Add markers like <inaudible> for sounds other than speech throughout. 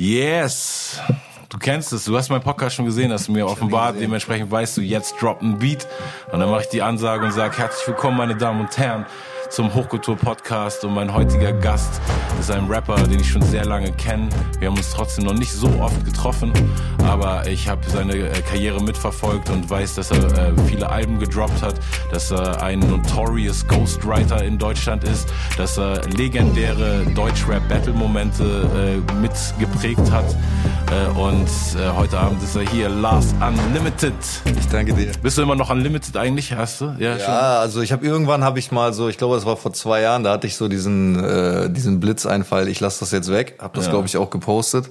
Yes. Du kennst es, du hast meinen Podcast schon gesehen, hast du mir offenbart, dementsprechend weißt du, jetzt drop ein Beat. Und dann mache ich die Ansage und sage herzlich willkommen, meine Damen und Herren zum Hochkultur-Podcast und mein heutiger Gast ist ein Rapper, den ich schon sehr lange kenne. Wir haben uns trotzdem noch nicht so oft getroffen, aber ich habe seine äh, Karriere mitverfolgt und weiß, dass er äh, viele Alben gedroppt hat, dass er ein notorious Ghostwriter in Deutschland ist, dass er legendäre Deutschrap-Battle-Momente äh, mitgeprägt hat und äh, heute Abend ist er hier, Last Unlimited. Ich danke dir. Bist du immer noch Unlimited eigentlich? Hast du? Ja, ja also ich habe irgendwann habe ich mal so, ich glaube das war vor zwei Jahren, da hatte ich so diesen, äh, diesen Blitzeinfall, ich lasse das jetzt weg, habe das ja. glaube ich auch gepostet.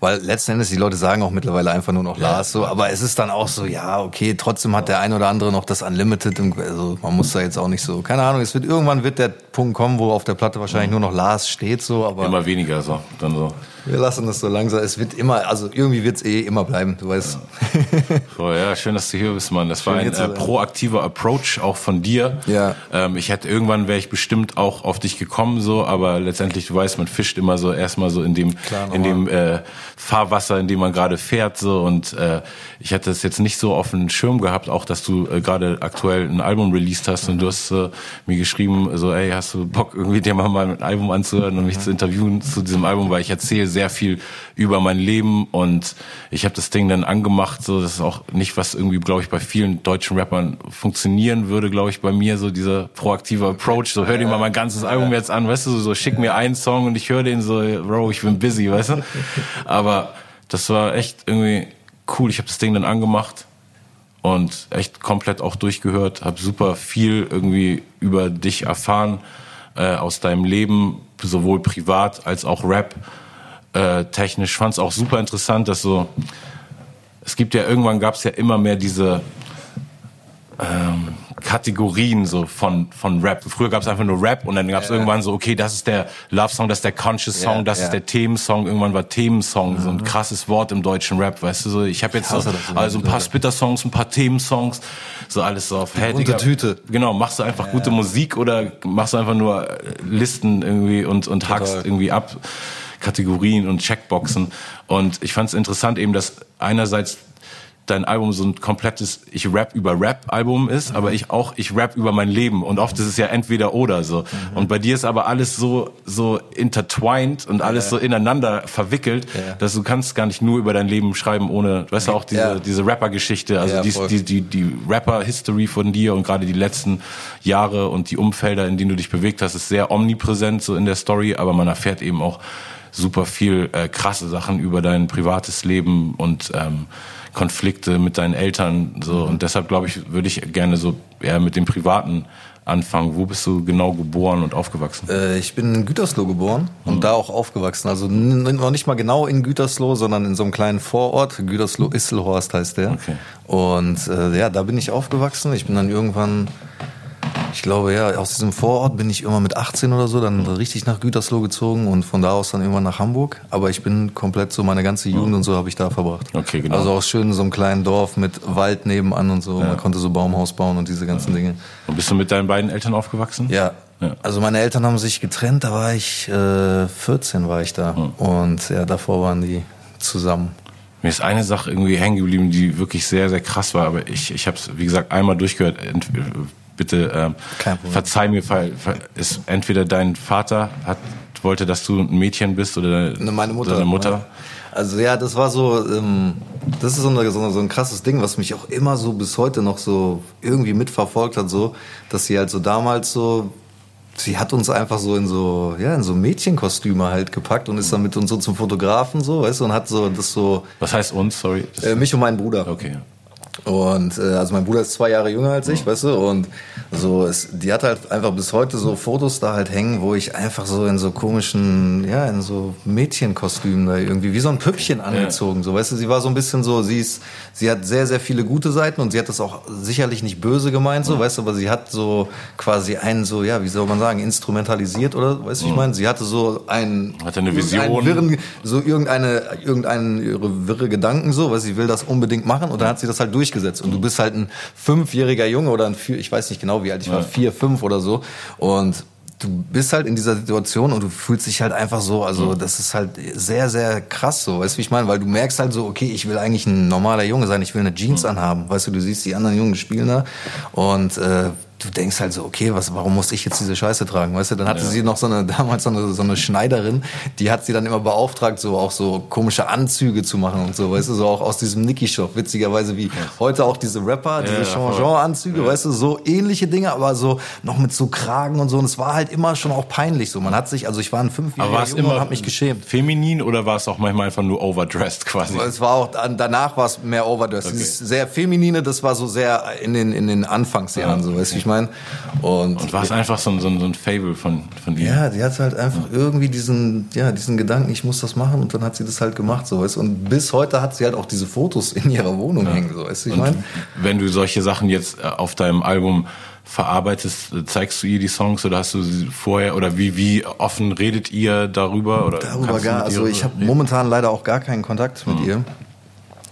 Weil letzten Endes, die Leute sagen auch mittlerweile einfach nur noch ja. Lars so, aber es ist dann auch so, ja, okay, trotzdem hat der ein oder andere noch das Unlimited, also man muss da jetzt auch nicht so, keine Ahnung, es wird irgendwann wird der Punkt kommen, wo auf der Platte wahrscheinlich mhm. nur noch Lars steht, so, aber. Immer weniger so, dann so. Wir lassen das so langsam. Es wird immer, also irgendwie wird es eh immer bleiben, du weißt. Ja. So, ja, schön, dass du hier bist, Mann. Das schön, war ein äh, proaktiver Approach auch von dir. Ja. Ähm, ich hätte irgendwann wäre ich bestimmt auch auf dich gekommen, so, aber letztendlich, du weißt, man fischt immer so erstmal so in dem, Klar, in dem äh, Fahrwasser, in dem man gerade fährt, so und äh, ich hätte es jetzt nicht so auf den Schirm gehabt, auch dass du äh, gerade aktuell ein Album released hast und du hast äh, mir geschrieben, so, ey, hast du Bock irgendwie dir mal ein Album anzuhören und mich mhm. zu interviewen zu diesem Album, weil ich erzähle sehr viel über mein Leben und ich habe das Ding dann angemacht. So, das ist auch nicht was irgendwie, glaube ich, bei vielen deutschen Rappern funktionieren würde, glaube ich, bei mir so dieser proaktive Approach. So, hör dir mal mein ganzes Album jetzt an, weißt du, so schick mir einen Song und ich höre den so, Bro, ich bin busy, weißt du. Aber das war echt irgendwie cool. Ich habe das Ding dann angemacht und echt komplett auch durchgehört, habe super viel irgendwie über dich erfahren äh, aus deinem Leben, sowohl privat als auch Rap äh, technisch. Fand es auch super interessant, dass so, es gibt ja irgendwann gab es ja immer mehr diese ähm, Kategorien so von von Rap. Früher gab es einfach nur Rap und dann gab es ja, irgendwann so, okay, das ist der Love Song, das ist der Conscious Song, ja, das ja. ist der Themensong. Irgendwann war Themensong mhm. so ein mhm. krasses Wort im deutschen Rap, weißt du so. Ich habe jetzt so, also ein paar Splitter-Songs, ein paar Themensongs, so alles so auf hey, Digga, Tüte. Genau, machst du einfach gute Musik oder machst du einfach nur Listen irgendwie und und hackst irgendwie ab. Kategorien und Checkboxen. Und ich fand es interessant eben, dass einerseits dein Album so ein komplettes ich rap über Rap Album ist, aber ich auch ich rap über mein Leben und oft ist es ja entweder oder so. Mhm. Und bei dir ist aber alles so so intertwined und alles ja. so ineinander verwickelt, ja. dass du kannst gar nicht nur über dein Leben schreiben ohne, weißt du auch diese ja. diese Rapper Geschichte, also die, die die die Rapper History von dir und gerade die letzten Jahre und die Umfelder, in denen du dich bewegt hast, ist sehr omnipräsent so in der Story, aber man erfährt eben auch super viel äh, krasse Sachen über dein privates Leben und ähm, Konflikte mit deinen Eltern so mhm. und deshalb glaube ich würde ich gerne so eher mit dem privaten anfangen. Wo bist du genau geboren und aufgewachsen? Äh, ich bin in Gütersloh geboren und mhm. da auch aufgewachsen. Also noch nicht mal genau in Gütersloh, sondern in so einem kleinen Vorort. Gütersloh-Isselhorst heißt der. Okay. Und äh, ja, da bin ich aufgewachsen. Ich bin dann irgendwann ich glaube, ja, aus diesem Vorort bin ich immer mit 18 oder so dann richtig nach Gütersloh gezogen und von da aus dann irgendwann nach Hamburg. Aber ich bin komplett so, meine ganze Jugend und so habe ich da verbracht. Okay, genau. Also auch schön in so einem kleinen Dorf mit Wald nebenan und so. Ja. Man konnte so Baumhaus bauen und diese ganzen ja. Dinge. Und bist du mit deinen beiden Eltern aufgewachsen? Ja. ja. Also meine Eltern haben sich getrennt, da war ich, äh, 14 war ich da. Und ja, davor waren die zusammen. Mir ist eine Sache irgendwie hängen geblieben, die wirklich sehr, sehr krass war, aber ich, ich habe es, wie gesagt, einmal durchgehört bitte ähm, verzeih mir, ist entweder dein Vater hat wollte, dass du ein Mädchen bist oder ne, meine Mutter. Deine Mutter. Also ja, das war so, ähm, das ist so, eine, so, so ein krasses Ding, was mich auch immer so bis heute noch so irgendwie mitverfolgt hat, so, dass sie halt so damals so sie hat uns einfach so in so ja in so Mädchenkostüme halt gepackt und ist dann mit uns so zum Fotografen so weißt du und hat so das so was heißt uns? Sorry. Äh, mich und meinen Bruder. Okay und äh, also mein Bruder ist zwei Jahre jünger als ich, ja. weißt du, und so es, die hat halt einfach bis heute so Fotos da halt hängen, wo ich einfach so in so komischen, ja, in so Mädchenkostümen da irgendwie wie so ein Püppchen angezogen, ja. so weißt du, sie war so ein bisschen so, sie ist, sie hat sehr sehr viele gute Seiten und sie hat das auch sicherlich nicht böse gemeint, so, ja. weißt du, aber sie hat so quasi einen so, ja, wie soll man sagen, instrumentalisiert oder, weißt du, ich meine, sie hatte so ein hatte eine Vision, wirren, so irgendeine irgendeinen ihre wirre Gedanken so, weil sie will das unbedingt machen und dann hat sie das halt durch durchgesetzt. Und du bist halt ein fünfjähriger Junge oder ein vier, ich weiß nicht genau wie alt ich war, vier, fünf oder so. Und du bist halt in dieser Situation und du fühlst dich halt einfach so, also mhm. das ist halt sehr, sehr krass so, weißt du, wie ich meine? Weil du merkst halt so, okay, ich will eigentlich ein normaler Junge sein, ich will eine Jeans mhm. anhaben, weißt du, du siehst die anderen Jungen spielen da und äh, du denkst halt so, okay, was, warum muss ich jetzt diese Scheiße tragen? Weißt du, dann hatte ja. sie noch so eine, <laughs> damals so eine, so eine Schneiderin, die hat sie dann immer beauftragt, so auch so komische Anzüge zu machen und so, weißt du, so auch aus diesem Nicky-Shop, witzigerweise wie heute auch diese Rapper, diese ja, Changeant-Anzüge, ja. weißt du, so ähnliche Dinge, aber so noch mit so Kragen und so und es war halt immer schon auch peinlich so. Man hat sich, also ich war ein fünfjähriger Junge und hab mich geschämt. Feminin oder war es auch manchmal einfach nur overdressed quasi? Es war auch, danach war es mehr overdressed. Okay. Dieses sehr feminine, das war so sehr in den, in den Anfangsjahren, so, weißt du, ich meine? Und, und war es einfach so ein, so, ein, so ein Fable von, von ihr? Ja, die hat halt einfach ja. irgendwie diesen, ja, diesen Gedanken, ich muss das machen und dann hat sie das halt gemacht, so weißt Und bis heute hat sie halt auch diese Fotos in ihrer Wohnung ja. hängen, so weißt du, ich meine. Wenn du solche Sachen jetzt äh, auf deinem Album verarbeitest, äh, zeigst du ihr die Songs oder hast du sie vorher oder wie wie offen redet ihr darüber oder darüber gar also ich habe momentan leider auch gar keinen Kontakt mit mhm. ihr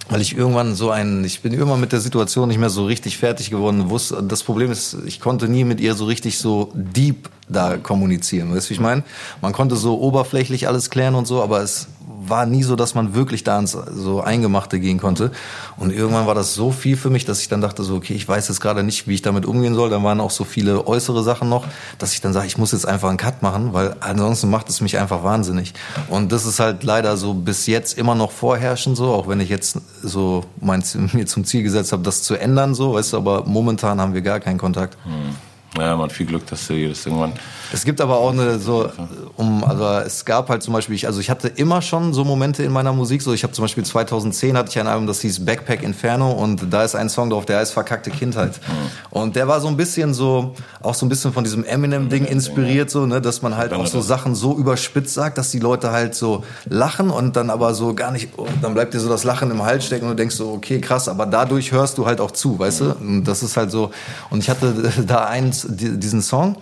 weil ich irgendwann so ein, ich bin irgendwann mit der Situation nicht mehr so richtig fertig geworden. Wusste, das Problem ist, ich konnte nie mit ihr so richtig so deep da kommunizieren. Weißt du, wie ich meine? Man konnte so oberflächlich alles klären und so, aber es war nie so, dass man wirklich da ins so Eingemachte gehen konnte. Und irgendwann war das so viel für mich, dass ich dann dachte so, okay, ich weiß jetzt gerade nicht, wie ich damit umgehen soll. Dann waren auch so viele äußere Sachen noch, dass ich dann sage, ich muss jetzt einfach einen Cut machen, weil ansonsten macht es mich einfach wahnsinnig. Und das ist halt leider so bis jetzt immer noch vorherrschend so, auch wenn ich jetzt so mein, <laughs> mir zum Ziel gesetzt habe, das zu ändern so, weißt du, aber momentan haben wir gar keinen Kontakt. Hm. Ja, man, viel Glück, dass du das irgendwann. Es gibt aber auch eine so, um, also es gab halt zum Beispiel, ich, also ich hatte immer schon so Momente in meiner Musik, so ich habe zum Beispiel 2010 hatte ich ein Album, das hieß Backpack Inferno und da ist ein Song drauf, der heißt Verkackte Kindheit. Mhm. Und der war so ein bisschen so, auch so ein bisschen von diesem Eminem-Ding inspiriert, so, ne, dass man halt auch so Sachen so überspitzt sagt, dass die Leute halt so lachen und dann aber so gar nicht, oh, dann bleibt dir so das Lachen im Hals stecken und du denkst so, okay, krass, aber dadurch hörst du halt auch zu, weißt du? Und das ist halt so, und ich hatte <laughs> da eins, diesen Song.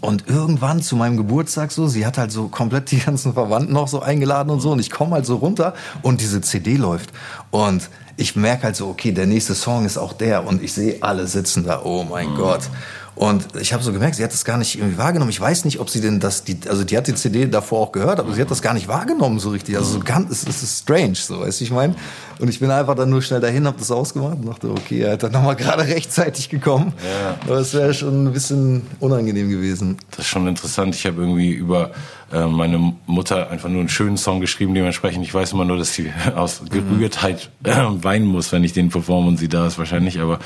Und irgendwann zu meinem Geburtstag so, sie hat halt so komplett die ganzen Verwandten noch so eingeladen und so. Und ich komme halt so runter und diese CD läuft. Und ich merke halt so, okay, der nächste Song ist auch der. Und ich sehe alle sitzen da, oh mein mhm. Gott. Und ich habe so gemerkt, sie hat das gar nicht irgendwie wahrgenommen. Ich weiß nicht, ob sie denn das, die, also die hat die CD davor auch gehört, aber sie hat das gar nicht wahrgenommen so richtig. Also so ganz, es, es ist strange, so, weißt du, ich meine. Und ich bin einfach dann nur schnell dahin, habe das ausgemacht und dachte, okay, er hat dann nochmal <laughs> gerade rechtzeitig gekommen. Ja. Aber es wäre schon ein bisschen unangenehm gewesen. Das ist schon interessant. Ich habe irgendwie über äh, meine Mutter einfach nur einen schönen Song geschrieben, dementsprechend. Ich weiß immer nur, dass sie <laughs> aus Gerührtheit äh, weinen muss, wenn ich den performe und sie da ist wahrscheinlich. Aber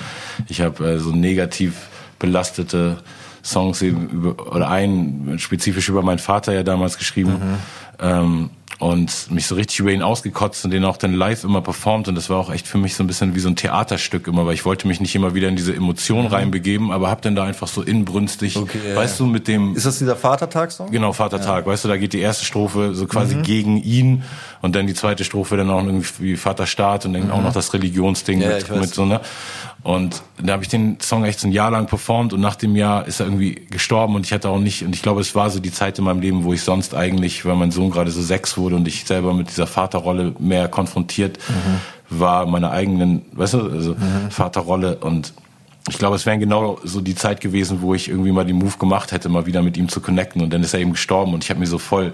ich habe äh, so negativ belastete Songs über, oder einen spezifisch über meinen Vater ja damals geschrieben. Mhm. Ähm, und mich so richtig über ihn ausgekotzt und den auch dann live immer performt und das war auch echt für mich so ein bisschen wie so ein Theaterstück immer, weil ich wollte mich nicht immer wieder in diese Emotion mhm. reinbegeben, aber hab dann da einfach so inbrünstig, okay, ja, weißt ja. du, mit dem... Ist das dieser Vatertag-Song? Genau, Vatertag, ja. weißt du, da geht die erste Strophe so quasi mhm. gegen ihn und dann die zweite Strophe dann auch irgendwie Vaterstaat und dann mhm. auch noch das Religionsding mit, mit so, ne? Und da habe ich den Song echt so ein Jahr lang performt und nach dem Jahr ist er irgendwie gestorben und ich hatte auch nicht, und ich glaube, es war so die Zeit in meinem Leben, wo ich sonst eigentlich, weil mein Sohn gerade so sechs wurde und ich selber mit dieser Vaterrolle mehr konfrontiert mhm. war, meiner eigenen, weißt du, also mhm. Vaterrolle und ich glaube, es wäre genau so die Zeit gewesen, wo ich irgendwie mal den Move gemacht hätte, mal wieder mit ihm zu connecten und dann ist er eben gestorben und ich habe mir so voll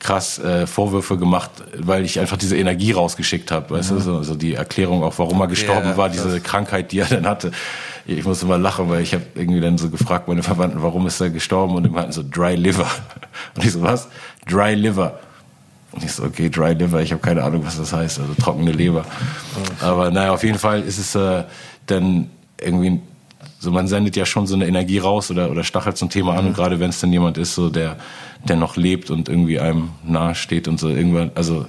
krass äh, Vorwürfe gemacht, weil ich einfach diese Energie rausgeschickt habe. Weißt mhm. du, so, also die Erklärung auch, warum er gestorben yeah, war, diese Krankheit, die er dann hatte. Ich musste mal lachen, weil ich habe irgendwie dann so gefragt, meine Verwandten, warum ist er gestorben? Und die meinten so, Dry Liver. <laughs> Und ich so, was? Dry Liver. Und ich so, okay, Dry Liver, ich habe keine Ahnung, was das heißt, also trockene Leber. Aber naja, auf jeden Fall ist es äh, dann irgendwie so man sendet ja schon so eine Energie raus oder, oder stachelt so ein Thema an. Und gerade wenn es dann jemand ist, so der, der noch lebt und irgendwie einem nahe steht und so irgendwann, also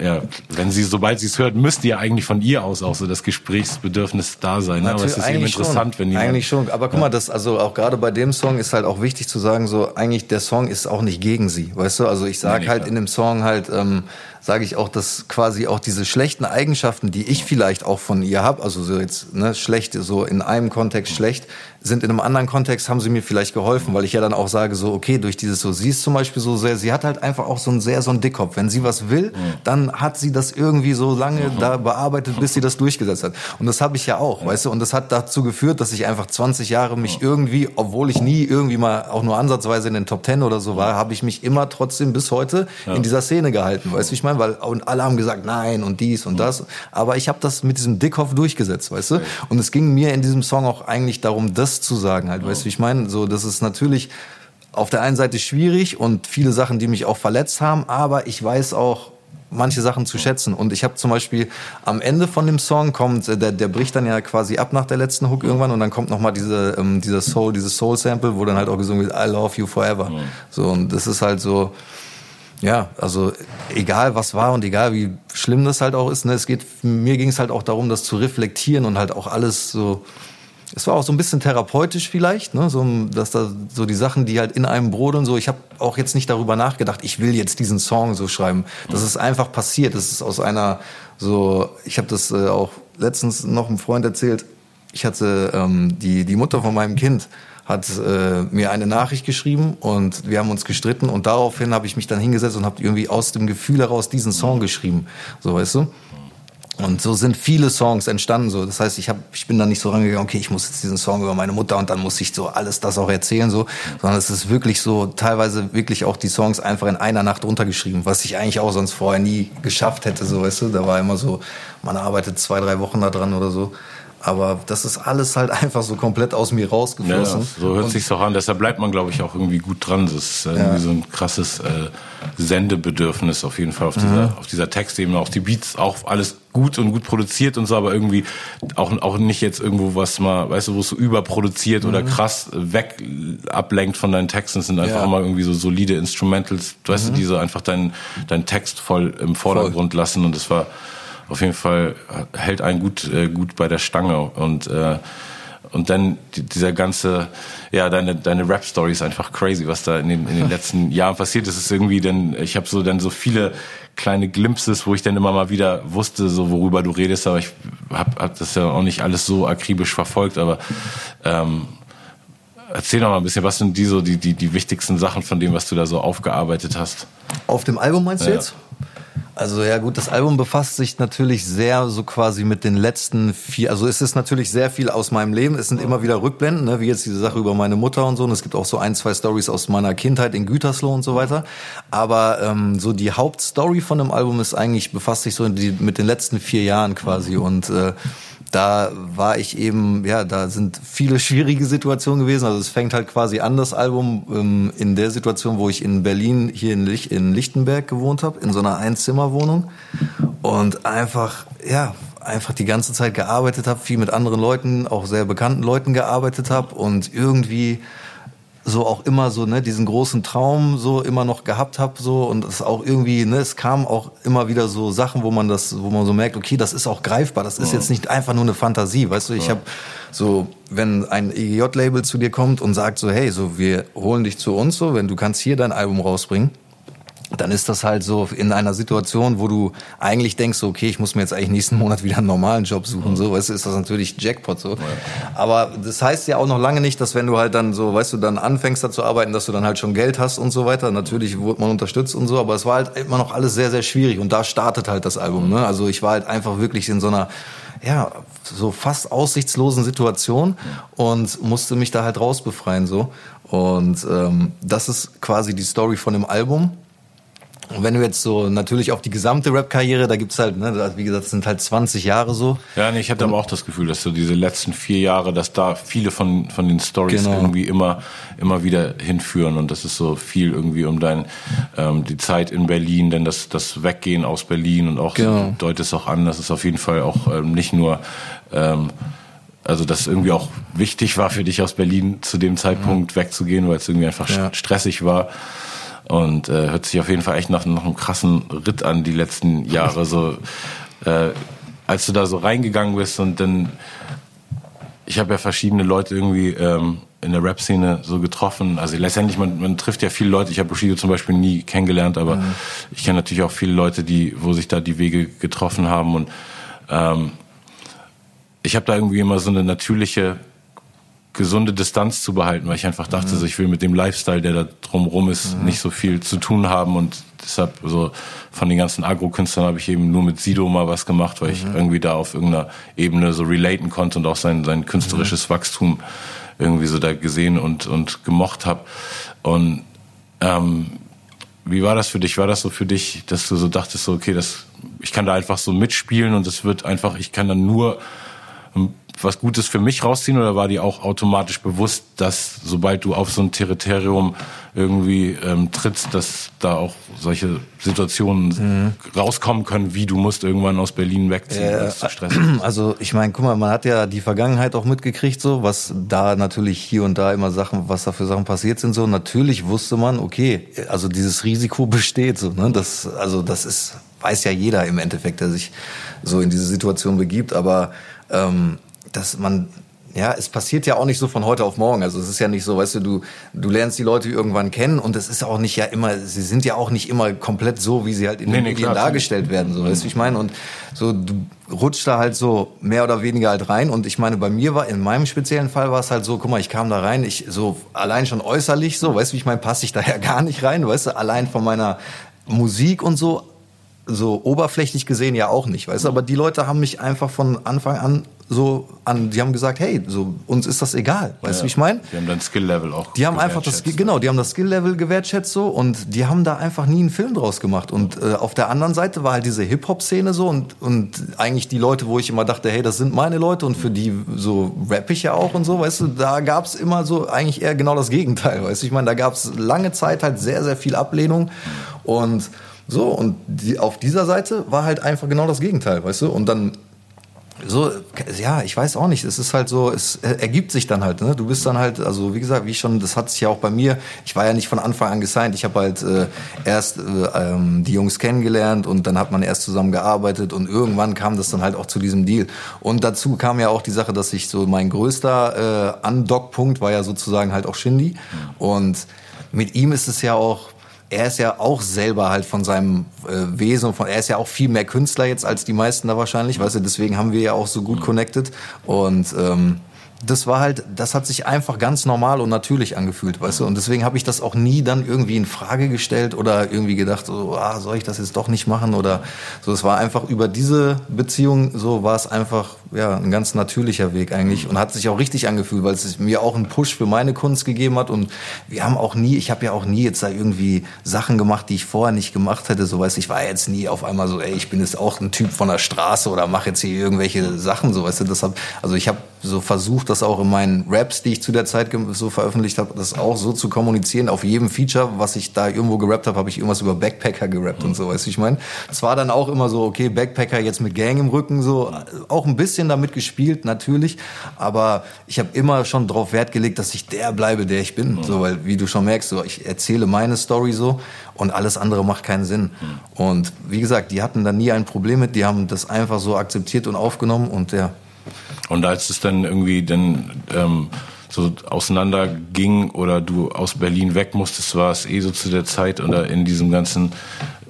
ja, wenn sie, sobald sie es hört, müsste ja eigentlich von ihr aus auch so das Gesprächsbedürfnis da sein. Ne? Aber es ist eben interessant, schon. wenn jemand, Eigentlich schon. Aber guck mal, das, also auch gerade bei dem Song ist halt auch wichtig zu sagen, so eigentlich der Song ist auch nicht gegen sie, weißt du? Also ich sage halt klar. in dem Song halt, ähm, sage ich auch, dass quasi auch diese schlechten Eigenschaften, die ich vielleicht auch von ihr habe, also so jetzt ne, schlecht, so in einem Kontext schlecht, sind in einem anderen Kontext, haben sie mir vielleicht geholfen, weil ich ja dann auch sage, so, okay, durch dieses so, sie ist zum Beispiel so sehr, sie hat halt einfach auch so ein sehr, so ein Dickkopf. Wenn sie was will, dann hat sie das irgendwie so lange mhm. da bearbeitet, bis sie das durchgesetzt hat. Und das habe ich ja auch, ja. weißt du, und das hat dazu geführt, dass ich einfach 20 Jahre mich irgendwie, obwohl ich nie irgendwie mal auch nur ansatzweise in den Top Ten oder so war, habe ich mich immer trotzdem bis heute ja. in dieser Szene gehalten, weißt du, ich meine, weil und alle haben gesagt, nein und dies und das, aber ich habe das mit diesem Dickkopf durchgesetzt, weißt du? Und es ging mir in diesem Song auch eigentlich darum, das zu sagen halt, weißt du, ich meine, so das ist natürlich auf der einen Seite schwierig und viele Sachen, die mich auch verletzt haben, aber ich weiß auch manche Sachen zu schätzen. Und ich habe zum Beispiel am Ende von dem Song kommt, äh, der, der bricht dann ja quasi ab nach der letzten Hook irgendwann und dann kommt nochmal diese, ähm, dieser Soul, dieses Soul-Sample, wo dann halt auch gesungen wird, I love you forever. Mhm. So, und das ist halt so, ja, also egal was war und egal wie schlimm das halt auch ist, ne, es geht, mir ging es halt auch darum, das zu reflektieren und halt auch alles so es war auch so ein bisschen therapeutisch vielleicht, ne? so, dass da so die Sachen, die halt in einem brodeln, so ich habe auch jetzt nicht darüber nachgedacht, ich will jetzt diesen Song so schreiben. Das ist einfach passiert. Das ist aus einer so, ich habe das äh, auch letztens noch einem Freund erzählt. Ich hatte ähm, die die Mutter von meinem Kind hat äh, mir eine Nachricht geschrieben und wir haben uns gestritten und daraufhin habe ich mich dann hingesetzt und habe irgendwie aus dem Gefühl heraus diesen Song geschrieben, so weißt du. Und so sind viele Songs entstanden. So, das heißt, ich hab, ich bin da nicht so rangegangen, okay, ich muss jetzt diesen Song über meine Mutter und dann muss ich so alles das auch erzählen, so, sondern es ist wirklich so teilweise wirklich auch die Songs einfach in einer Nacht runtergeschrieben, was ich eigentlich auch sonst vorher nie geschafft hätte, so, weißt du. Da war immer so, man arbeitet zwei, drei Wochen da dran oder so. Aber das ist alles halt <laughs> einfach so komplett aus mir rausgeflossen. Ja, so hört sich auch an. Deshalb bleibt man, glaube ich, auch irgendwie gut dran. Das ist irgendwie ja. so ein krasses äh, Sendebedürfnis auf jeden Fall auf dieser, mhm. auf dieser Textebene. Auch die Beats, auch alles gut und gut produziert und so, aber irgendwie auch, auch nicht jetzt irgendwo was mal, weißt du, wo es so überproduziert mhm. oder krass weg ablenkt von deinen Texten. Es sind einfach ja. immer irgendwie so solide Instrumentals, weißt mhm. du, die so einfach deinen, deinen Text voll im Vordergrund voll. lassen. Und das war auf jeden Fall hält einen gut, äh, gut bei der Stange und äh, und dann dieser ganze, ja, deine, deine Rap-Story ist einfach crazy, was da in den, in den letzten <laughs> Jahren passiert ist. Es ist irgendwie dann, ich habe so dann so viele kleine Glimpses, wo ich dann immer mal wieder wusste, so worüber du redest, aber ich habe hab das ja auch nicht alles so akribisch verfolgt, aber ähm, erzähl doch mal ein bisschen, was sind die so die, die, die wichtigsten Sachen von dem, was du da so aufgearbeitet hast? Auf dem Album meinst du ja. jetzt? Also ja gut, das Album befasst sich natürlich sehr so quasi mit den letzten vier, also es ist natürlich sehr viel aus meinem Leben, es sind immer wieder Rückblenden, ne, wie jetzt diese Sache über meine Mutter und so. Und es gibt auch so ein, zwei Stories aus meiner Kindheit in Gütersloh und so weiter, aber ähm, so die Hauptstory von dem Album ist eigentlich, befasst sich so die, mit den letzten vier Jahren quasi. Und äh, da war ich eben, ja, da sind viele schwierige Situationen gewesen. Also es fängt halt quasi an, das Album, ähm, in der Situation, wo ich in Berlin, hier in, Lich in Lichtenberg gewohnt habe, in so einer Einzimmerwohnung. Und einfach, ja, einfach die ganze Zeit gearbeitet habe, viel mit anderen Leuten, auch sehr bekannten Leuten gearbeitet habe und irgendwie so auch immer so ne diesen großen Traum so immer noch gehabt habe so und es auch irgendwie ne es kam auch immer wieder so Sachen wo man das wo man so merkt okay das ist auch greifbar das ist ja. jetzt nicht einfach nur eine Fantasie weißt du ich ja. habe so wenn ein EGJ Label zu dir kommt und sagt so hey so wir holen dich zu uns so wenn du kannst hier dein Album rausbringen dann ist das halt so in einer Situation, wo du eigentlich denkst, okay, ich muss mir jetzt eigentlich nächsten Monat wieder einen normalen Job suchen, so, weißt du, ist das natürlich Jackpot, so. Aber das heißt ja auch noch lange nicht, dass wenn du halt dann so, weißt du, dann anfängst da zu arbeiten, dass du dann halt schon Geld hast und so weiter. Natürlich wurde man unterstützt und so, aber es war halt immer noch alles sehr, sehr schwierig und da startet halt das Album, ne? Also ich war halt einfach wirklich in so einer, ja, so fast aussichtslosen Situation und musste mich da halt rausbefreien, so. Und ähm, das ist quasi die Story von dem Album. Und wenn du jetzt so natürlich auf die gesamte Rap-Karriere, da gibt's halt, ne, wie gesagt, sind halt 20 Jahre so. Ja, nee, ich hatte aber auch das Gefühl, dass so diese letzten vier Jahre, dass da viele von, von den Stories genau. irgendwie immer, immer wieder hinführen und das ist so viel irgendwie um dein, ähm, die Zeit in Berlin, denn das, das Weggehen aus Berlin und auch, genau. deutet es auch an, dass es auf jeden Fall auch ähm, nicht nur, ähm, also dass irgendwie auch wichtig war für dich aus Berlin zu dem Zeitpunkt mhm. wegzugehen, weil es irgendwie einfach ja. stressig war. Und äh, hört sich auf jeden Fall echt nach, nach einem krassen Ritt an, die letzten Jahre. So, äh, als du da so reingegangen bist und dann, ich habe ja verschiedene Leute irgendwie ähm, in der Rap-Szene so getroffen. Also letztendlich, man, man trifft ja viele Leute. Ich habe Bushido zum Beispiel nie kennengelernt, aber mhm. ich kenne natürlich auch viele Leute, die, wo sich da die Wege getroffen haben. Und ähm, ich habe da irgendwie immer so eine natürliche gesunde Distanz zu behalten, weil ich einfach dachte, mhm. so, ich will mit dem Lifestyle, der da drumrum ist, mhm. nicht so viel zu tun haben und deshalb so von den ganzen Agro-Künstlern habe ich eben nur mit Sido mal was gemacht, weil mhm. ich irgendwie da auf irgendeiner Ebene so relaten konnte und auch sein, sein künstlerisches mhm. Wachstum irgendwie so da gesehen und, und gemocht habe. Und ähm, wie war das für dich? War das so für dich, dass du so dachtest, so, okay, das, ich kann da einfach so mitspielen und es wird einfach, ich kann dann nur was Gutes für mich rausziehen oder war dir auch automatisch bewusst, dass sobald du auf so ein Territorium irgendwie ähm, trittst, dass da auch solche Situationen mhm. rauskommen können, wie du musst irgendwann aus Berlin wegziehen, äh, zu stressen? Also ich meine, guck mal, man hat ja die Vergangenheit auch mitgekriegt, so was da natürlich hier und da immer Sachen, was da für Sachen passiert sind, so natürlich wusste man, okay, also dieses Risiko <laughs> besteht, so ne, das also das ist weiß ja jeder im Endeffekt, der sich so in diese Situation begibt, aber ähm, dass man ja, es passiert ja auch nicht so von heute auf morgen. Also es ist ja nicht so, weißt du, du, du lernst die Leute irgendwann kennen und es ist auch nicht ja immer, sie sind ja auch nicht immer komplett so, wie sie halt in nee, den nee, Medien dargestellt werden, so, weißt du, ich meine? Und so, du rutscht da halt so mehr oder weniger halt rein und ich meine, bei mir war, in meinem speziellen Fall war es halt so, guck mal, ich kam da rein, ich so allein schon äußerlich so, weißt du, wie ich meine, passe ich da ja <laughs> gar nicht rein, weißt du, allein von meiner Musik und so, so oberflächlich gesehen ja auch nicht, weißt du, aber die Leute haben mich einfach von Anfang an so an, die haben gesagt, hey, so uns ist das egal, weißt ja, du, wie ich meine? Die haben dein Skill-Level auch. Die haben einfach das, genau, die haben das Skill-Level gewertschätzt so und die haben da einfach nie einen Film draus gemacht. Und äh, auf der anderen Seite war halt diese Hip-Hop-Szene so und und eigentlich die Leute, wo ich immer dachte, hey, das sind meine Leute und für die so rap ich ja auch und so, weißt du, da gab's immer so eigentlich eher genau das Gegenteil, weißt du, ich meine, da gab's lange Zeit halt sehr sehr viel Ablehnung und so, und die, auf dieser Seite war halt einfach genau das Gegenteil, weißt du? Und dann so, ja, ich weiß auch nicht. Es ist halt so, es ergibt sich dann halt. Ne? Du bist dann halt, also wie gesagt, wie schon, das hat sich ja auch bei mir. Ich war ja nicht von Anfang an gesigned. Ich habe halt äh, erst äh, ähm, die Jungs kennengelernt und dann hat man erst zusammen gearbeitet und irgendwann kam das dann halt auch zu diesem Deal. Und dazu kam ja auch die Sache, dass ich so mein größter äh, Undock-Punkt war ja sozusagen halt auch Shindy. Und mit ihm ist es ja auch er ist ja auch selber halt von seinem äh, Wesen, von, er ist ja auch viel mehr Künstler jetzt als die meisten da wahrscheinlich, weißt du, deswegen haben wir ja auch so gut connected. Und ähm, das war halt, das hat sich einfach ganz normal und natürlich angefühlt, weißt du? Und deswegen habe ich das auch nie dann irgendwie in Frage gestellt oder irgendwie gedacht, so, ah, soll ich das jetzt doch nicht machen oder so. Es war einfach über diese Beziehung, so war es einfach, ja, ein ganz natürlicher Weg eigentlich und hat sich auch richtig angefühlt, weil es mir auch einen Push für meine Kunst gegeben hat und wir haben auch nie, ich habe ja auch nie jetzt da irgendwie Sachen gemacht, die ich vorher nicht gemacht hätte, so weißt du, ich war jetzt nie auf einmal so, ey, ich bin jetzt auch ein Typ von der Straße oder mache jetzt hier irgendwelche Sachen, so weißt du, das hab, also ich habe so versucht, das auch in meinen Raps, die ich zu der Zeit so veröffentlicht habe, das auch so zu kommunizieren. Auf jedem Feature, was ich da irgendwo gerappt habe, habe ich irgendwas über Backpacker gerappt mhm. und so, weißt du, ich meine. Es war dann auch immer so, okay, Backpacker jetzt mit Gang im Rücken, so auch ein bisschen damit gespielt, natürlich. Aber ich habe immer schon darauf Wert gelegt, dass ich der bleibe, der ich bin. Mhm. So, weil, wie du schon merkst, so, ich erzähle meine Story so und alles andere macht keinen Sinn. Mhm. Und wie gesagt, die hatten da nie ein Problem mit, die haben das einfach so akzeptiert und aufgenommen und ja. Und als es dann irgendwie dann ähm, so auseinander ging oder du aus Berlin weg musstest, war es eh so zu der Zeit oder in diesem ganzen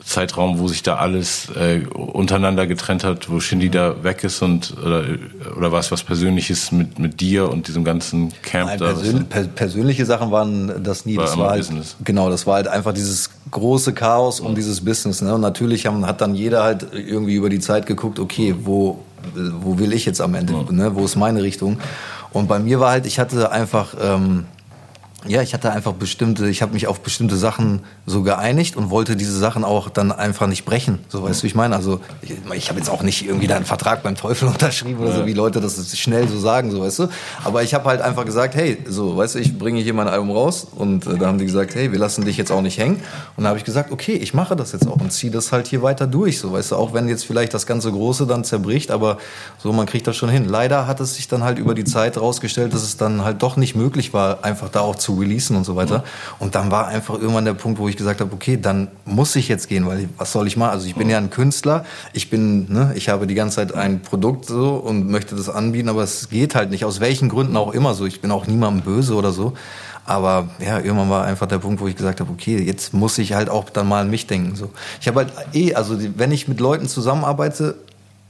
Zeitraum, wo sich da alles äh, untereinander getrennt hat, wo Shindy da weg ist und oder, oder war es was Persönliches mit, mit dir und diesem ganzen Camp Nein, da? Persön per persönliche Sachen waren das nie. War das war halt, Business. genau, das war halt einfach dieses große Chaos um dieses Business. Ne? Und natürlich haben, hat dann jeder halt irgendwie über die Zeit geguckt, okay, wo wo will ich jetzt am Ende, ne? wo ist meine Richtung? Und bei mir war halt, ich hatte einfach ähm, ja, ich hatte einfach bestimmte, ich habe mich auf bestimmte Sachen so geeinigt und wollte diese Sachen auch dann einfach nicht brechen. So weißt du, wie ich meine? Also ich, ich habe jetzt auch nicht irgendwie da einen Vertrag beim Teufel <laughs> unterschrieben oder so, wie Leute das schnell so sagen, so weißt du. Aber ich habe halt einfach gesagt, hey, so, weißt du, ich bringe hier mein Album raus und äh, da haben die gesagt, hey, wir lassen dich jetzt auch nicht hängen. Und da habe ich gesagt, okay, ich mache das jetzt auch und ziehe das halt hier weiter durch, so weißt du, auch wenn jetzt vielleicht das ganze Große dann zerbricht, aber so, man kriegt das schon hin. Leider hat es sich dann halt über die Zeit rausgestellt, dass es dann halt doch nicht möglich war, einfach da auch zu releasen und so weiter. Und dann war einfach irgendwann der Punkt, wo ich gesagt habe, okay, dann muss ich jetzt gehen, weil was soll ich machen? Also ich bin ja ein Künstler, ich bin, ne, ich habe die ganze Zeit ein Produkt so und möchte das anbieten, aber es geht halt nicht, aus welchen Gründen auch immer so. Ich bin auch niemandem böse oder so. Aber ja, irgendwann war einfach der Punkt, wo ich gesagt habe, okay, jetzt muss ich halt auch dann mal an mich denken. So, ich habe halt eh, also wenn ich mit Leuten zusammenarbeite,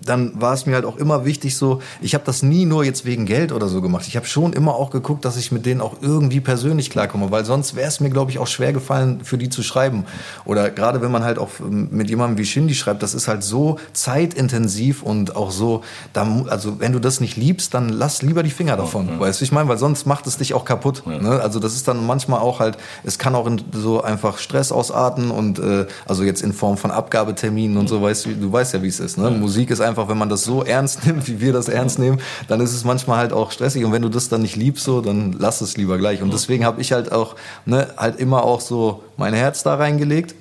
dann war es mir halt auch immer wichtig so, ich habe das nie nur jetzt wegen Geld oder so gemacht. Ich habe schon immer auch geguckt, dass ich mit denen auch irgendwie persönlich klarkomme, weil sonst wäre es mir, glaube ich, auch schwer gefallen, für die zu schreiben. Oder gerade wenn man halt auch mit jemandem wie Shindy schreibt, das ist halt so zeitintensiv und auch so, also wenn du das nicht liebst, dann lass lieber die Finger davon. Ja, ja. Weißt du, ich meine, weil sonst macht es dich auch kaputt. Ja. Ne? Also das ist dann manchmal auch halt, es kann auch in so einfach Stress ausarten und äh, also jetzt in Form von Abgabeterminen und so, weißt du, du weißt ja, wie es ist. Ne? Musik ist einfach einfach, wenn man das so ernst <laughs> nimmt, wie wir das ernst nehmen, dann ist es manchmal halt auch stressig. Und wenn du das dann nicht liebst, so, dann lass es lieber gleich. Und deswegen habe ich halt auch, ne, halt immer auch so mein Herz da reingelegt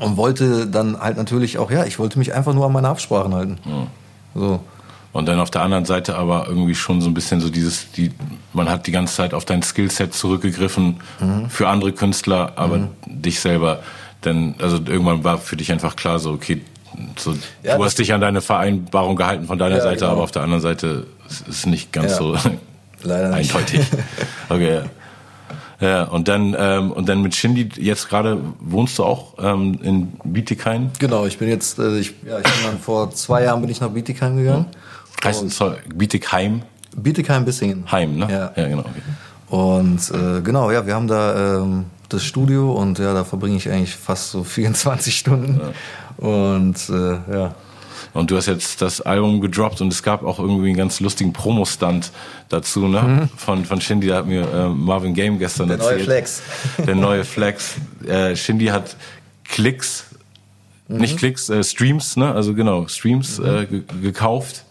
und wollte dann halt natürlich auch, ja, ich wollte mich einfach nur an meine Absprachen halten. Ja. So. Und dann auf der anderen Seite aber irgendwie schon so ein bisschen so dieses, die, man hat die ganze Zeit auf dein Skillset zurückgegriffen mhm. für andere Künstler, aber mhm. dich selber. Denn, also irgendwann war für dich einfach klar, so, okay, so, ja, du hast dich an deine Vereinbarung gehalten von deiner ja, Seite, genau. aber auf der anderen Seite ist es nicht ganz ja. so <laughs> Leider eindeutig. <laughs> okay. Ja, und dann ähm, und dann mit Shindy jetzt gerade wohnst du auch ähm, in Bietigheim? Genau, ich bin jetzt äh, ich, ja, ich bin dann vor zwei Jahren bin ich nach Bietigheim gegangen. Heißt es Bietigheim? Bietigheim Bissingen. Heim, ne? Ja, ja genau. Okay. Und äh, genau, ja, wir haben da ähm, das Studio und ja, da verbringe ich eigentlich fast so <laughs> 24 Stunden. Ja. Und äh, ja. Und du hast jetzt das Album gedroppt und es gab auch irgendwie einen ganz lustigen Promo-Stunt dazu, ne? Mhm. Von, von Shindy, da hat mir äh, Marvin Game gestern Der erzählt. Der neue Flex. Der neue Flex. Äh, Shindy hat Klicks, mhm. nicht Klicks, äh, Streams, ne? Also genau, Streams mhm. äh, gekauft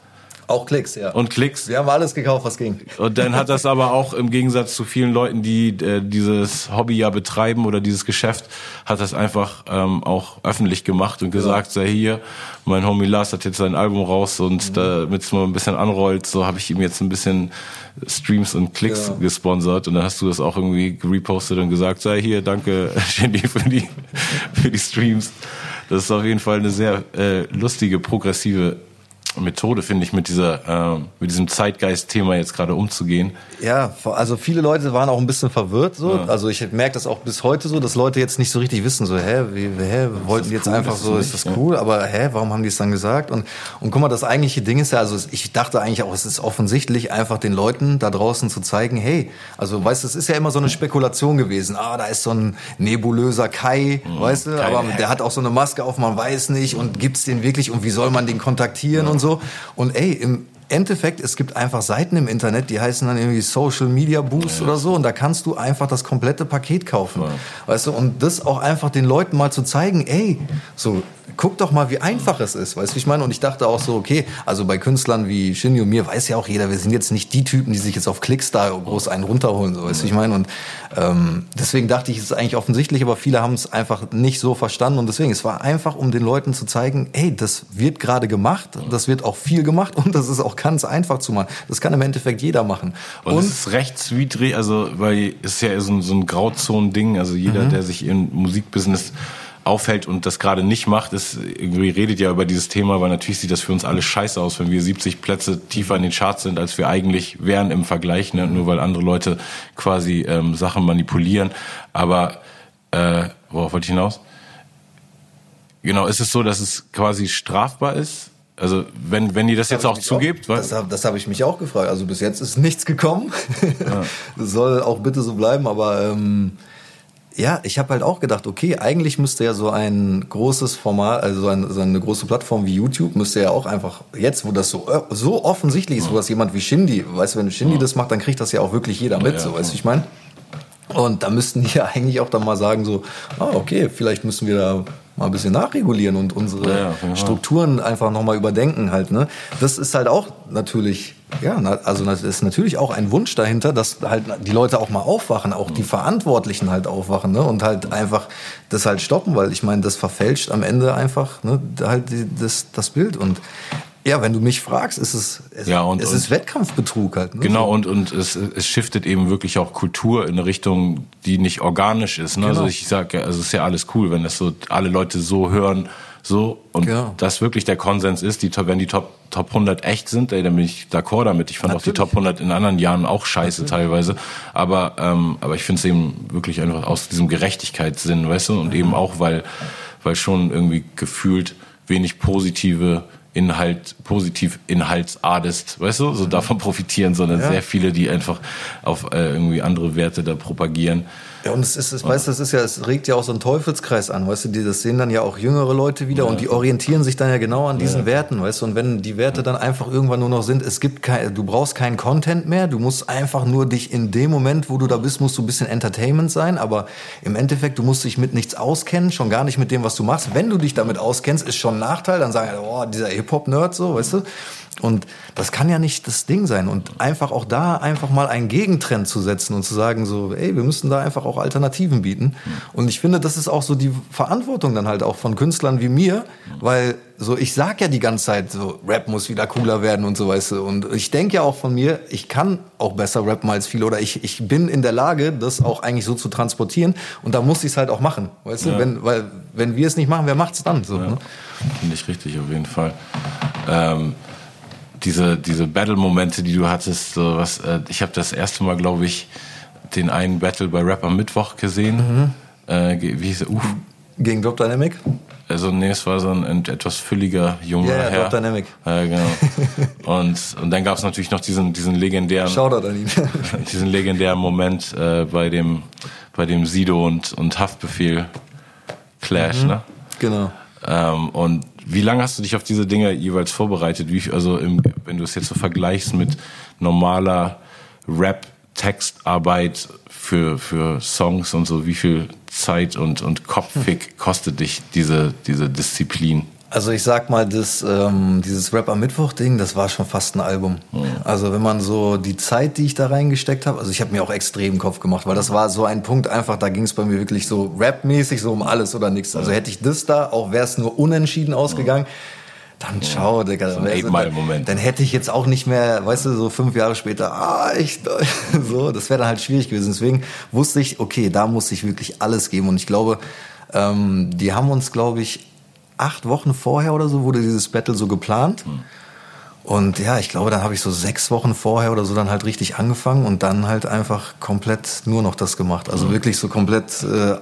auch Klicks, ja. Und Klicks. Wir haben alles gekauft, was ging. Und dann hat das aber auch im Gegensatz zu vielen Leuten, die äh, dieses Hobby ja betreiben oder dieses Geschäft, hat das einfach ähm, auch öffentlich gemacht und gesagt, ja. sei hier, mein Homie Lars hat jetzt sein Album raus und mhm. damit es mal ein bisschen anrollt, so habe ich ihm jetzt ein bisschen Streams und Klicks ja. gesponsert und dann hast du das auch irgendwie repostet und gesagt, sei hier, danke <laughs> Shindy für die, für die Streams. Das ist auf jeden Fall eine sehr äh, lustige, progressive Methode, finde ich, mit dieser, äh, mit diesem Zeitgeist-Thema jetzt gerade umzugehen. Ja, also viele Leute waren auch ein bisschen verwirrt so. Ja. Also ich merke das auch bis heute so, dass Leute jetzt nicht so richtig wissen, so, hä, wie, hä, wollten die jetzt cool, einfach so, ist das cool, ja. aber hä, warum haben die es dann gesagt? Und, und guck mal, das eigentliche Ding ist ja, also ich dachte eigentlich auch, es ist offensichtlich einfach den Leuten da draußen zu zeigen, hey, also weißt du, es ist ja immer so eine Spekulation gewesen. Ah, da ist so ein nebulöser Kai, mhm, weißt du, aber der hat auch so eine Maske auf, man weiß nicht und gibt's den wirklich und wie soll man den kontaktieren ja. und so. Und ey, im Endeffekt, es gibt einfach Seiten im Internet, die heißen dann irgendwie Social Media Boost ja. oder so und da kannst du einfach das komplette Paket kaufen. Ja. Weißt du, und das auch einfach den Leuten mal zu zeigen, ey, so guck doch mal, wie einfach es ist, weißt du, ich meine? Und ich dachte auch so, okay, also bei Künstlern wie Shinny und mir weiß ja auch jeder, wir sind jetzt nicht die Typen, die sich jetzt auf Klicks da groß einen runterholen, so, weißt du, ich meine? Und ähm, deswegen dachte ich, es ist eigentlich offensichtlich, aber viele haben es einfach nicht so verstanden und deswegen, es war einfach, um den Leuten zu zeigen, ey, das wird gerade gemacht, das wird auch viel gemacht und das ist auch ganz einfach zu machen. Das kann im Endeffekt jeder machen. Und, und es ist rechtswidrig, also, weil es ist ja so ein, so ein Grauzonen-Ding, also jeder, mhm. der sich im Musikbusiness auffällt und das gerade nicht macht, ist, irgendwie redet ja über dieses Thema, weil natürlich sieht das für uns alle scheiße aus, wenn wir 70 Plätze tiefer in den Charts sind, als wir eigentlich wären im Vergleich, ne? nur weil andere Leute quasi ähm, Sachen manipulieren. Aber äh, worauf wollte ich hinaus? Genau, ist es so, dass es quasi strafbar ist? Also wenn, wenn ihr das, das jetzt auch zugebt? Auch, das, habe ich mich auch gefragt. Also bis jetzt ist nichts gekommen. Ja. das <laughs> soll auch bitte so bleiben, aber ähm, ja, ich habe halt auch gedacht, okay, eigentlich müsste ja so ein großes Format, also so, ein, so eine große Plattform wie YouTube, müsste ja auch einfach, jetzt, wo das so, so offensichtlich ist, wo das jemand wie Shindy, weißt du, wenn Shindy das macht, dann kriegt das ja auch wirklich jeder mit, so, weißt du, ich meine? Und da müssten die ja <laughs> eigentlich auch dann mal sagen, so, ah, okay, vielleicht müssen wir da mal ein bisschen nachregulieren und unsere ja, ja, Strukturen einfach nochmal überdenken halt. Ne? Das ist halt auch natürlich, ja, also das ist natürlich auch ein Wunsch dahinter, dass halt die Leute auch mal aufwachen, auch die Verantwortlichen halt aufwachen ne? und halt einfach das halt stoppen, weil ich meine, das verfälscht am Ende einfach ne, halt das, das Bild und ja, wenn du mich fragst, ist es, es, ja, und, es ist Wettkampfbetrug halt. Ne? Genau, und, und es, es shiftet eben wirklich auch Kultur in eine Richtung, die nicht organisch ist. Ne? Also genau. Also ich sage, also es ist ja alles cool, wenn das so alle Leute so hören, so und genau. das wirklich der Konsens ist, die, wenn die Top, Top 100 echt sind, ey, dann bin ich d'accord damit. Ich fand Natürlich. auch die Top 100 in anderen Jahren auch scheiße Natürlich. teilweise, aber ähm, aber ich finde es eben wirklich einfach aus diesem Gerechtigkeitssinn, weißt du, und mhm. eben auch weil weil schon irgendwie gefühlt wenig positive Inhalt, positiv Inhaltsartist, weißt du, so davon profitieren, sondern ja. sehr viele, die einfach auf äh, irgendwie andere Werte da propagieren. Ja, und es ist, es, weißt du, das ist ja, es regt ja auch so einen Teufelskreis an, weißt du, die, das sehen dann ja auch jüngere Leute wieder ja. und die orientieren sich dann ja genau an diesen ja. Werten, weißt du, und wenn die Werte dann einfach irgendwann nur noch sind, es gibt kein, du brauchst keinen Content mehr, du musst einfach nur dich in dem Moment, wo du da bist, musst du ein bisschen Entertainment sein, aber im Endeffekt, du musst dich mit nichts auskennen, schon gar nicht mit dem, was du machst. Wenn du dich damit auskennst, ist schon ein Nachteil, dann sagen, oh, dieser Hip-Hop-Nerd so, weißt du, und das kann ja nicht das Ding sein. Und einfach auch da einfach mal einen Gegentrend zu setzen und zu sagen so, ey, wir müssen da einfach auch Alternativen bieten. Und ich finde, das ist auch so die Verantwortung dann halt auch von Künstlern wie mir, weil so ich sag ja die ganze Zeit so, Rap muss wieder cooler werden und so weißt du. Und ich denke ja auch von mir, ich kann auch besser rappen als viele oder ich, ich bin in der Lage, das auch eigentlich so zu transportieren. Und da muss ich es halt auch machen, weißt ja. du, wenn, weil wenn wir es nicht machen, wer macht's dann? So, ja. ne? Finde ich richtig auf jeden Fall. Ähm diese, diese Battle-Momente, die du hattest, so was, äh, ich habe das erste Mal, glaube ich, den einen Battle bei Rap am Mittwoch gesehen. Mhm. Äh, wie hieß er? Uf. Gegen Drop Dynamic? Also nee, es war so ein, ein etwas fülliger junger yeah, Herr. Drop Dynamic. Ja, genau. <laughs> und, und dann gab es natürlich noch diesen, diesen legendären Shoutout an ihn. <laughs> diesen legendären Moment äh, bei dem bei dem Sido und, und Haftbefehl Clash, mhm. ne? Genau. Ähm, und wie lange hast du dich auf diese Dinge jeweils vorbereitet? Wie, also im, wenn du es jetzt so vergleichst mit normaler Rap-Textarbeit für, für Songs und so, wie viel Zeit und, und Kopffick kostet dich diese, diese Disziplin? Also ich sag mal, das, ähm, dieses Rap am Mittwoch-Ding, das war schon fast ein Album. Mhm. Also wenn man so die Zeit, die ich da reingesteckt habe, also ich habe mir auch extrem Kopf gemacht, weil das war so ein Punkt einfach, da ging es bei mir wirklich so rapmäßig so um alles oder nichts. Also hätte ich das da, auch wäre es nur unentschieden ausgegangen. Dann schau, Digga. So ein dann, Moment. dann hätte ich jetzt auch nicht mehr, weißt du, so fünf Jahre später, ah, ich, <laughs> so, das wäre dann halt schwierig gewesen. Deswegen wusste ich, okay, da muss ich wirklich alles geben. Und ich glaube, ähm, die haben uns, glaube ich, acht Wochen vorher oder so wurde dieses Battle so geplant. Mhm. Und ja, ich glaube, dann habe ich so sechs Wochen vorher oder so dann halt richtig angefangen und dann halt einfach komplett nur noch das gemacht. Also mhm. wirklich so komplett äh,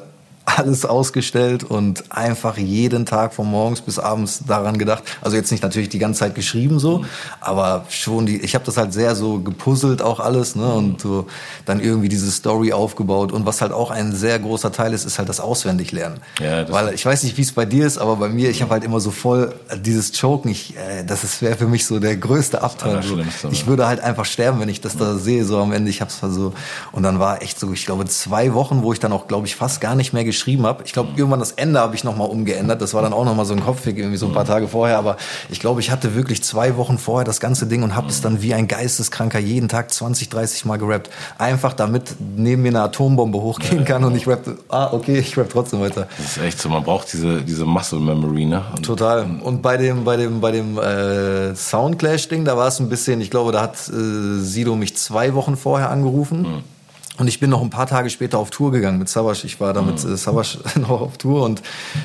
alles ausgestellt und einfach jeden Tag von morgens bis abends daran gedacht. Also jetzt nicht natürlich die ganze Zeit geschrieben so, aber schon die. Ich habe das halt sehr so gepuzzelt auch alles ne und so dann irgendwie diese Story aufgebaut und was halt auch ein sehr großer Teil ist, ist halt das Auswendiglernen. Ja, Weil ich weiß nicht, wie es bei dir ist, aber bei mir, ich habe halt immer so voll dieses Choken. Ich, äh, das wäre für mich so der größte Abteil. So. Ich würde halt einfach sterben, wenn ich das da sehe so am Ende. Ich habe es so und dann war echt so, ich glaube zwei Wochen, wo ich dann auch glaube ich fast gar nicht mehr geschrieben geschrieben habe. Ich glaube, irgendwann das Ende habe ich nochmal umgeändert. Das war dann auch nochmal so ein Kopfweg, irgendwie so ein paar Tage vorher. Aber ich glaube, ich hatte wirklich zwei Wochen vorher das ganze Ding und habe es dann wie ein Geisteskranker jeden Tag 20, 30 Mal gerappt. Einfach damit neben mir eine Atombombe hochgehen kann und ich rappte, ah, okay, ich rapp trotzdem weiter. Das ist echt so, man braucht diese, diese Muscle Memory, ne? Und Total. Und bei dem, bei dem, bei dem äh, Soundclash-Ding, da war es ein bisschen, ich glaube, da hat äh, Sido mich zwei Wochen vorher angerufen. Mhm und ich bin noch ein paar Tage später auf Tour gegangen mit Savas. Ich war da mit mhm. äh, Savas <laughs> noch auf Tour und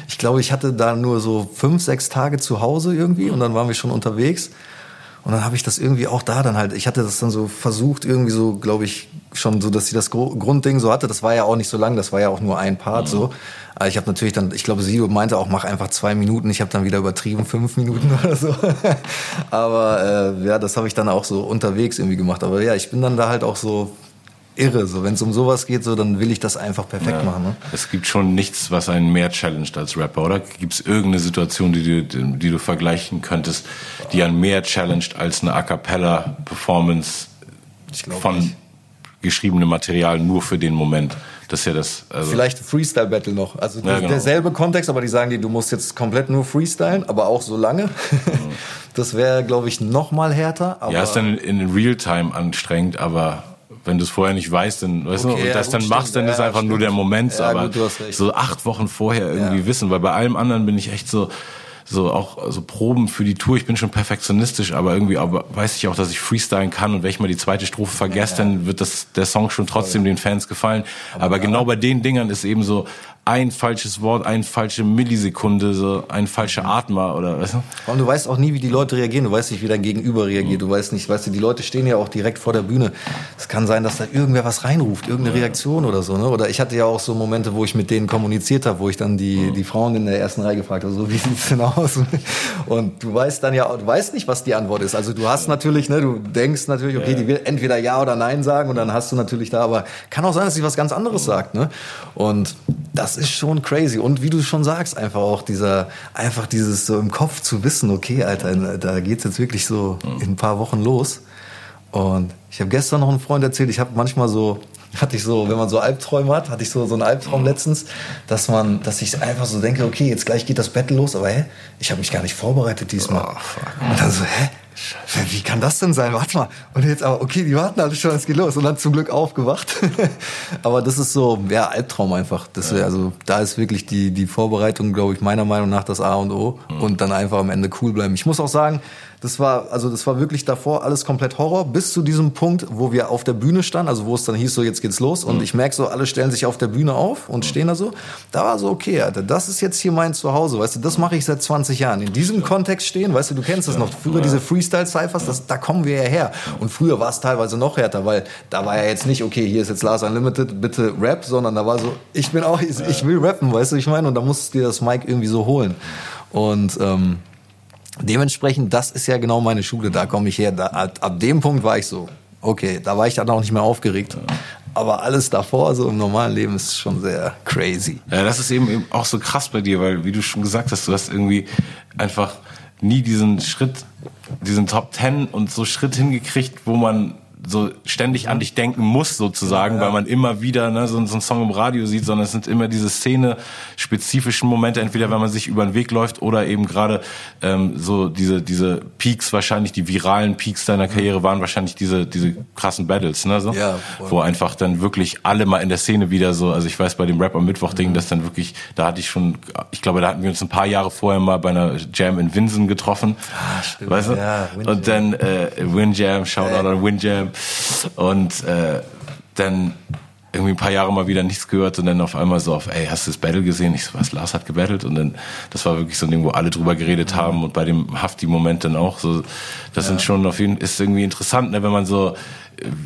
ich glaube, ich hatte da nur so fünf, sechs Tage zu Hause irgendwie und dann waren wir schon unterwegs. Und dann habe ich das irgendwie auch da dann halt, ich hatte das dann so versucht, irgendwie so, glaube ich, schon so, dass sie das Grundding so hatte. Das war ja auch nicht so lang, das war ja auch nur ein Part mhm. so. Aber ich habe natürlich dann, ich glaube, sie meinte auch, mach einfach zwei Minuten. Ich habe dann wieder übertrieben, fünf Minuten <laughs> oder so. Aber äh, ja, das habe ich dann auch so unterwegs irgendwie gemacht. Aber ja, ich bin dann da halt auch so irre. So, wenn es um sowas geht, so, dann will ich das einfach perfekt ja. machen. Ne? Es gibt schon nichts, was einen mehr challenged als Rapper, oder? Gibt es irgendeine Situation, die du, die du vergleichen könntest, die einen mehr challenged als eine A cappella Performance von nicht. geschriebenem Material nur für den Moment? Das ist ja das. Also Vielleicht Freestyle Battle noch. Also ja, genau. derselbe Kontext, aber die sagen dir, du musst jetzt komplett nur freestylen, aber auch so lange. <laughs> das wäre, glaube ich, noch mal härter. ja, ist dann in Realtime anstrengend, aber wenn du es vorher nicht weißt, dann weißt okay, du, und das ja, dann machst, dann ja, ist einfach stimmt. nur der Moment. Ja, aber gut, so acht Wochen vorher irgendwie wissen, weil bei allem anderen bin ich echt so, so auch so Proben für die Tour. Ich bin schon perfektionistisch, aber irgendwie aber weiß ich auch, dass ich freestylen kann und wenn ich mal die zweite Strophe vergesse, dann wird das der Song schon trotzdem Voll. den Fans gefallen. Aber, aber genau bei den Dingern ist eben so, ein falsches Wort, eine falsche Millisekunde, so ein falscher Atmer oder du? Und du weißt auch nie, wie die Leute reagieren. Du weißt nicht, wie dein Gegenüber reagiert. Du weißt nicht, weißt du, die Leute stehen ja auch direkt vor der Bühne. Es kann sein, dass da irgendwer was reinruft, irgendeine Reaktion oder so. Ne? Oder ich hatte ja auch so Momente, wo ich mit denen kommuniziert habe, wo ich dann die, die Frauen in der ersten Reihe gefragt habe, so wie sieht's denn aus? aus. Und du weißt dann ja, du weißt nicht, was die Antwort ist. Also du hast natürlich, ne, du denkst natürlich, okay, die will entweder ja oder nein sagen und dann hast du natürlich da, aber kann auch sein, dass sie was ganz anderes sagt, ne? Und das ist schon crazy. Und wie du schon sagst, einfach auch dieser, einfach dieses so im Kopf zu wissen, okay, Alter, da geht's jetzt wirklich so in ein paar Wochen los. Und ich habe gestern noch einen Freund erzählt, ich habe manchmal so, hatte ich so, wenn man so Albträume hat, hatte ich so, so einen Albtraum mhm. letztens, dass man, dass ich einfach so denke, okay, jetzt gleich geht das Battle los, aber hä, ich habe mich gar nicht vorbereitet diesmal. Oh, und dann so, hä? Scheiße. Wie kann das denn sein? Warte mal. Und jetzt aber, okay, die warten alle schon, es geht los. Und dann zum Glück aufgewacht. <laughs> aber das ist so, ja, Albtraum einfach. Das, ja. Also da ist wirklich die, die Vorbereitung, glaube ich, meiner Meinung nach das A und O. Mhm. Und dann einfach am Ende cool bleiben. Ich muss auch sagen, das war, also das war wirklich davor alles komplett Horror, bis zu diesem Punkt, wo wir auf der Bühne standen, also wo es dann hieß, so jetzt geht's los. Und mhm. ich merke so, alle stellen sich auf der Bühne auf und mhm. stehen da so. Da war so, okay, Alter, das ist jetzt hier mein Zuhause, weißt du, das mache ich seit 20 Jahren. In diesem Kontext stehen, weißt du, du kennst das noch, früher diese Freestyle-Cyphers, da kommen wir ja her. Und früher war es teilweise noch härter, weil da war ja jetzt nicht, okay, hier ist jetzt Lars Unlimited, bitte Rap, sondern da war so, ich bin auch, ich, ich will rappen, weißt du, ich meine, und da musst du dir das Mic irgendwie so holen. Und ähm, dementsprechend, das ist ja genau meine Schule, da komme ich her. Da, ab, ab, dem Punkt war ich so, okay, da war ich dann auch nicht mehr aufgeregt. Aber alles davor, so im normalen Leben, ist schon sehr crazy. Ja, das ist eben auch so krass bei dir, weil, wie du schon gesagt hast, du hast irgendwie einfach nie diesen Schritt, diesen Top Ten und so Schritt hingekriegt, wo man so ständig an dich denken muss sozusagen, ja. weil man immer wieder ne, so, so einen Song im Radio sieht, sondern es sind immer diese Szene-spezifischen Momente, entweder wenn man sich über den Weg läuft oder eben gerade ähm, so diese diese Peaks wahrscheinlich, die viralen Peaks deiner Karriere waren wahrscheinlich diese diese krassen Battles, ne, so, ja, wo einfach dann wirklich alle mal in der Szene wieder so, also ich weiß bei dem Rap am Mittwoch Ding, mhm. dass dann wirklich, da hatte ich schon, ich glaube, da hatten wir uns ein paar Jahre vorher mal bei einer Jam in Winsen getroffen, ah, stimmt, weißt du? Ja, und dann äh, Windjam, Shoutout an Windjam und äh, dann irgendwie ein paar Jahre mal wieder nichts gehört und dann auf einmal so auf, ey, hast du das Battle gesehen? Ich so, was, Lars hat gebattelt? Und dann, das war wirklich so ein Ding, wo alle drüber geredet haben und bei dem Hafti-Moment dann auch. So, das ja. sind schon auf jeden, ist irgendwie interessant, ne, wenn man so,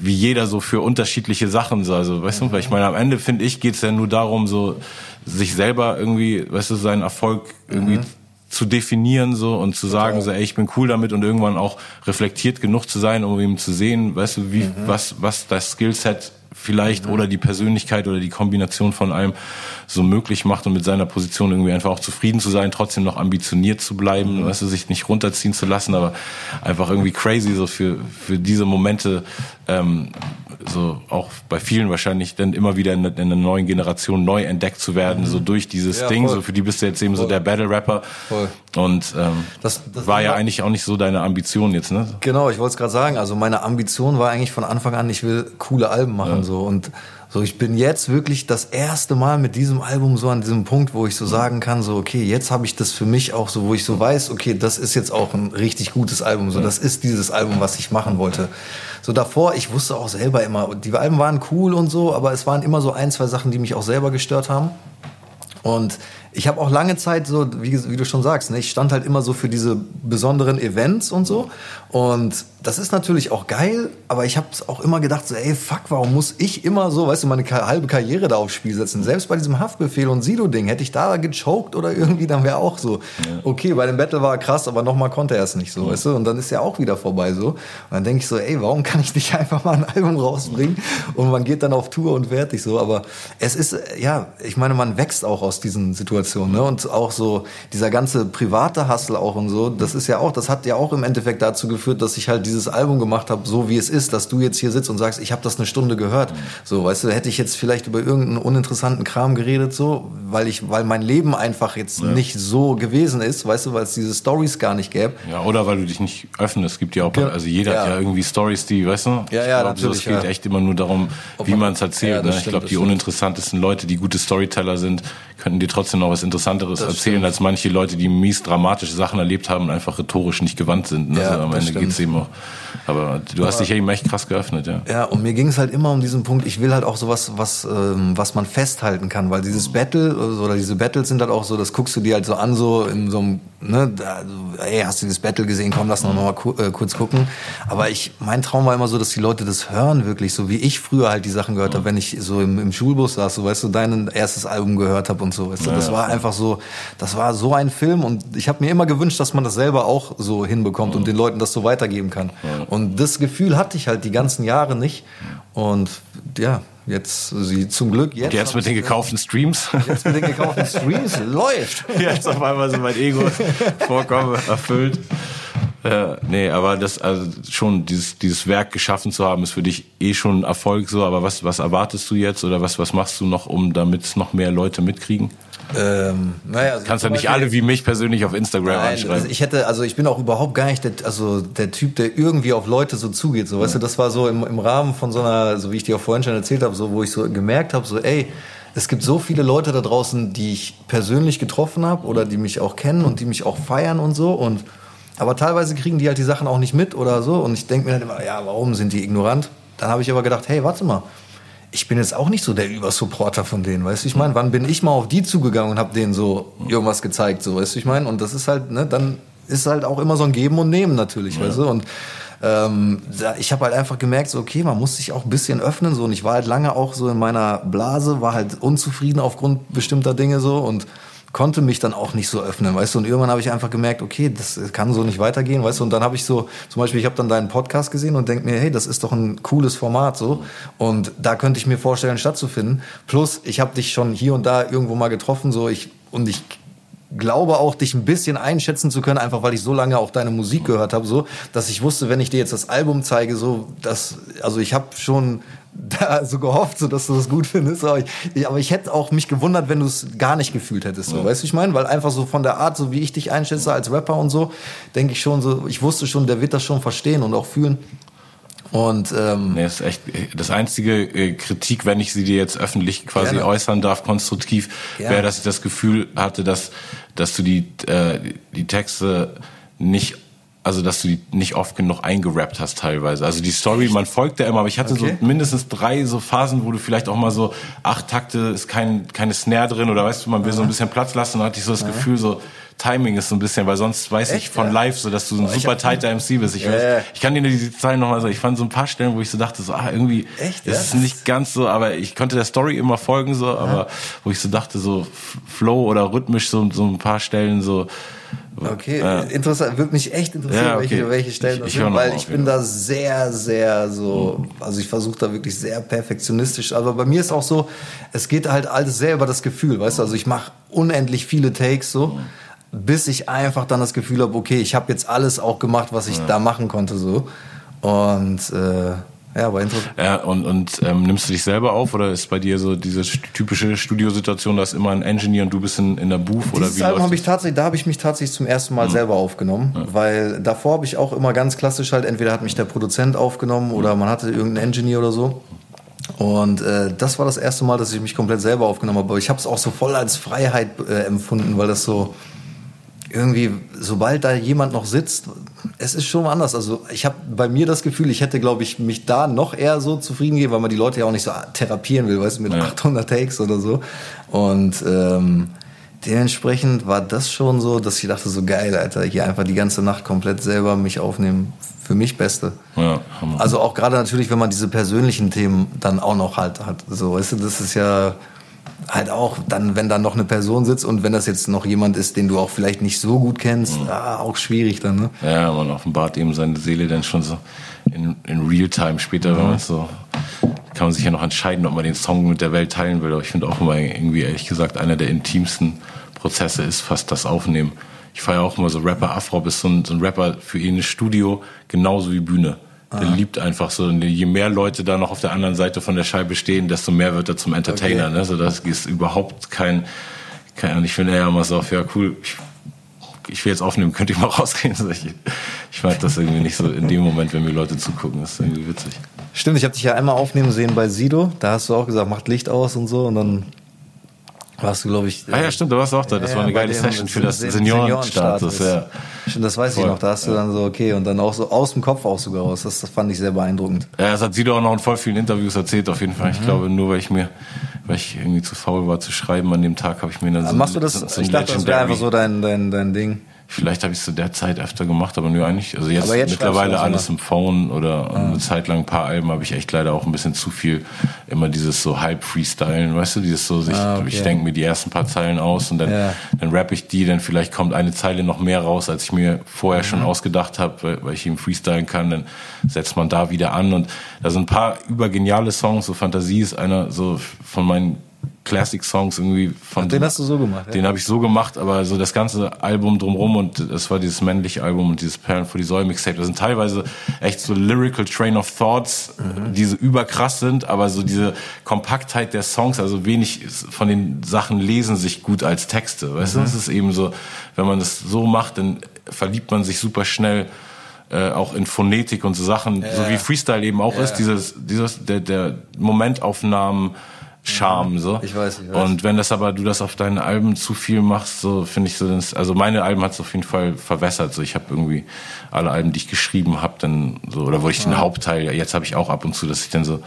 wie jeder so für unterschiedliche Sachen so, also, weißt du, weil ich meine, am Ende finde ich, geht's ja nur darum, so, sich selber irgendwie, weißt du, seinen Erfolg irgendwie mhm zu definieren so und zu sagen so ey ich bin cool damit und irgendwann auch reflektiert genug zu sein um eben zu sehen weißt du wie mhm. was was das Skillset vielleicht mhm. oder die Persönlichkeit oder die Kombination von allem so möglich macht und mit seiner Position irgendwie einfach auch zufrieden zu sein, trotzdem noch ambitioniert zu bleiben, mhm. weißt du, sich nicht runterziehen zu lassen, aber einfach irgendwie crazy so für für diese Momente ähm, so auch bei vielen wahrscheinlich dann immer wieder in, in einer neuen Generation neu entdeckt zu werden, mhm. so durch dieses ja, Ding. Voll. So für die bist du jetzt eben voll. so der Battle Rapper. Voll. Und ähm, das, das war ja eigentlich auch nicht so deine Ambition jetzt, ne? Genau, ich wollte es gerade sagen. Also meine Ambition war eigentlich von Anfang an, ich will coole Alben machen ja. so und so, ich bin jetzt wirklich das erste Mal mit diesem Album so an diesem Punkt, wo ich so sagen kann, so, okay, jetzt habe ich das für mich auch so, wo ich so weiß, okay, das ist jetzt auch ein richtig gutes Album, so, das ist dieses Album, was ich machen wollte. So davor, ich wusste auch selber immer, die Alben waren cool und so, aber es waren immer so ein, zwei Sachen, die mich auch selber gestört haben. Und ich habe auch lange Zeit so, wie, wie, du schon sagst, ne, ich stand halt immer so für diese besonderen Events und so. Und das ist natürlich auch geil, aber ich habe auch immer gedacht, so, ey, fuck, warum muss ich immer so, weißt du, meine halbe Karriere da aufs Spiel setzen? Selbst bei diesem Haftbefehl und Sido-Ding, hätte ich da gechoked oder irgendwie, dann wäre auch so, okay, bei dem Battle war er krass, aber nochmal konnte er es nicht so, weißt du? Und dann ist er auch wieder vorbei so. Und dann denke ich so, ey, warum kann ich nicht <laughs> einfach mal ein Album rausbringen? Und man geht dann auf Tour und fertig so. Aber es ist, ja, ich meine, man wächst auch aus diesen Situationen, ne? Und auch so dieser ganze private Hustle auch und so, das ist ja auch, das hat ja auch im Endeffekt dazu geführt, dass ich halt dieses Album gemacht habe, so wie es ist, dass du jetzt hier sitzt und sagst, ich habe das eine Stunde gehört. So, weißt du, hätte ich jetzt vielleicht über irgendeinen uninteressanten Kram geredet, so, weil ich, weil mein Leben einfach jetzt ja. nicht so gewesen ist, weißt du, weil es diese Stories gar nicht gäbe. Ja, oder weil du dich nicht öffnest. Es gibt ja auch, also jeder ja. hat ja irgendwie Stories, die, weißt du? Ja, ja, glaub, natürlich. Es geht ja. echt immer nur darum, wie man es erzählt. Ja, ne? Ich glaube, die uninteressantesten Leute, die gute Storyteller sind, könnten dir trotzdem noch was Interessanteres das erzählen, stimmt. als manche Leute, die mies dramatische Sachen erlebt haben und einfach rhetorisch nicht gewandt sind. Ne? Ja, also am Ende geht es eben auch Aber du hast dich ja eben echt krass geöffnet, ja. Ja, und mir ging es halt immer um diesen Punkt, ich will halt auch sowas, was, ähm, was man festhalten kann, weil dieses Battle oder diese Battles sind halt auch so, das guckst du dir halt so an, so in so einem, ne, da, ey, hast du dieses Battle gesehen, komm, lass noch mal ku äh, kurz gucken. Aber ich, mein Traum war immer so, dass die Leute das hören wirklich, so wie ich früher halt die Sachen gehört habe, wenn ich so im, im Schulbus saß, so weißt du, dein erstes Album gehört habe und so, weißt du, das war einfach so, das war so ein Film und ich habe mir immer gewünscht, dass man das selber auch so hinbekommt und den Leuten das so weitergeben kann. Und das Gefühl hatte ich halt die ganzen Jahre nicht und ja, Jetzt sie zum Glück jetzt. Und jetzt mit den gekauften Streams. Jetzt mit den gekauften Streams <laughs> läuft. Jetzt auf einmal so mein Ego vorkomme, erfüllt. Ja, nee, aber das, also schon, dieses, dieses Werk geschaffen zu haben, ist für dich eh schon ein Erfolg so, aber was, was erwartest du jetzt oder was, was machst du noch, um damit noch mehr Leute mitkriegen? Ähm, naja, also Kannst ja nicht alle wie mich persönlich auf Instagram nein, anschreiben. Also ich hätte, also ich bin auch überhaupt gar nicht der, also der Typ, der irgendwie auf Leute so zugeht. So, ja. weißt du, das war so im, im Rahmen von so einer, so wie ich dir auch vorhin schon erzählt habe, so wo ich so gemerkt habe, so ey, es gibt so viele Leute da draußen, die ich persönlich getroffen habe oder die mich auch kennen und die mich auch feiern und so und aber teilweise kriegen die halt die Sachen auch nicht mit oder so. Und ich denke mir dann immer, ja, warum sind die ignorant? Dann habe ich aber gedacht, hey, warte mal. Ich bin jetzt auch nicht so der Übersupporter von denen, weißt du, ich meine, wann bin ich mal auf die zugegangen und habe denen so irgendwas gezeigt, so, weißt du, ich meine, und das ist halt, ne, dann ist halt auch immer so ein Geben und Nehmen natürlich, ja. weißt du, und ähm, ich habe halt einfach gemerkt, so, okay, man muss sich auch ein bisschen öffnen, so, und ich war halt lange auch so in meiner Blase, war halt unzufrieden aufgrund bestimmter Dinge so. Und konnte mich dann auch nicht so öffnen, weißt du. Und irgendwann habe ich einfach gemerkt, okay, das kann so nicht weitergehen, weißt du. Und dann habe ich so, zum Beispiel, ich habe dann deinen Podcast gesehen und denke mir, hey, das ist doch ein cooles Format so. Und da könnte ich mir vorstellen, stattzufinden. Plus, ich habe dich schon hier und da irgendwo mal getroffen, so ich und ich glaube auch, dich ein bisschen einschätzen zu können, einfach weil ich so lange auch deine Musik gehört habe, so, dass ich wusste, wenn ich dir jetzt das Album zeige, so, dass, also ich habe schon da so gehofft, so dass du das gut findest. Aber ich, aber ich hätte auch mich gewundert, wenn du es gar nicht gefühlt hättest. So, ja. Weißt du, ich meine? Weil einfach so von der Art, so wie ich dich einschätze als Rapper und so, denke ich schon so, ich wusste schon, der wird das schon verstehen und auch fühlen. Und ähm, nee, ist echt das einzige äh, Kritik, wenn ich sie dir jetzt öffentlich quasi gerne. äußern darf, konstruktiv, wäre, dass ich das Gefühl hatte, dass dass du die äh, die Texte nicht also dass du die nicht oft genug eingerappt hast teilweise. Also die Story, man folgt ja immer, aber ich hatte okay. so mindestens drei so Phasen, wo du vielleicht auch mal so acht Takte ist kein keine Snare drin oder weißt du, man will so ein bisschen Platz lassen und hatte ich so das Gefühl so Timing ist so ein bisschen, weil sonst weiß Echt, ich von ja? live so, dass du ein oh, super tighter MC bist. Ich, yeah. weiß, ich kann dir nur die Zeilen nochmal sagen. Ich fand so ein paar Stellen, wo ich so dachte, so, ah, irgendwie Echt, ja? ist es nicht ganz so, aber ich konnte der Story immer folgen, so, ja. aber wo ich so dachte, so Flow oder rhythmisch so, so ein paar Stellen so, Okay, äh, interessant. Würde mich echt interessieren, ja, okay. welche, welche Stellen das ich, sind, weil ich bin ja. da sehr, sehr so, also ich versuche da wirklich sehr perfektionistisch. Aber bei mir ist auch so, es geht halt alles sehr über das Gefühl, weißt du, also ich mache unendlich viele Takes so. Mhm bis ich einfach dann das Gefühl habe, okay, ich habe jetzt alles auch gemacht, was ich ja. da machen konnte so. Und äh, ja, war interessant. Ja, und, und ähm, nimmst du dich selber auf oder ist bei dir so diese typische Studiosituation, da ist immer ein Engineer und du bist in, in der Booth oder wie Album habe ich tatsächlich, da habe ich mich tatsächlich zum ersten Mal mhm. selber aufgenommen, ja. weil davor habe ich auch immer ganz klassisch halt, entweder hat mich der Produzent aufgenommen oder man hatte irgendeinen Engineer oder so. Und äh, das war das erste Mal, dass ich mich komplett selber aufgenommen habe. Aber ich habe es auch so voll als Freiheit äh, empfunden, weil das so irgendwie, sobald da jemand noch sitzt, es ist schon anders. Also ich habe bei mir das Gefühl, ich hätte, glaube ich, mich da noch eher so zufrieden gegeben, weil man die Leute ja auch nicht so therapieren will, weißt du, mit ja. 800 Takes oder so. Und ähm, dementsprechend war das schon so, dass ich dachte, so geil, Alter, hier einfach die ganze Nacht komplett selber mich aufnehmen. Für mich Beste. Ja, also auch gerade natürlich, wenn man diese persönlichen Themen dann auch noch halt hat. So, weißt du, das ist ja halt auch dann, wenn da noch eine Person sitzt und wenn das jetzt noch jemand ist, den du auch vielleicht nicht so gut kennst, mhm. ah, auch schwierig dann, ne? Ja, man offenbart eben seine Seele dann schon so in, in Realtime später, mhm. wenn man so, kann man sich ja noch entscheiden, ob man den Song mit der Welt teilen will. Aber ich finde auch immer irgendwie, ehrlich gesagt, einer der intimsten Prozesse ist fast das Aufnehmen. Ich feiere auch immer so Rapper Afro, ist so ein, so ein Rapper für ihn ein Studio, genauso wie Bühne. Der ah. liebt einfach so. Und je mehr Leute da noch auf der anderen Seite von der Scheibe stehen, desto mehr wird er zum Entertainer. Okay. Ne? So, das ist überhaupt kein, kein ich finde ja immer so, ja cool, ich, ich will jetzt aufnehmen, könnt ihr mal <laughs> rausgehen. Ich, ich mag das irgendwie nicht so in dem Moment, wenn mir Leute zugucken. Das ist irgendwie witzig. Stimmt, ich habe dich ja einmal aufnehmen sehen bei Sido. Da hast du auch gesagt, macht Licht aus und so. Und dann warst du, glaube ich. Ah ja, stimmt, du warst auch da. Das ja, war eine geile Session für das Seniorenstatus. Ja. Das weiß Voll. ich noch. Da hast du dann so, okay, und dann auch so aus dem Kopf auch sogar raus. Das, das fand ich sehr beeindruckend. Ja, das hat sie doch auch noch in voll vielen Interviews erzählt, auf jeden Fall. Mhm. Ich glaube, nur weil ich mir, weil ich irgendwie zu faul war zu schreiben an dem Tag, habe ich mir dann so. Machst du das? So ich dachte, das wäre einfach so dein, dein, dein Ding. Vielleicht habe ich es zu der Zeit öfter gemacht, aber nur eigentlich. Also jetzt, jetzt mittlerweile alles im Phone oder ja. eine Zeit lang ein paar Alben habe ich echt leider auch ein bisschen zu viel immer dieses so halb Freestylen, weißt du, dieses so sich, ah, okay. ich denke mir die ersten paar Zeilen aus und dann, ja. dann rappe ich die, dann vielleicht kommt eine Zeile noch mehr raus, als ich mir vorher schon mhm. ausgedacht habe, weil, weil ich eben freestylen kann, dann setzt man da wieder an und da sind ein paar übergeniale Songs, so Fantasie ist einer so von meinen Classic-Songs irgendwie von. Ach, den hast du so gemacht, ja? Den habe ich so gemacht, aber so das ganze Album drumrum und das war dieses männliche Album und dieses Perlen für die Säule Mixtape. Das sind teilweise echt so lyrical train of thoughts, mhm. die so überkrass sind, aber so diese Kompaktheit der Songs, also wenig von den Sachen lesen sich gut als Texte. Weißt mhm. du, es ist eben so, wenn man das so macht, dann verliebt man sich super schnell äh, auch in Phonetik und so Sachen, ja. so wie Freestyle eben auch ja. ist, dieses, dieses, der, der Momentaufnahmen, Charme so. Ich weiß, ich weiß. Und wenn das aber du das auf deinen Alben zu viel machst, so finde ich so, das, also meine Alben hat es auf jeden Fall verwässert. So ich habe irgendwie alle Alben, die ich geschrieben habe, dann so oder wo ich den Hauptteil, jetzt habe ich auch ab und zu, dass ich dann so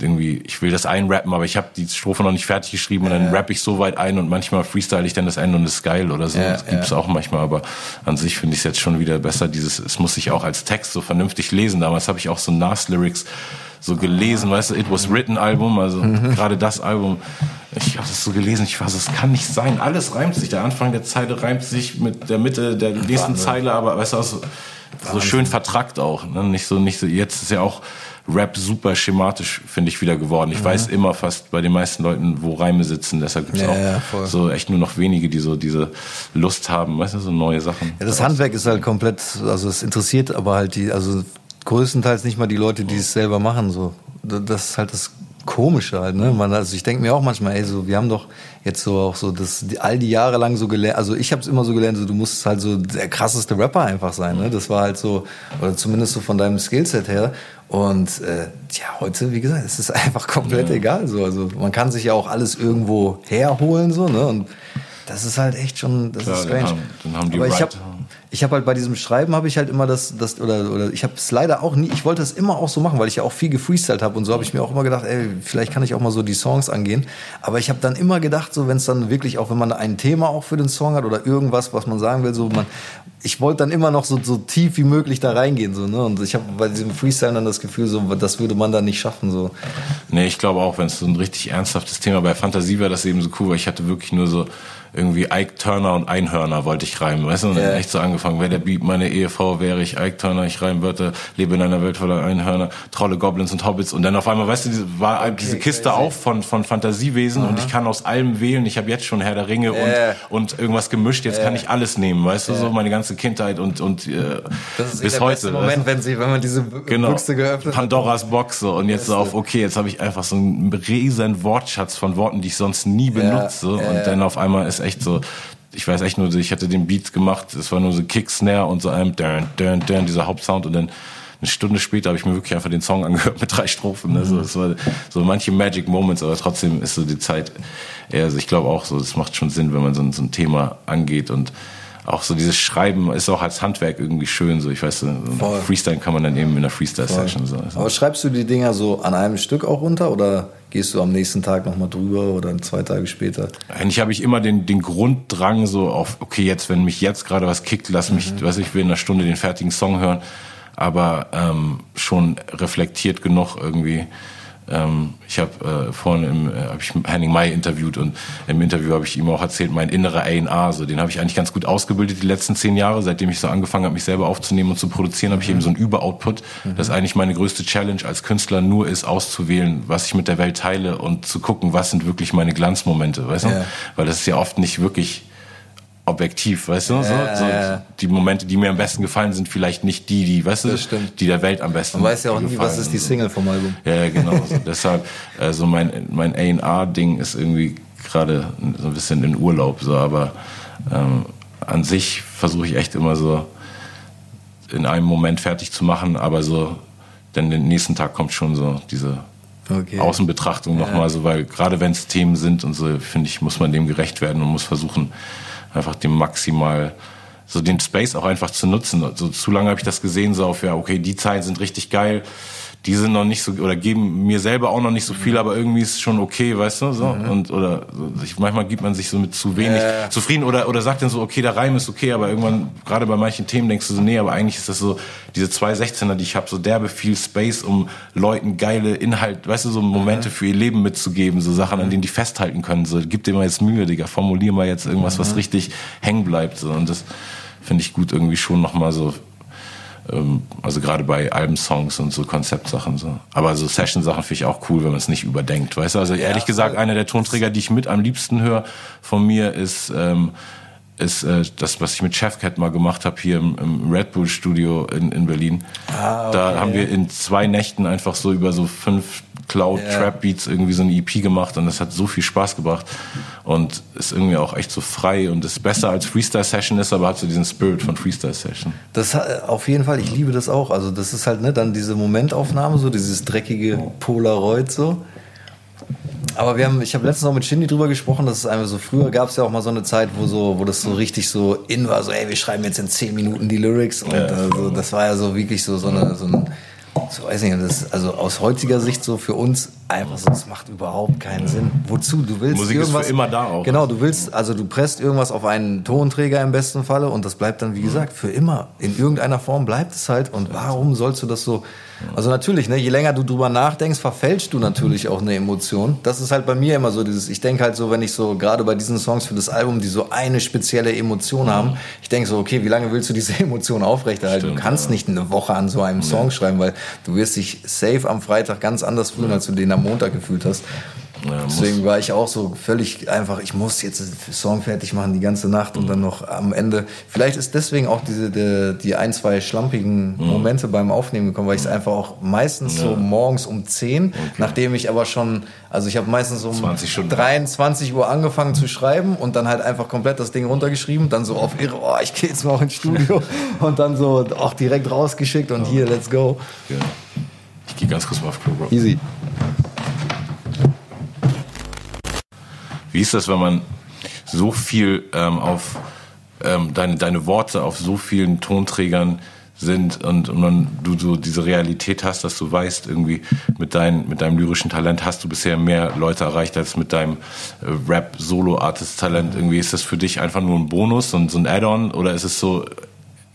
irgendwie, ich will das einrappen, aber ich habe die Strophe noch nicht fertig geschrieben und dann rappe ich so weit ein und manchmal freestyle ich dann das Ende und ist geil oder so. Ja, das gibt's auch manchmal, aber an sich finde ich es jetzt schon wieder besser. Dieses, es muss sich auch als Text so vernünftig lesen. Damals habe ich auch so Nas-Lyrics so gelesen, weißt du, It Was Written Album, also mhm. gerade das Album. Ich habe das so gelesen, ich weiß, es kann nicht sein. Alles reimt sich. Der Anfang der Zeile reimt sich mit der Mitte der nächsten Wahnsinn. Zeile, aber weißt du, so, so schön vertrackt auch. Ne? Nicht so, nicht so. Jetzt ist ja auch Rap super schematisch, finde ich, wieder geworden. Ich mhm. weiß immer fast bei den meisten Leuten, wo Reime sitzen. Deshalb gibt es ja, auch ja, so echt nur noch wenige, die so diese Lust haben, weißt du, so neue Sachen. Ja, das Handwerk ist halt komplett, also es interessiert aber halt die, also größtenteils nicht mal die Leute, die es selber machen. So, das ist halt das Komische halt. Ne? Man, also ich denke mir auch manchmal, ey, so wir haben doch jetzt so auch so das all die Jahre lang so gelernt. Also ich habe es immer so gelernt, so du musst halt so der krasseste Rapper einfach sein. Ne? Das war halt so oder zumindest so von deinem Skillset her. Und äh, ja, heute, wie gesagt, es ist <laughs> einfach komplett ja. egal. So, also man kann sich ja auch alles irgendwo herholen so ne und das ist halt echt schon, das Klar, ist strange. Dann haben, dann haben die Aber ich habe ich habe halt bei diesem Schreiben habe ich halt immer das, das oder, oder ich habe es leider auch nie, ich wollte es immer auch so machen, weil ich ja auch viel gefreestylt habe und so habe ich mir auch immer gedacht, ey, vielleicht kann ich auch mal so die Songs angehen. Aber ich habe dann immer gedacht, so wenn es dann wirklich auch, wenn man ein Thema auch für den Song hat oder irgendwas, was man sagen will, so man, ich wollte dann immer noch so, so tief wie möglich da reingehen, so, ne? Und ich habe bei diesem Freestyle dann das Gefühl, so, das würde man dann nicht schaffen, so. Nee, ich glaube auch, wenn es so ein richtig ernsthaftes Thema bei Fantasie wäre, das eben so cool, weil ich hatte wirklich nur so, irgendwie Ike Turner und Einhörner wollte ich reimen, weißt du? Und yeah. echt so angefangen, wäre der Beat meine Ehefrau, wäre ich Ike Turner, ich reime Wörter, lebe in einer Welt voller Einhörner, Trolle, Goblins und Hobbits. Und dann auf einmal, weißt du, war okay, diese Kiste crazy. auf von, von Fantasiewesen -huh. und ich kann aus allem wählen. Ich habe jetzt schon Herr der Ringe yeah. und, und irgendwas gemischt, jetzt yeah. kann ich alles nehmen, weißt du, so meine ganze Kindheit und, und äh, das ist bis der heute. Moment, weißt du? wenn, sie, wenn man diese genau. Büchse geöffnet hat. Pandoras Box so und jetzt so auf, okay, jetzt habe ich einfach so einen riesen Wortschatz von Worten, die ich sonst nie benutze und dann auf einmal ist echt so, ich weiß echt nur, ich hatte den Beat gemacht, es war nur so Kick, Snare und so einem dun, dun, dun, dieser Hauptsound und dann eine Stunde später habe ich mir wirklich einfach den Song angehört mit drei Strophen. Ne? So, das war so manche Magic Moments, aber trotzdem ist so die Zeit eher, also ich glaube auch so, es macht schon Sinn, wenn man so, so ein Thema angeht und auch so dieses Schreiben ist auch als Handwerk irgendwie schön. So, ich weiß, so Freestyle kann man dann eben in der Freestyle-Session. So. Aber schreibst du die Dinger so an einem Stück auch runter oder gehst du am nächsten Tag nochmal drüber oder zwei Tage später? Eigentlich habe ich immer den, den Grunddrang so auf, okay, jetzt, wenn mich jetzt gerade was kickt, lass mich, mhm. weiß ich, will in einer Stunde den fertigen Song hören, aber ähm, schon reflektiert genug irgendwie ähm, ich habe äh, vorhin im, äh, hab ich Henning May interviewt und im Interview habe ich ihm auch erzählt, mein innerer A&R, so den habe ich eigentlich ganz gut ausgebildet die letzten zehn Jahre, seitdem ich so angefangen habe, mich selber aufzunehmen und zu produzieren, habe ich eben so einen Überoutput, mhm. das eigentlich meine größte Challenge als Künstler nur ist, auszuwählen, was ich mit der Welt teile und zu gucken, was sind wirklich meine Glanzmomente, weißt du? Ja. Weil das ist ja oft nicht wirklich objektiv, weißt du? So, so, die Momente, die mir am besten gefallen, sind vielleicht nicht die, die, weißt du, die der Welt am besten. Man weiß ja auch nie, was ist die Single vom Album. Ja, genau. so. <laughs> Deshalb, also mein mein A&R-Ding ist irgendwie gerade so ein bisschen in Urlaub, so, aber ähm, an sich versuche ich echt immer so in einem Moment fertig zu machen, aber so, denn den nächsten Tag kommt schon so diese okay. Außenbetrachtung nochmal ja. so, weil gerade wenn es Themen sind und so, finde ich, muss man dem gerecht werden und muss versuchen, einfach dem maximal so den Space auch einfach zu nutzen. So zu lange habe ich das gesehen, so auf ja, okay, die Zeilen sind richtig geil, die sind noch nicht so oder geben mir selber auch noch nicht so viel, aber irgendwie ist es schon okay, weißt du, so mhm. und oder ich, manchmal gibt man sich so mit zu wenig äh. zufrieden oder oder sagt dann so, okay, der Reim ist okay, aber irgendwann gerade bei manchen Themen denkst du so, nee, aber eigentlich ist das so diese zwei 16er, die ich habe, so derbe viel Space, um Leuten geile Inhalt, weißt du, so Momente mhm. für ihr Leben mitzugeben, so Sachen, an denen die festhalten können, so gib dir mal jetzt Mühe, Digga, formulier mal jetzt irgendwas, mhm. was richtig hängen bleibt, so und das finde ich gut irgendwie schon nochmal so also gerade bei Albensongs und so Konzeptsachen so. Aber so Session-Sachen finde ich auch cool, wenn man es nicht überdenkt. Weißt du, also ehrlich ja, gesagt, einer der Tonträger, die ich mit am liebsten höre von mir, ist ähm, ist äh, das, was ich mit Chefcat mal gemacht habe hier im, im Red Bull Studio in, in Berlin. Ah, okay. Da haben wir in zwei Nächten einfach so über so fünf Cloud yeah. Trap Beats irgendwie so eine EP gemacht und das hat so viel Spaß gebracht und ist irgendwie auch echt so frei und ist besser als Freestyle Session ist, aber hat so diesen Spirit von Freestyle Session. Das auf jeden Fall, ich liebe das auch. Also das ist halt ne, dann diese Momentaufnahme so, dieses dreckige Polaroid so. Aber wir haben, ich habe letztens noch mit Shindy drüber gesprochen, dass es einfach so, früher gab es ja auch mal so eine Zeit, wo so, wo das so richtig so in war, so, ey, wir schreiben jetzt in zehn Minuten die Lyrics und ja. also, das war ja so wirklich so, so, eine, so ein so weiß nicht, das, also aus heutiger Sicht so für uns einfach so, das macht überhaupt keinen Sinn. Wozu? Du willst Musik irgendwas, ist für immer da auch. Genau, du willst, also du presst irgendwas auf einen Tonträger im besten Falle und das bleibt dann, wie gesagt, für immer. In irgendeiner Form bleibt es halt. Und warum sollst du das so also natürlich, ne, je länger du drüber nachdenkst, verfälschst du natürlich auch eine Emotion. Das ist halt bei mir immer so dieses, ich denke halt so, wenn ich so, gerade bei diesen Songs für das Album, die so eine spezielle Emotion haben, ich denke so, okay, wie lange willst du diese <laughs> Emotion aufrechterhalten? Stimmt, du kannst ja. nicht eine Woche an so einem Song schreiben, weil du wirst dich safe am Freitag ganz anders fühlen, als du den am Montag gefühlt hast. Ja, Deswegen war ich auch so völlig einfach, ich muss jetzt den Song fertig machen die ganze Nacht und dann noch am Ende. Vielleicht ist deswegen auch diese die, die ein, zwei schlampigen mhm. Momente beim Aufnehmen gekommen, weil ich es einfach auch meistens ja. so morgens um 10, okay. nachdem ich aber schon, also ich habe meistens um 23 Uhr angefangen zu schreiben und dann halt einfach komplett das Ding runtergeschrieben, dann so auf irre, oh, ich gehe jetzt mal auch ins Studio <laughs> und dann so auch direkt rausgeschickt und hier, let's go. Ja. Ich gehe ganz kurz mal auf Klo, Bro. Easy. Wie ist das, wenn man so viel ähm, auf ähm, deine, deine Worte auf so vielen Tonträgern sind und, und man, du so diese Realität hast, dass du weißt, irgendwie mit, dein, mit deinem lyrischen Talent hast du bisher mehr Leute erreicht als mit deinem äh, Rap-Solo-Artist-Talent. Irgendwie ist das für dich einfach nur ein Bonus und so ein Add-on oder ist es so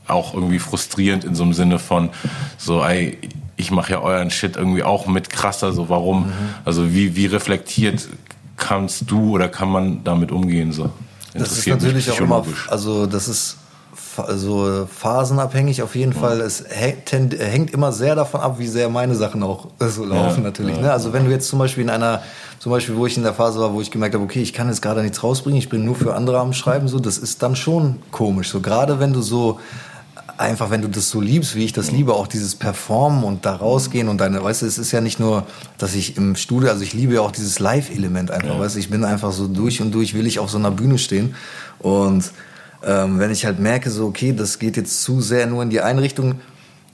auch irgendwie frustrierend in so einem Sinne von so, ey, ich mache ja euren Shit irgendwie auch mit krasser, so warum? Mhm. Also wie, wie reflektiert kannst du oder kann man damit umgehen? So? Das ist natürlich auch immer, also das ist also phasenabhängig auf jeden ja. Fall. Es hängt immer sehr davon ab, wie sehr meine Sachen auch <laughs> so laufen ja, natürlich. Ja. Ne? Also wenn du jetzt zum Beispiel in einer, zum Beispiel wo ich in der Phase war, wo ich gemerkt habe, okay, ich kann jetzt gerade nichts rausbringen, ich bin nur für andere am Schreiben, so, das ist dann schon komisch. So gerade wenn du so einfach, wenn du das so liebst, wie ich das liebe, auch dieses Performen und da rausgehen und deine, weißt du, es ist ja nicht nur, dass ich im Studio, also ich liebe ja auch dieses Live-Element einfach, ja. weißt du, ich bin einfach so durch und durch, will ich auf so einer Bühne stehen und ähm, wenn ich halt merke, so, okay, das geht jetzt zu sehr nur in die Einrichtung,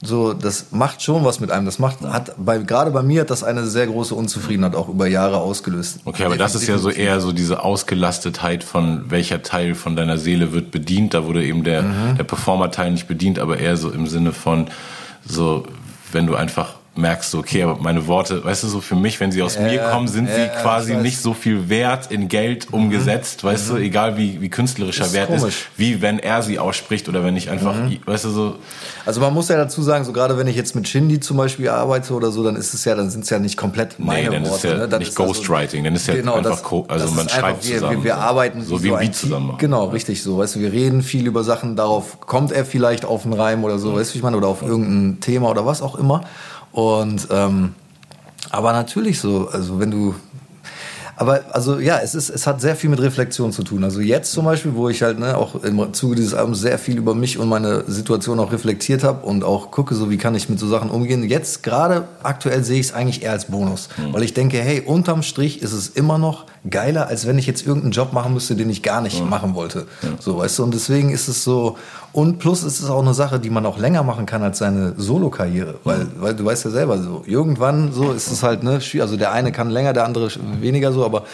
so, das macht schon was mit einem. Das macht, hat bei, gerade bei mir hat das eine sehr große Unzufriedenheit auch über Jahre ausgelöst. Okay, aber das ist ja so eher so diese Ausgelastetheit von welcher Teil von deiner Seele wird bedient. Da wurde eben der, mhm. der Performer-Teil nicht bedient, aber eher so im Sinne von so, wenn du einfach merkst du, okay, aber meine Worte, weißt du, so für mich, wenn sie aus äh, mir kommen, sind äh, sie quasi nicht so viel wert in Geld umgesetzt, mhm. weißt mhm. du, egal wie, wie künstlerischer ist Wert komisch. ist, wie wenn er sie ausspricht oder wenn ich einfach, mhm. weißt du, so. Also man muss ja dazu sagen, so gerade wenn ich jetzt mit Shindy zum Beispiel arbeite oder so, dann ist es ja, dann sind es ja nicht komplett meine nee, dann Worte. Ist ja ne? dann nicht Ghostwriting, dann ist ja genau, einfach, das, also man schreibt wir, zusammen. Wir, wir arbeiten so, wie so ein zusammen machen. Genau, richtig so, weißt du, wir reden viel über Sachen, darauf kommt er vielleicht auf einen Reim oder so, mhm. weißt du, wie ich meine, oder auf irgendein Thema oder was auch immer. Und ähm, aber natürlich so, also wenn du aber also ja, es ist, es hat sehr viel mit Reflexion zu tun. Also jetzt zum Beispiel, wo ich halt ne, auch im Zuge dieses Albums sehr viel über mich und meine Situation auch reflektiert habe und auch gucke, so wie kann ich mit so Sachen umgehen. Jetzt gerade aktuell sehe ich es eigentlich eher als Bonus, mhm. weil ich denke, hey, unterm Strich ist es immer noch geiler, als wenn ich jetzt irgendeinen Job machen müsste, den ich gar nicht mhm. machen wollte. Ja. So, weißt du, und deswegen ist es so, Und plus ist es auch eine Sache, die man auch länger machen kann als seine Solo-Karriere. Weil, weil du weißt ja selber so, irgendwann so ist es halt, ne, also der eine kann länger, der andere weniger so, aber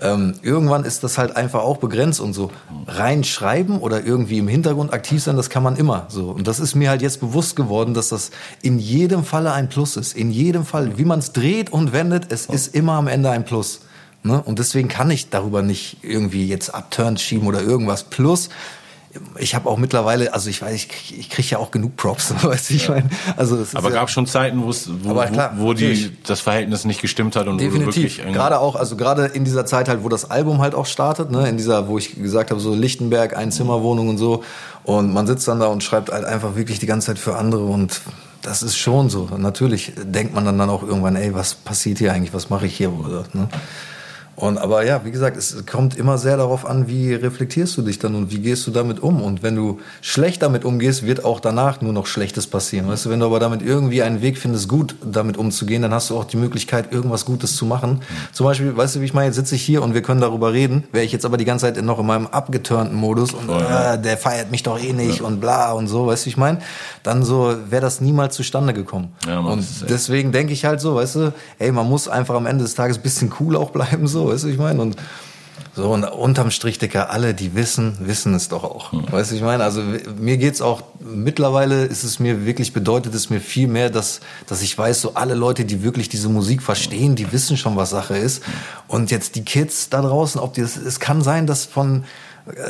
ähm, irgendwann ist das halt einfach auch begrenzt und so reinschreiben oder irgendwie im Hintergrund aktiv sein, das kann man immer so. Und das ist mir halt jetzt bewusst geworden, dass das in jedem Falle ein Plus ist. In jedem Fall, wie man es dreht und wendet, es ist immer am Ende ein Plus. Ne? Und deswegen kann ich darüber nicht irgendwie jetzt Upturns schieben oder irgendwas. Plus, ich habe auch mittlerweile, also ich weiß, ich, ich kriege ja auch genug Props, <laughs> weißt du, ich meine, also das aber ja, gab schon Zeiten, wo, klar, wo, wo die das Verhältnis nicht gestimmt hat und definitiv. Wo gerade auch, also gerade in dieser Zeit halt, wo das Album halt auch startet, ne, in dieser, wo ich gesagt habe, so Lichtenberg, Einzimmerwohnung und so, und man sitzt dann da und schreibt halt einfach wirklich die ganze Zeit für andere und das ist schon so. Natürlich denkt man dann, dann auch irgendwann, ey, was passiert hier eigentlich, was mache ich hier? Oder, ne? Und aber ja, wie gesagt, es kommt immer sehr darauf an, wie reflektierst du dich dann und wie gehst du damit um. Und wenn du schlecht damit umgehst, wird auch danach nur noch Schlechtes passieren. Weißt du, wenn du aber damit irgendwie einen Weg findest, gut damit umzugehen, dann hast du auch die Möglichkeit, irgendwas Gutes zu machen. Zum Beispiel, weißt du, wie ich meine, jetzt sitze ich hier und wir können darüber reden. Wäre ich jetzt aber die ganze Zeit noch in meinem abgeturnten Modus und oh, ja. äh, der feiert mich doch eh nicht ja. und bla und so, weißt du, wie ich meine, dann so wäre das niemals zustande gekommen. Ja, und deswegen denke ich halt so, weißt du, ey, man muss einfach am Ende des Tages bisschen cool auch bleiben, so weißt du, ich meine? Und so, und unterm Strich, Dicker, alle, die wissen, wissen es doch auch. Mhm. Weißt du, ich meine? Also mir geht's auch, mittlerweile ist es mir wirklich, bedeutet es mir viel mehr, dass, dass ich weiß, so alle Leute, die wirklich diese Musik verstehen, die wissen schon, was Sache ist. Und jetzt die Kids da draußen, ob die es kann sein, dass von,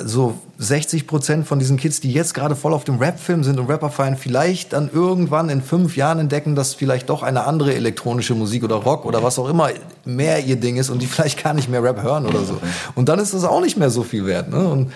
so 60 Prozent von diesen Kids, die jetzt gerade voll auf dem Rap-Film sind und Rapper feiern, vielleicht dann irgendwann in fünf Jahren entdecken, dass vielleicht doch eine andere elektronische Musik oder Rock oder was auch immer mehr ihr Ding ist und die <laughs> vielleicht gar nicht mehr Rap hören oder so. Und dann ist das auch nicht mehr so viel wert. Ne? Und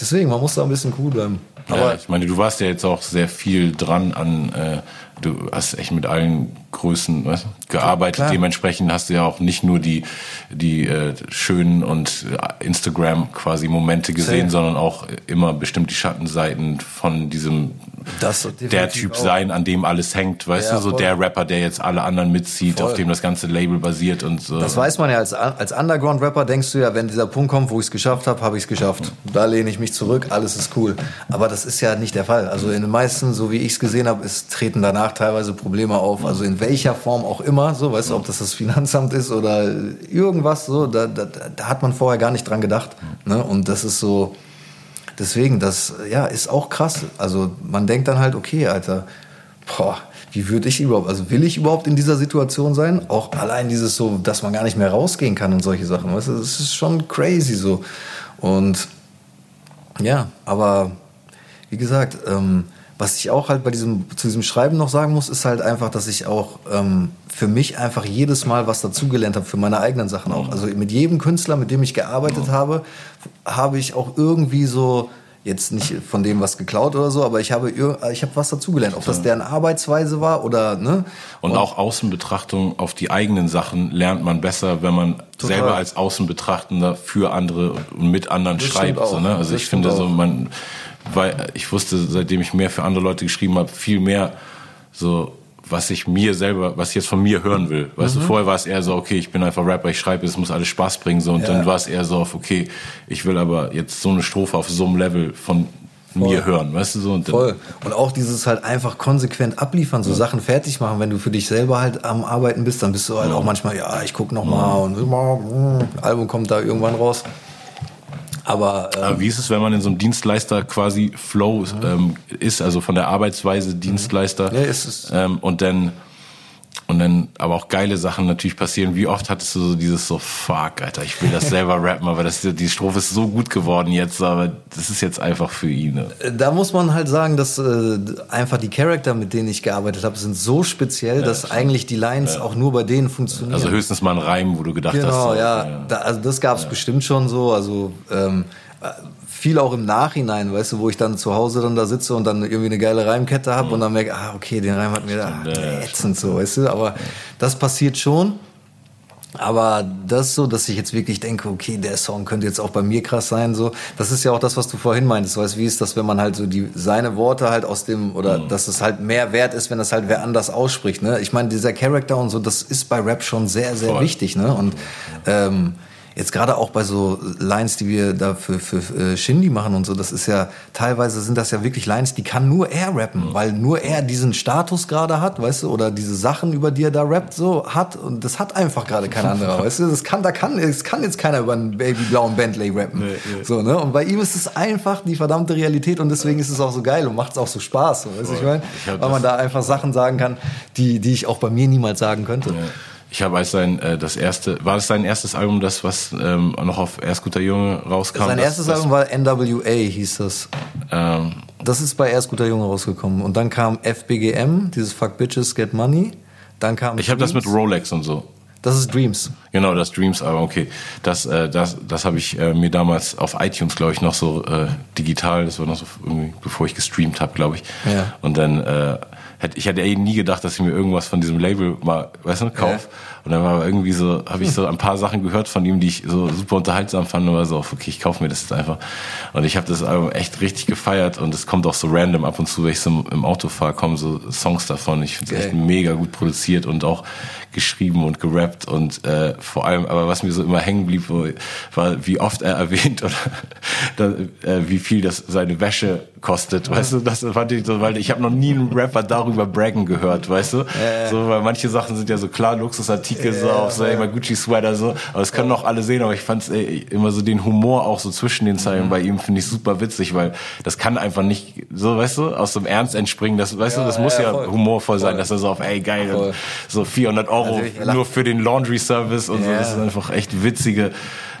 deswegen, man muss da ein bisschen cool bleiben. Aber ja, ich meine, du warst ja jetzt auch sehr viel dran an, äh, du hast echt mit allen Größen weißt, gearbeitet. Klar. Dementsprechend hast du ja auch nicht nur die, die äh, schönen und äh, Instagram quasi Momente gesehen, Sehr. sondern auch immer bestimmt die Schattenseiten von diesem das der Typ auch. sein, an dem alles hängt, weißt ja, du, so voll. der Rapper, der jetzt alle anderen mitzieht, voll. auf dem das ganze Label basiert und so. Das weiß man ja als, als Underground-Rapper, denkst du ja, wenn dieser Punkt kommt, wo ich es geschafft habe, habe ich es geschafft. Da lehne ich mich zurück, alles ist cool. Aber das ist ja nicht der Fall. Also in den meisten, so wie ich es gesehen habe, ist, treten danach teilweise Probleme auf. Also in welcher Form auch immer, so, weißt du, ob das das Finanzamt ist oder irgendwas, so, da, da, da hat man vorher gar nicht dran gedacht. Ne? Und das ist so, deswegen, das, ja, ist auch krass. Also man denkt dann halt, okay, Alter, boah, wie würde ich überhaupt, also will ich überhaupt in dieser Situation sein? Auch allein dieses so, dass man gar nicht mehr rausgehen kann und solche Sachen, weißt du, das ist schon crazy so. Und ja, aber wie gesagt, ähm, was ich auch halt bei diesem, zu diesem Schreiben noch sagen muss, ist halt einfach, dass ich auch ähm, für mich einfach jedes Mal was dazugelernt habe, für meine eigenen Sachen auch. Also mit jedem Künstler, mit dem ich gearbeitet habe, habe ich auch irgendwie so, jetzt nicht von dem was geklaut oder so, aber ich habe ich habe was dazugelernt, ob das deren Arbeitsweise war oder ne. Und, und auch Außenbetrachtung auf die eigenen Sachen lernt man besser, wenn man total. selber als Außenbetrachtender für andere und mit anderen das schreibt. So, ne? Also das ich finde auch. so man weil ich wusste, seitdem ich mehr für andere Leute geschrieben habe, viel mehr so, was ich mir selber, was ich jetzt von mir hören will. Weißt mhm. du, vorher war es eher so, okay, ich bin einfach Rapper, ich schreibe, es muss alles Spaß bringen, so. Und ja. dann war es eher so auf, okay, ich will aber jetzt so eine Strophe auf so einem Level von Voll. mir hören, weißt du so. Und Voll. Und auch dieses halt einfach konsequent abliefern, so ja. Sachen fertig machen. Wenn du für dich selber halt am Arbeiten bist, dann bist du halt ja. auch manchmal, ja, ich guck noch mal und immer, Album kommt da irgendwann raus. Aber, ähm, Aber wie ist es, wenn man in so einem Dienstleister quasi Flow ähm, ist, also von der Arbeitsweise Dienstleister ja, ist es. Ähm, und dann und dann aber auch geile Sachen natürlich passieren. Wie oft hattest du so dieses so, fuck, Alter, ich will das <laughs> selber rappen, aber das, die Strophe ist so gut geworden jetzt, aber das ist jetzt einfach für ihn. Ne? Da muss man halt sagen, dass äh, einfach die Charakter, mit denen ich gearbeitet habe, sind so speziell, ja, dass stimmt. eigentlich die Lines ja. auch nur bei denen funktionieren. Also höchstens mal ein Reim, wo du gedacht genau, hast. Genau, so, ja. ja. Da, also das gab es bestimmt schon so. Also ähm, viel auch im Nachhinein, weißt du, wo ich dann zu Hause dann da sitze und dann irgendwie eine geile Reimkette habe mhm. und dann merke, ah, okay, den Reim hat mir da ah, ätzend so, weißt du, aber das passiert schon. Aber das so, dass ich jetzt wirklich denke, okay, der Song könnte jetzt auch bei mir krass sein, so. Das ist ja auch das, was du vorhin meintest. Weißt, wie ist das, wenn man halt so die, seine Worte halt aus dem, oder mhm. dass es halt mehr wert ist, wenn das halt wer anders ausspricht, ne? Ich meine, dieser Charakter und so, das ist bei Rap schon sehr, sehr Voll. wichtig, ne? Und, ähm, jetzt gerade auch bei so Lines, die wir da für, für, für Shindy machen und so, das ist ja, teilweise sind das ja wirklich Lines, die kann nur er rappen, weil nur er diesen Status gerade hat, weißt du, oder diese Sachen, über die er da rappt, so hat und das hat einfach gerade kein anderer, <laughs> weißt du, das kann, da kann, es kann jetzt keiner über einen babyblauen Bentley rappen, nee, nee. so, ne, und bei ihm ist es einfach die verdammte Realität und deswegen ist es auch so geil und macht es auch so Spaß, so, weißt du, ich meine, weil man da einfach Sachen sagen kann, die, die ich auch bei mir niemals sagen könnte. Ja. Ich habe als sein äh, das erste, war das sein erstes Album, das was ähm, noch auf Erst guter Junge rauskam? Sein das, erstes das, Album war NWA, hieß das. Ähm, das ist bei Erst guter Junge rausgekommen. Und dann kam FBGM, dieses Fuck Bitches Get Money. Dann kam. Ich habe das mit Rolex und so. Das ist Dreams. Genau, das Dreams, aber okay. Das, äh, das, das habe ich äh, mir damals auf iTunes, glaube ich, noch so äh, digital, das war noch so irgendwie, bevor ich gestreamt habe, glaube ich. Ja. Und dann äh, ich hätte eh nie gedacht, dass ich mir irgendwas von diesem Label mal, weißt du, kauf. Und dann war irgendwie so, habe ich so ein paar Sachen gehört von ihm, die ich so super unterhaltsam fand und war so, okay, ich kaufe mir das jetzt einfach. Und ich habe das Album echt richtig gefeiert und es kommt auch so random ab und zu, wenn ich so im Auto fahre, kommen so Songs davon. Ich finde es echt mega gut produziert und auch geschrieben und gerappt und äh, vor allem, aber was mir so immer hängen blieb, war, wie oft er erwähnt oder <laughs> äh, wie viel das seine Wäsche kostet, weißt du, das fand ich so, weil ich habe noch nie einen Rapper darüber braggen gehört, weißt du, so, weil manche Sachen sind ja so klar Luxusartikel äh, so auf so immer Gucci Sweater so, aber das können auch alle sehen, aber ich fand immer so den Humor auch so zwischen den Zeilen mhm. bei ihm finde ich super witzig, weil das kann einfach nicht so, weißt du, aus dem Ernst entspringen, das, weißt ja, du, das muss ja, ja humorvoll sein, voll. dass er so auf, ey geil, so 400 Euro nur für den Laundry Service und so. Das ist einfach echt witzige,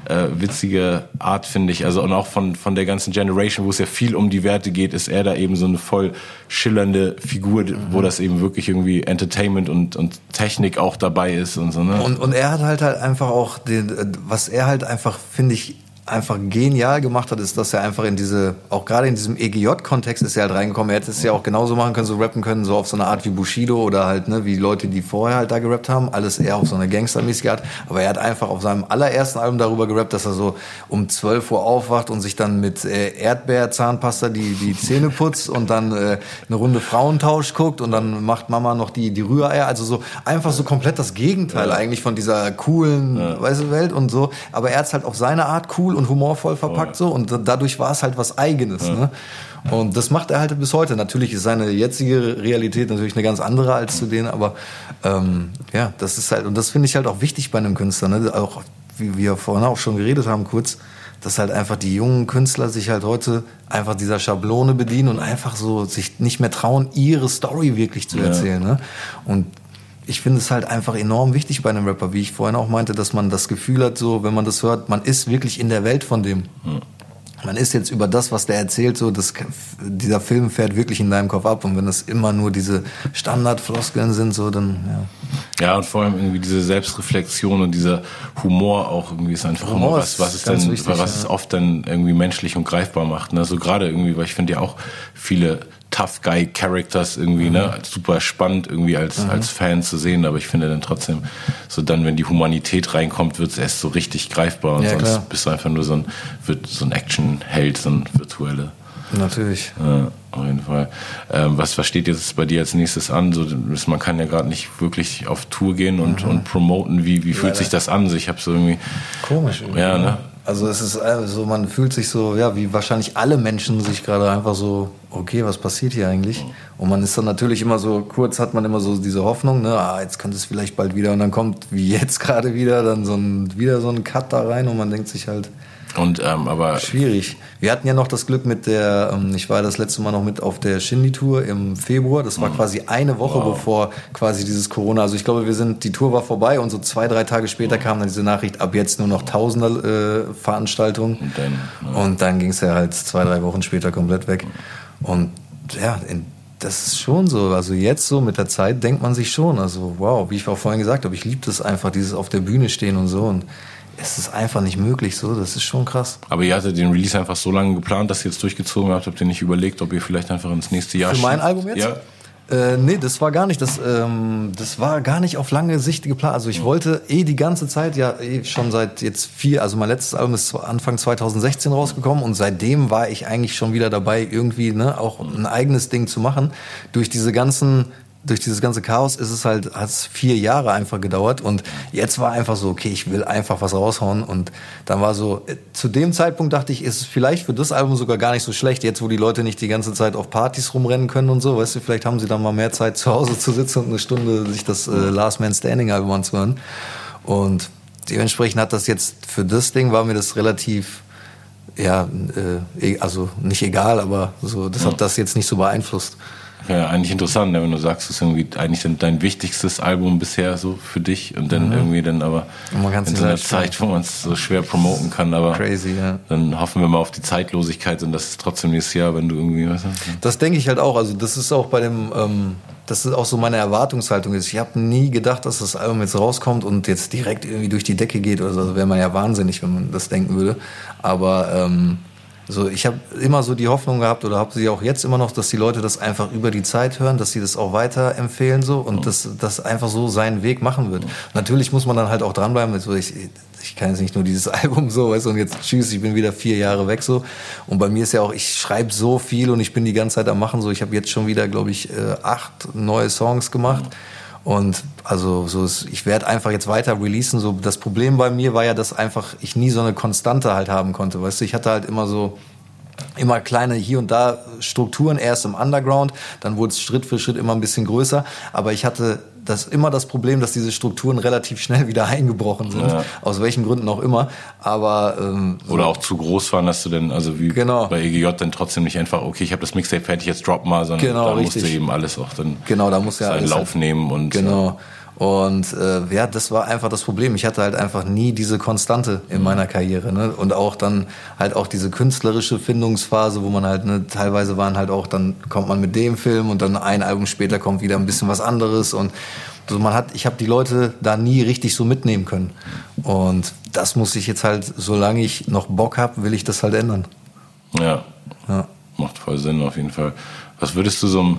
äh, witzige Art, finde ich. Also und auch von, von der ganzen Generation, wo es ja viel um die Werte geht, ist er da eben so eine voll schillernde Figur, mhm. wo das eben wirklich irgendwie Entertainment und, und Technik auch dabei ist und so. Ne? Und, und er hat halt halt einfach auch den, was er halt einfach, finde ich, einfach genial gemacht hat, ist, dass er einfach in diese, auch gerade in diesem EGJ-Kontext ist er halt reingekommen. Er hätte es ja auch genauso machen können, so rappen können, so auf so eine Art wie Bushido oder halt, ne, wie Leute, die vorher halt da gerappt haben. Alles eher auf so eine gangstermäßige Art. Aber er hat einfach auf seinem allerersten Album darüber gerappt, dass er so um 12 Uhr aufwacht und sich dann mit äh, Erdbeerzahnpasta die, die Zähne putzt und dann äh, eine Runde Frauentausch guckt und dann macht Mama noch die, die Rühreier. Also so einfach so komplett das Gegenteil ja. eigentlich von dieser coolen, ja. weiße Welt und so. Aber er hat halt auf seine Art cool und humorvoll verpackt so und dadurch war es halt was Eigenes. Ja. Ne? Und das macht er halt bis heute. Natürlich ist seine jetzige Realität natürlich eine ganz andere als zu denen, aber ähm, ja, das ist halt, und das finde ich halt auch wichtig bei einem Künstler, ne? auch wie wir vorhin auch schon geredet haben, kurz, dass halt einfach die jungen Künstler sich halt heute einfach dieser Schablone bedienen und einfach so sich nicht mehr trauen, ihre Story wirklich zu erzählen. Ja. Ne? Und ich finde es halt einfach enorm wichtig bei einem Rapper, wie ich vorhin auch meinte, dass man das Gefühl hat, so, wenn man das hört, man ist wirklich in der Welt von dem. Mhm. Man ist jetzt über das, was der erzählt, so, das, dieser Film fährt wirklich in deinem Kopf ab. Und wenn das immer nur diese Standardfloskeln sind, so, dann, ja. Ja, und vor allem irgendwie diese Selbstreflexion und dieser Humor auch irgendwie ist einfach Humor immer was, was ist denn, wichtig, was ja. es oft dann irgendwie menschlich und greifbar macht. Ne? So gerade irgendwie, weil ich finde ja auch viele Tough Guy Characters irgendwie, ne? mhm. ne, super spannend irgendwie als mhm. als Fan zu sehen, aber ich finde dann trotzdem so dann, wenn die Humanität reinkommt, wird es erst so richtig greifbar und ja, sonst klar. bist du einfach nur so ein wird so ein Action-Held, so ein virtuelle. Natürlich. Ja, auf jeden Fall. Ähm, was, was steht jetzt bei dir als nächstes an? So, man kann ja gerade nicht wirklich auf Tour gehen und, mhm. und promoten. Wie, wie fühlt ja, sich das an? Ich habe so irgendwie. Komisch. Irgendwie. Ja, ne? Also es ist also man fühlt sich so, ja, wie wahrscheinlich alle Menschen sich gerade einfach so, okay, was passiert hier eigentlich? Und man ist dann natürlich immer so, kurz hat man immer so diese Hoffnung, ne, ah, jetzt könnte es vielleicht bald wieder und dann kommt, wie jetzt <laughs> gerade wieder, dann so ein, wieder so ein Cut da rein und man denkt sich halt, und ähm, aber schwierig. Wir hatten ja noch das Glück mit der, ähm, ich war das letzte Mal noch mit auf der Shindy-Tour im Februar. Das war mhm. quasi eine Woche wow. bevor quasi dieses Corona. Also ich glaube, wir sind, die Tour war vorbei und so zwei, drei Tage später mhm. kam dann diese Nachricht, ab jetzt nur noch Tausender äh, Veranstaltungen. Und dann, ja. dann ging es ja halt zwei, drei Wochen später komplett weg. Mhm. Und ja, das ist schon so. Also jetzt so mit der Zeit denkt man sich schon, also wow, wie ich auch vorhin gesagt habe, ich liebe das einfach, dieses auf der Bühne stehen und so. Und es ist einfach nicht möglich so, das ist schon krass. Aber ihr hattet den Release einfach so lange geplant, dass ihr jetzt durchgezogen habt, habt ihr nicht überlegt, ob ihr vielleicht einfach ins nächste Jahr Für mein Album jetzt? Ja. Äh, nee, das war gar nicht, das, ähm, das war gar nicht auf lange Sicht geplant. Also ich mhm. wollte eh die ganze Zeit, ja eh schon seit jetzt vier, also mein letztes Album ist Anfang 2016 rausgekommen und seitdem war ich eigentlich schon wieder dabei, irgendwie ne, auch ein eigenes Ding zu machen. Durch diese ganzen durch dieses ganze Chaos ist es halt, hat es vier Jahre einfach gedauert und jetzt war einfach so, okay, ich will einfach was raushauen und dann war so, äh, zu dem Zeitpunkt dachte ich, ist es vielleicht für das Album sogar gar nicht so schlecht, jetzt wo die Leute nicht die ganze Zeit auf Partys rumrennen können und so, weißt du, vielleicht haben sie dann mal mehr Zeit zu Hause zu sitzen und eine Stunde sich das äh, Last Man Standing Album anzuhören und dementsprechend hat das jetzt für das Ding war mir das relativ ja, äh, e, also nicht egal, aber so, das hat das jetzt nicht so beeinflusst. Ja, eigentlich interessant, ne, wenn du sagst, es ist irgendwie eigentlich dein wichtigstes Album bisher so für dich und dann mhm. irgendwie dann aber in so einer Zeit, wo man es so schwer promoten kann, aber Crazy, ja. dann hoffen wir mal auf die Zeitlosigkeit und das ist trotzdem nächstes Jahr, wenn du irgendwie was hast. Das denke ich halt auch, also das ist auch bei dem, ähm, das ist auch so meine Erwartungshaltung ist. Ich habe nie gedacht, dass das Album jetzt rauskommt und jetzt direkt irgendwie durch die Decke geht oder so. Also wäre man ja wahnsinnig, wenn man das denken würde. Aber ähm, so, ich habe immer so die Hoffnung gehabt oder habe sie auch jetzt immer noch, dass die Leute das einfach über die Zeit hören, dass sie das auch weiterempfehlen so und mhm. dass das einfach so seinen Weg machen wird. Natürlich muss man dann halt auch dranbleiben. Also ich, ich kann jetzt nicht nur dieses <laughs> Album so, weißt du, und jetzt tschüss, ich bin wieder vier Jahre weg so. Und bei mir ist ja auch, ich schreibe so viel und ich bin die ganze Zeit am Machen so. Ich habe jetzt schon wieder, glaube ich, äh, acht neue Songs gemacht. Mhm. Und also so ist, ich werde einfach jetzt weiter releasen. So das Problem bei mir war ja, dass einfach ich nie so eine Konstante halt haben konnte. Weißt du, ich hatte halt immer so immer kleine hier und da Strukturen erst im Underground, dann wurde es Schritt für Schritt immer ein bisschen größer, aber ich hatte das immer das Problem, dass diese Strukturen relativ schnell wieder <laughs> eingebrochen sind, ja. aus welchen Gründen auch immer. Aber ähm, so oder auch zu groß waren, dass du denn also wie genau. bei EGJ dann trotzdem nicht einfach okay, ich habe das Mixtape fertig, jetzt drop mal, sondern genau, da musste eben alles auch dann genau da muss ja seinen Lauf nehmen und genau. Ja. Und äh, ja, das war einfach das Problem. Ich hatte halt einfach nie diese Konstante in mhm. meiner Karriere. Ne? Und auch dann halt auch diese künstlerische Findungsphase, wo man halt, ne, teilweise waren halt auch, dann kommt man mit dem Film und dann ein Album später kommt wieder ein bisschen was anderes. Und also man hat, ich habe die Leute da nie richtig so mitnehmen können. Und das muss ich jetzt halt, solange ich noch Bock habe, will ich das halt ändern. Ja. ja. Macht voll Sinn auf jeden Fall. Was würdest du so einem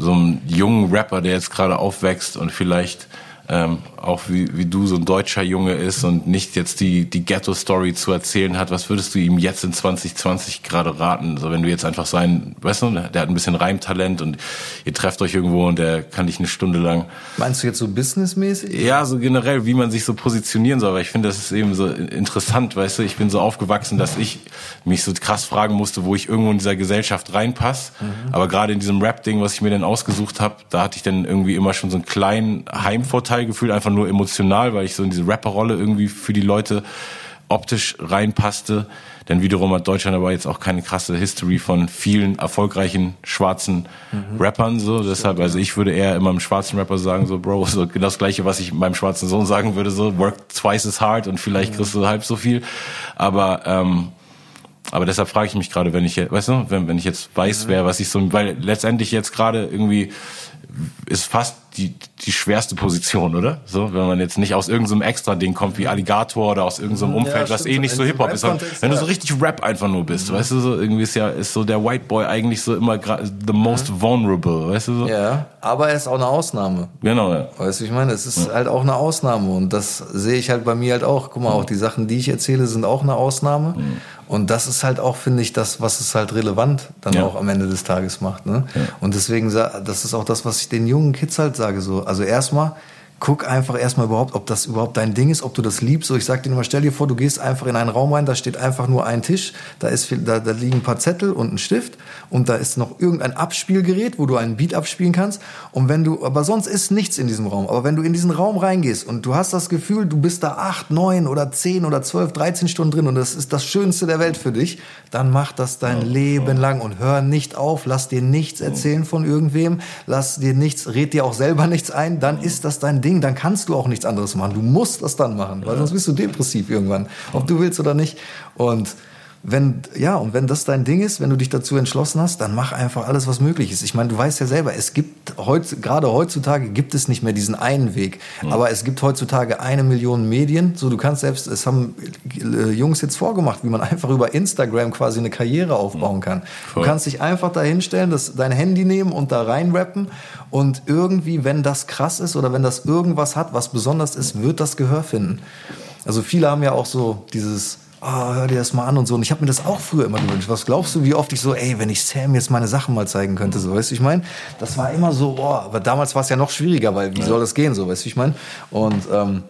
so einem jungen Rapper, der jetzt gerade aufwächst und vielleicht ähm, auch wie, wie du so ein deutscher Junge ist und nicht jetzt die, die Ghetto-Story zu erzählen hat, was würdest du ihm jetzt in 2020 gerade raten? So wenn du jetzt einfach sein, weißt du, der hat ein bisschen Reimtalent und ihr trefft euch irgendwo und der kann dich eine Stunde lang. Meinst du jetzt so businessmäßig? Ja, so generell, wie man sich so positionieren soll, weil ich finde, das ist eben so interessant, weißt du, ich bin so aufgewachsen, dass ich mich so krass fragen musste, wo ich irgendwo in dieser Gesellschaft reinpasse. Mhm. Aber gerade in diesem Rap-Ding, was ich mir dann ausgesucht habe, da hatte ich dann irgendwie immer schon so einen kleinen Heimvorteil Teil gefühlt einfach nur emotional, weil ich so in diese Rapperrolle irgendwie für die Leute optisch reinpasste. Denn wiederum hat Deutschland aber jetzt auch keine krasse History von vielen erfolgreichen schwarzen mhm. Rappern. So, deshalb, also ich würde eher immer einem schwarzen Rapper sagen, so Bro, so genau das gleiche, was ich meinem schwarzen Sohn sagen würde, so work twice as hard und vielleicht mhm. kriegst du halb so viel. Aber ähm, aber deshalb frage ich mich gerade, wenn ich, weißt du, wenn, wenn ich jetzt weiß, mhm. wer, was ich so, weil letztendlich jetzt gerade irgendwie ist fast die, die schwerste Position, oder? So, wenn man jetzt nicht aus irgendeinem extra Ding kommt wie Alligator oder aus irgendeinem Umfeld, ja, was eh nicht so Hip-Hop ist. Wenn du so richtig Rap einfach nur bist, mhm. weißt du, so irgendwie ist ja, ist so der White Boy eigentlich so immer the most mhm. vulnerable, weißt du so? Ja, aber er ist auch eine Ausnahme. Genau, ja. Weißt du, ich meine, es ist ja. halt auch eine Ausnahme und das sehe ich halt bei mir halt auch. Guck mal, auch die Sachen, die ich erzähle, sind auch eine Ausnahme. Und das ist halt auch, finde ich, das, was es halt relevant dann ja. auch am Ende des Tages macht. Ne? Ja. Und deswegen, das ist auch das, was ich den jungen Kids halt sage. So. Also erstmal, guck einfach erstmal überhaupt, ob das überhaupt dein Ding ist, ob du das liebst. So, ich sag dir immer, stell dir vor, du gehst einfach in einen Raum rein, da steht einfach nur ein Tisch, da ist viel, da, da liegen ein paar Zettel und ein Stift und da ist noch irgendein Abspielgerät, wo du einen Beat abspielen kannst. Und wenn du, aber sonst ist nichts in diesem Raum. Aber wenn du in diesen Raum reingehst und du hast das Gefühl, du bist da acht, neun oder zehn oder zwölf, dreizehn Stunden drin und das ist das Schönste der Welt für dich, dann mach das dein Leben lang und hör nicht auf, lass dir nichts erzählen von irgendwem, lass dir nichts, red dir auch selber nichts ein, dann ist das dein Ding Ding, dann kannst du auch nichts anderes machen. Du musst das dann machen, weil sonst bist du depressiv irgendwann, ob du willst oder nicht. Und wenn, ja, und wenn das dein Ding ist, wenn du dich dazu entschlossen hast, dann mach einfach alles, was möglich ist. Ich meine, du weißt ja selber, es gibt heute, gerade heutzutage gibt es nicht mehr diesen einen Weg. Mhm. Aber es gibt heutzutage eine Million Medien. So, du kannst selbst, es haben äh, Jungs jetzt vorgemacht, wie man <laughs> einfach über Instagram quasi eine Karriere aufbauen mhm. kann. Voll. Du kannst dich einfach dahinstellen, das, dein Handy nehmen und da reinrappen. Und irgendwie, wenn das krass ist oder wenn das irgendwas hat, was besonders ist, wird das Gehör finden. Also viele haben ja auch so dieses, oh, hör dir das mal an und so. Und ich habe mir das auch früher immer gewünscht. Was glaubst du, wie oft ich so, ey, wenn ich Sam jetzt meine Sachen mal zeigen könnte, so, weißt du, ich meine? Das war immer so, boah, aber damals war es ja noch schwieriger, weil wie soll das gehen, so, weißt du, ich meine? Und ähm,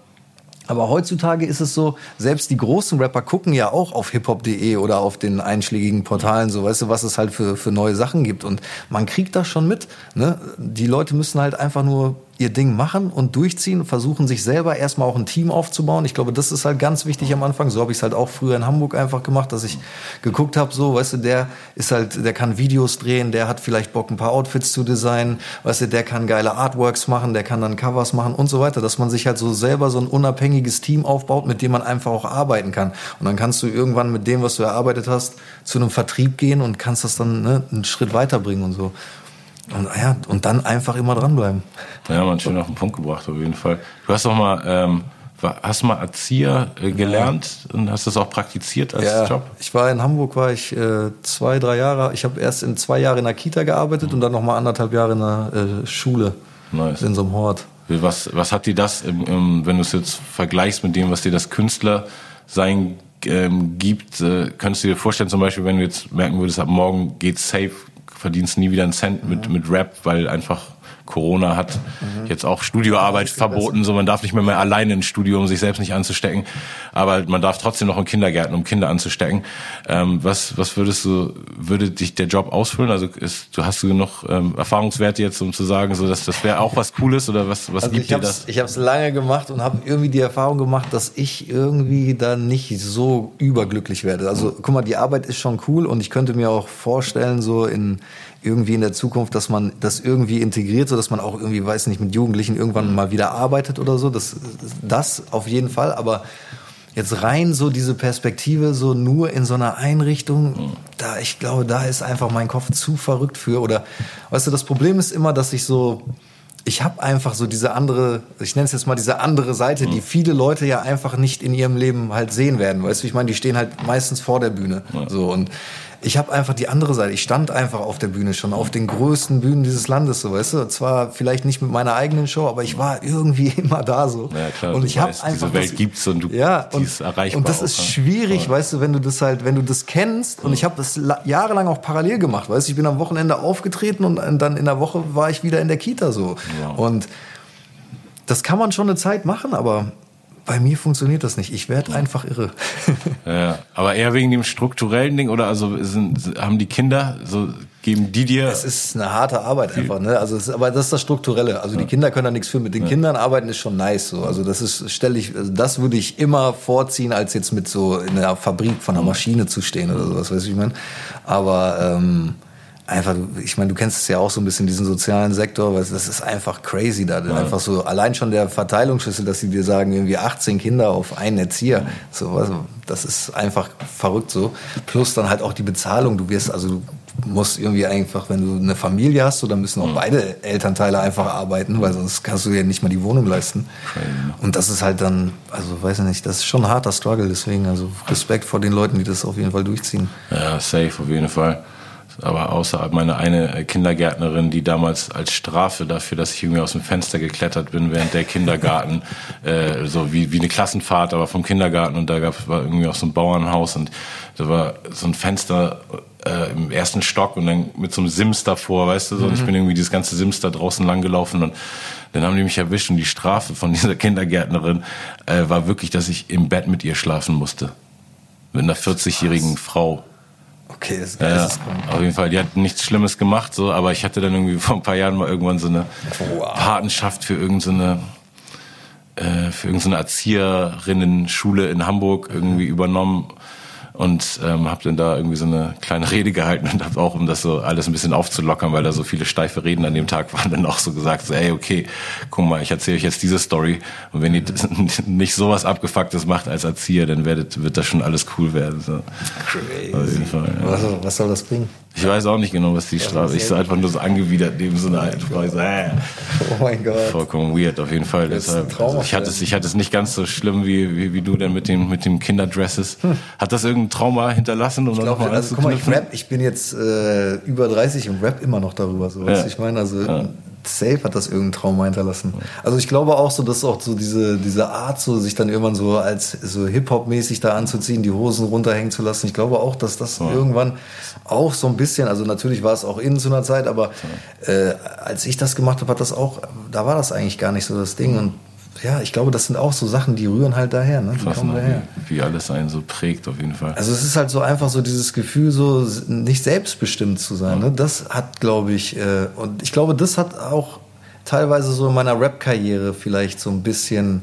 aber heutzutage ist es so, selbst die großen Rapper gucken ja auch auf hiphop.de oder auf den einschlägigen Portalen, so weißt du, was es halt für, für neue Sachen gibt. Und man kriegt das schon mit. Ne? Die Leute müssen halt einfach nur ihr Ding machen und durchziehen, versuchen sich selber erstmal auch ein Team aufzubauen. Ich glaube, das ist halt ganz wichtig am Anfang. So habe ich es halt auch früher in Hamburg einfach gemacht, dass ich geguckt habe, so, weißt du, der ist halt, der kann Videos drehen, der hat vielleicht Bock, ein paar Outfits zu designen, weißt du, der kann geile Artworks machen, der kann dann Covers machen und so weiter, dass man sich halt so selber so ein unabhängiges Team aufbaut, mit dem man einfach auch arbeiten kann. Und dann kannst du irgendwann mit dem, was du erarbeitet hast, zu einem Vertrieb gehen und kannst das dann ne, einen Schritt weiterbringen und so. Und, ja, und dann einfach immer dranbleiben. Ja, man schön auf den Punkt gebracht, auf jeden Fall. Du hast doch mal, ähm, hast mal Erzieher äh, gelernt ja. und hast das auch praktiziert als ja, Job? Ich war in Hamburg, war ich äh, zwei, drei Jahre. Ich habe erst in zwei Jahren in der Kita gearbeitet mhm. und dann noch mal anderthalb Jahre in der äh, Schule. Nice. In so einem Hort. Was, was hat dir das, im, im, wenn du es jetzt vergleichst mit dem, was dir das Künstler sein ähm, gibt, äh, könntest du dir vorstellen, zum Beispiel, wenn du jetzt merken würdest, ab morgen geht's safe verdienst nie wieder einen Cent mit, mit Rap, weil einfach Corona hat mhm. jetzt auch Studioarbeit verboten, so man darf nicht mehr, mehr alleine ins Studio, um sich selbst nicht anzustecken, aber man darf trotzdem noch in Kindergärten, um Kinder anzustecken. Ähm, was, was würdest du, würde dich der Job ausfüllen? Also ist, du hast du genug ähm, Erfahrungswerte jetzt, um zu sagen, so dass das wäre auch was Cooles oder was, was also gibt dir das? Ich habe es lange gemacht und habe irgendwie die Erfahrung gemacht, dass ich irgendwie da nicht so überglücklich werde. Also guck mal, die Arbeit ist schon cool und ich könnte mir auch vorstellen, so in irgendwie in der Zukunft, dass man das irgendwie integriert, so dass man auch irgendwie, weiß nicht, mit Jugendlichen irgendwann mal wieder arbeitet oder so. Das, das auf jeden Fall. Aber jetzt rein so diese Perspektive, so nur in so einer Einrichtung, da, ich glaube, da ist einfach mein Kopf zu verrückt für. Oder, weißt du, das Problem ist immer, dass ich so, ich habe einfach so diese andere, ich nenne es jetzt mal diese andere Seite, die viele Leute ja einfach nicht in ihrem Leben halt sehen werden. Weißt du, ich meine, die stehen halt meistens vor der Bühne. So und ich habe einfach die andere Seite. Ich stand einfach auf der Bühne schon, auf den größten Bühnen dieses Landes, so weißt du. Zwar vielleicht nicht mit meiner eigenen Show, aber ich war irgendwie <laughs> immer da so. Ja, klar, und ich habe einfach diese Welt das, gibt's und du ja, und, ist erreichbar. Und das ist auch, schwierig, ja. weißt du, wenn du das halt, wenn du das kennst. Und ich habe das jahrelang auch parallel gemacht, weißt du. Ich bin am Wochenende aufgetreten und dann in der Woche war ich wieder in der Kita so. Ja. Und das kann man schon eine Zeit machen, aber bei mir funktioniert das nicht. Ich werde einfach irre. <laughs> ja, aber eher wegen dem strukturellen Ding oder also sind, haben die Kinder so geben die dir? Es ist eine harte Arbeit einfach, ne? Also es, aber das ist das Strukturelle. Also die Kinder können da nichts für. Mit den ja. Kindern arbeiten ist schon nice so. Also das ist stelle ich, also das würde ich immer vorziehen, als jetzt mit so in einer Fabrik von einer Maschine zu stehen oder sowas, weißt du, wie ich meine? Aber ähm, einfach, ich meine, du kennst es ja auch so ein bisschen, diesen sozialen Sektor, weil das ist einfach crazy da. Ja. Einfach so, allein schon der Verteilungsschlüssel, dass sie dir sagen, irgendwie 18 Kinder auf einen Erzieher. So, was, das ist einfach verrückt so. Plus dann halt auch die Bezahlung. Du wirst, also du musst irgendwie einfach, wenn du eine Familie hast, so, dann müssen auch mhm. beide Elternteile einfach arbeiten, weil sonst kannst du dir nicht mal die Wohnung leisten. Und das ist halt dann, also weiß ich nicht, das ist schon ein harter Struggle, deswegen, also Respekt vor den Leuten, die das auf jeden Fall durchziehen. Ja, safe, auf jeden Fall aber außer meine eine Kindergärtnerin, die damals als Strafe dafür, dass ich irgendwie aus dem Fenster geklettert bin während der Kindergarten, <laughs> äh, so wie, wie eine Klassenfahrt, aber vom Kindergarten und da gab es irgendwie auch so ein Bauernhaus und da war so ein Fenster äh, im ersten Stock und dann mit so einem Sims davor, weißt du, so, und ich mhm. bin irgendwie dieses ganze Sims da draußen lang gelaufen und dann haben die mich erwischt und die Strafe von <laughs> dieser Kindergärtnerin äh, war wirklich, dass ich im Bett mit ihr schlafen musste. Mit einer 40-jährigen Frau. Okay, das ist ja, Auf jeden Fall, die hat nichts Schlimmes gemacht, so, aber ich hatte dann irgendwie vor ein paar Jahren mal irgendwann so eine wow. Patenschaft für irgendeine äh, für irgendeine Erzieherinnen-Schule in Hamburg irgendwie übernommen und ähm, habe dann da irgendwie so eine kleine Rede gehalten und habe auch, um das so alles ein bisschen aufzulockern, weil da so viele steife Reden an dem Tag waren, dann auch so gesagt, so, ey, okay, guck mal, ich erzähle euch jetzt diese Story und wenn ihr <laughs> nicht sowas Abgefucktes macht als Erzieher, dann werdet, wird das schon alles cool werden. So. Crazy. Auf jeden Fall, ja. was, was soll das bringen? Ich weiß auch nicht genau, was die Strafe ist. Ich so einfach nur so angewidert neben so einer alten Frau. So, äh. Oh mein Gott. Vollkommen weird, auf jeden Fall. Deshalb, also ich, hatte es, ich hatte es nicht ganz so schlimm wie, wie, wie du denn mit dem, mit dem Kinderdresses. Hm. Hat das irgendein Trauma hinterlassen? Um ich glaube, also guck mal, ich rap, ich bin jetzt äh, über 30 und rap immer noch darüber. So, ja. Ich meine, also ja safe hat das irgendeinen Trauma hinterlassen. Also ich glaube auch so, dass auch so diese, diese Art, so sich dann irgendwann so als so Hip-Hop-mäßig da anzuziehen, die Hosen runterhängen zu lassen, ich glaube auch, dass das ja. irgendwann auch so ein bisschen, also natürlich war es auch innen zu einer Zeit, aber äh, als ich das gemacht habe, hat das auch, da war das eigentlich gar nicht so das Ding. Und ja, ich glaube, das sind auch so Sachen, die rühren halt daher. Ne? Krass, ne? daher. Wie, wie, alles einen so prägt auf jeden Fall. Also es ist halt so einfach so dieses Gefühl, so nicht selbstbestimmt zu sein. Ja. Ne? Das hat, glaube ich, äh, und ich glaube, das hat auch teilweise so in meiner Rap-Karriere vielleicht so ein bisschen,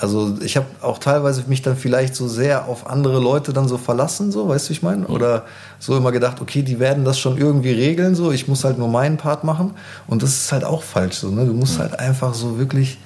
also ich habe auch teilweise mich dann vielleicht so sehr auf andere Leute dann so verlassen, so, weißt du, ich meine? Oder so immer gedacht, okay, die werden das schon irgendwie regeln, so, ich muss halt nur meinen Part machen. Und das ist halt auch falsch, so, ne? Du musst halt einfach so wirklich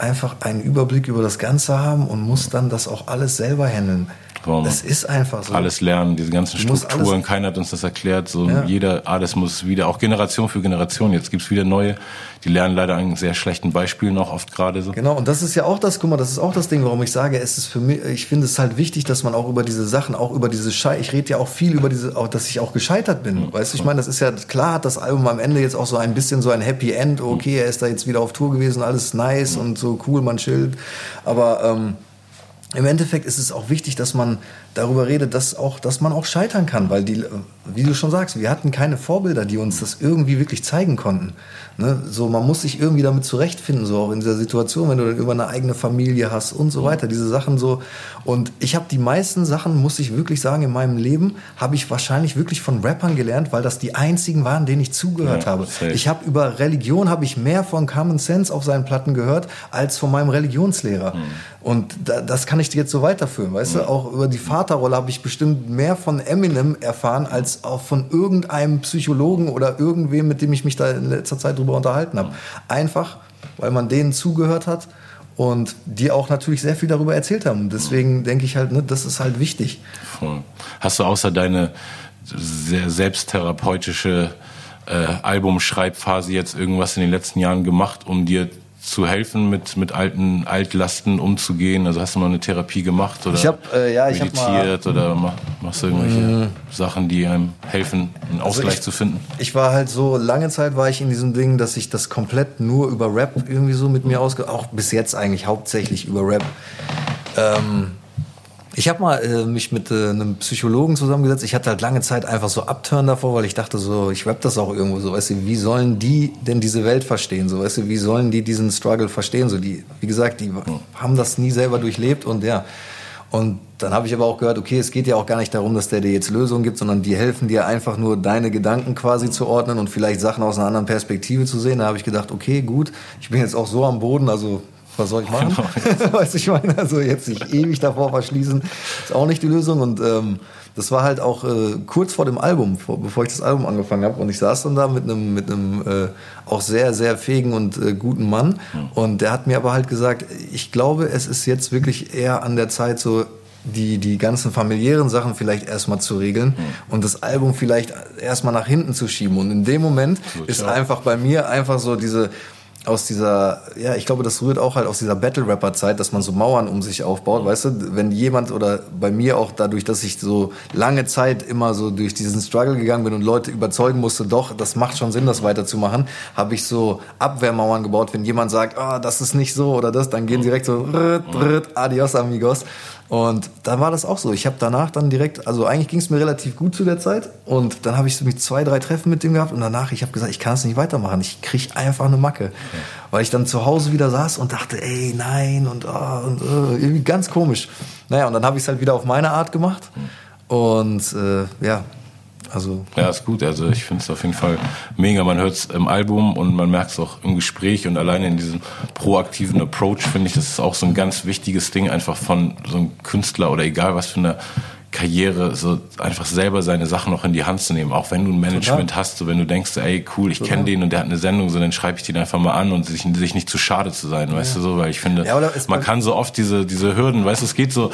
einfach einen Überblick über das Ganze haben und muss dann das auch alles selber handeln. Warum? Das ist einfach so. Alles lernen, diese ganzen Strukturen, keiner hat uns das erklärt. So ja. jeder, alles muss wieder, auch Generation für Generation. Jetzt gibt's wieder neue, die lernen leider an sehr schlechten Beispielen noch oft gerade so. Genau, und das ist ja auch das, guck mal, das ist auch das Ding, warum ich sage, es ist für mich, ich finde es halt wichtig, dass man auch über diese Sachen, auch über diese Schei, ich rede ja auch viel über diese, auch, dass ich auch gescheitert bin. Mhm. Weißt du, ich meine, das ist ja, klar hat das Album am Ende jetzt auch so ein bisschen so ein Happy End, okay, er ist da jetzt wieder auf Tour gewesen, alles nice mhm. und so cool, man chillt. Aber ähm, im Endeffekt ist es auch wichtig, dass man darüber redet, dass auch, dass man auch scheitern kann, weil die, wie du schon sagst, wir hatten keine Vorbilder, die uns das irgendwie wirklich zeigen konnten. Ne? So, man muss sich irgendwie damit zurechtfinden, so auch in dieser Situation, wenn du dann über eine eigene Familie hast und so weiter, diese Sachen so. Und ich habe die meisten Sachen, muss ich wirklich sagen, in meinem Leben habe ich wahrscheinlich wirklich von Rappern gelernt, weil das die einzigen waren, denen ich zugehört ja, habe. Safe. Ich habe über Religion habe ich mehr von Common Sense auf seinen Platten gehört als von meinem Religionslehrer. Mhm. Und da, das kann ich jetzt so weiterführen, weißt mhm. du? Auch über die Vaterrolle habe ich bestimmt mehr von Eminem erfahren als auch von irgendeinem Psychologen oder irgendwem, mit dem ich mich da in letzter Zeit drüber unterhalten habe. Einfach, weil man denen zugehört hat und die auch natürlich sehr viel darüber erzählt haben. Deswegen denke ich halt, ne, das ist halt wichtig. Hast du außer deine sehr selbsttherapeutische äh, Albumschreibphase jetzt irgendwas in den letzten Jahren gemacht, um dir zu helfen, mit, mit alten Altlasten umzugehen? Also hast du mal eine Therapie gemacht oder ich hab, äh, ja, ich meditiert mal, oder mach, machst du irgendwelche mhm. Sachen, die einem helfen, einen also Ausgleich ich, zu finden? Ich war halt so, lange Zeit war ich in diesem Ding, dass ich das komplett nur über Rap irgendwie so mit mir ausge... Auch bis jetzt eigentlich hauptsächlich über Rap. Ähm, ich habe mal äh, mich mit äh, einem Psychologen zusammengesetzt. Ich hatte halt lange Zeit einfach so Abturn davor, weil ich dachte so, ich rap das auch irgendwo so, weißt du, wie sollen die denn diese Welt verstehen, so, weißt du, wie sollen die diesen Struggle verstehen, so, die, wie gesagt, die haben das nie selber durchlebt und ja. Und dann habe ich aber auch gehört, okay, es geht ja auch gar nicht darum, dass der dir jetzt Lösungen gibt, sondern die helfen dir einfach nur deine Gedanken quasi zu ordnen und vielleicht Sachen aus einer anderen Perspektive zu sehen. Da habe ich gedacht, okay, gut, ich bin jetzt auch so am Boden, also was soll ich machen? Genau. <laughs> weißt du, ich meine, also jetzt sich ewig davor verschließen, ist auch nicht die Lösung. Und ähm, das war halt auch äh, kurz vor dem Album, vor, bevor ich das Album angefangen habe. Und ich saß dann da mit einem mit einem äh, auch sehr, sehr fähigen und äh, guten Mann. Mhm. Und der hat mir aber halt gesagt, ich glaube, es ist jetzt wirklich eher an der Zeit, so die, die ganzen familiären Sachen vielleicht erstmal zu regeln mhm. und das Album vielleicht erstmal nach hinten zu schieben. Und in dem Moment Gut, ist ja. einfach bei mir einfach so diese, aus dieser, ja, ich glaube, das rührt auch halt aus dieser Battle-Rapper-Zeit, dass man so Mauern um sich aufbaut, weißt du, wenn jemand oder bei mir auch dadurch, dass ich so lange Zeit immer so durch diesen Struggle gegangen bin und Leute überzeugen musste, doch, das macht schon Sinn, das weiterzumachen, habe ich so Abwehrmauern gebaut, wenn jemand sagt, ah, oh, das ist nicht so oder das, dann gehen sie direkt so, rrrt, rrrt, adios amigos. Und dann war das auch so. Ich habe danach dann direkt, also eigentlich ging es mir relativ gut zu der Zeit. Und dann habe ich so mit zwei, drei Treffen mit dem gehabt. Und danach, ich habe gesagt, ich kann es nicht weitermachen. Ich krieg einfach eine Macke. Okay. Weil ich dann zu Hause wieder saß und dachte, ey, nein und, oh, und oh, irgendwie ganz komisch. Naja, und dann habe ich es halt wieder auf meine Art gemacht. Und äh, ja, also ja, ist gut. Also ich finde es auf jeden Fall mega. Man hört es im Album und man merkt es auch im Gespräch und alleine in diesem proaktiven Approach finde ich, das ist auch so ein ganz wichtiges Ding einfach von so einem Künstler oder egal was für eine Karriere, so einfach selber seine Sachen noch in die Hand zu nehmen. Auch wenn du ein Management Total. hast, so wenn du denkst, ey, cool, ich kenne den und der hat eine Sendung, so dann schreibe ich den einfach mal an und sich, sich nicht zu schade zu sein, ja. weißt du so, weil ich finde, ja, man kann so oft diese, diese Hürden, weißt du, es geht so,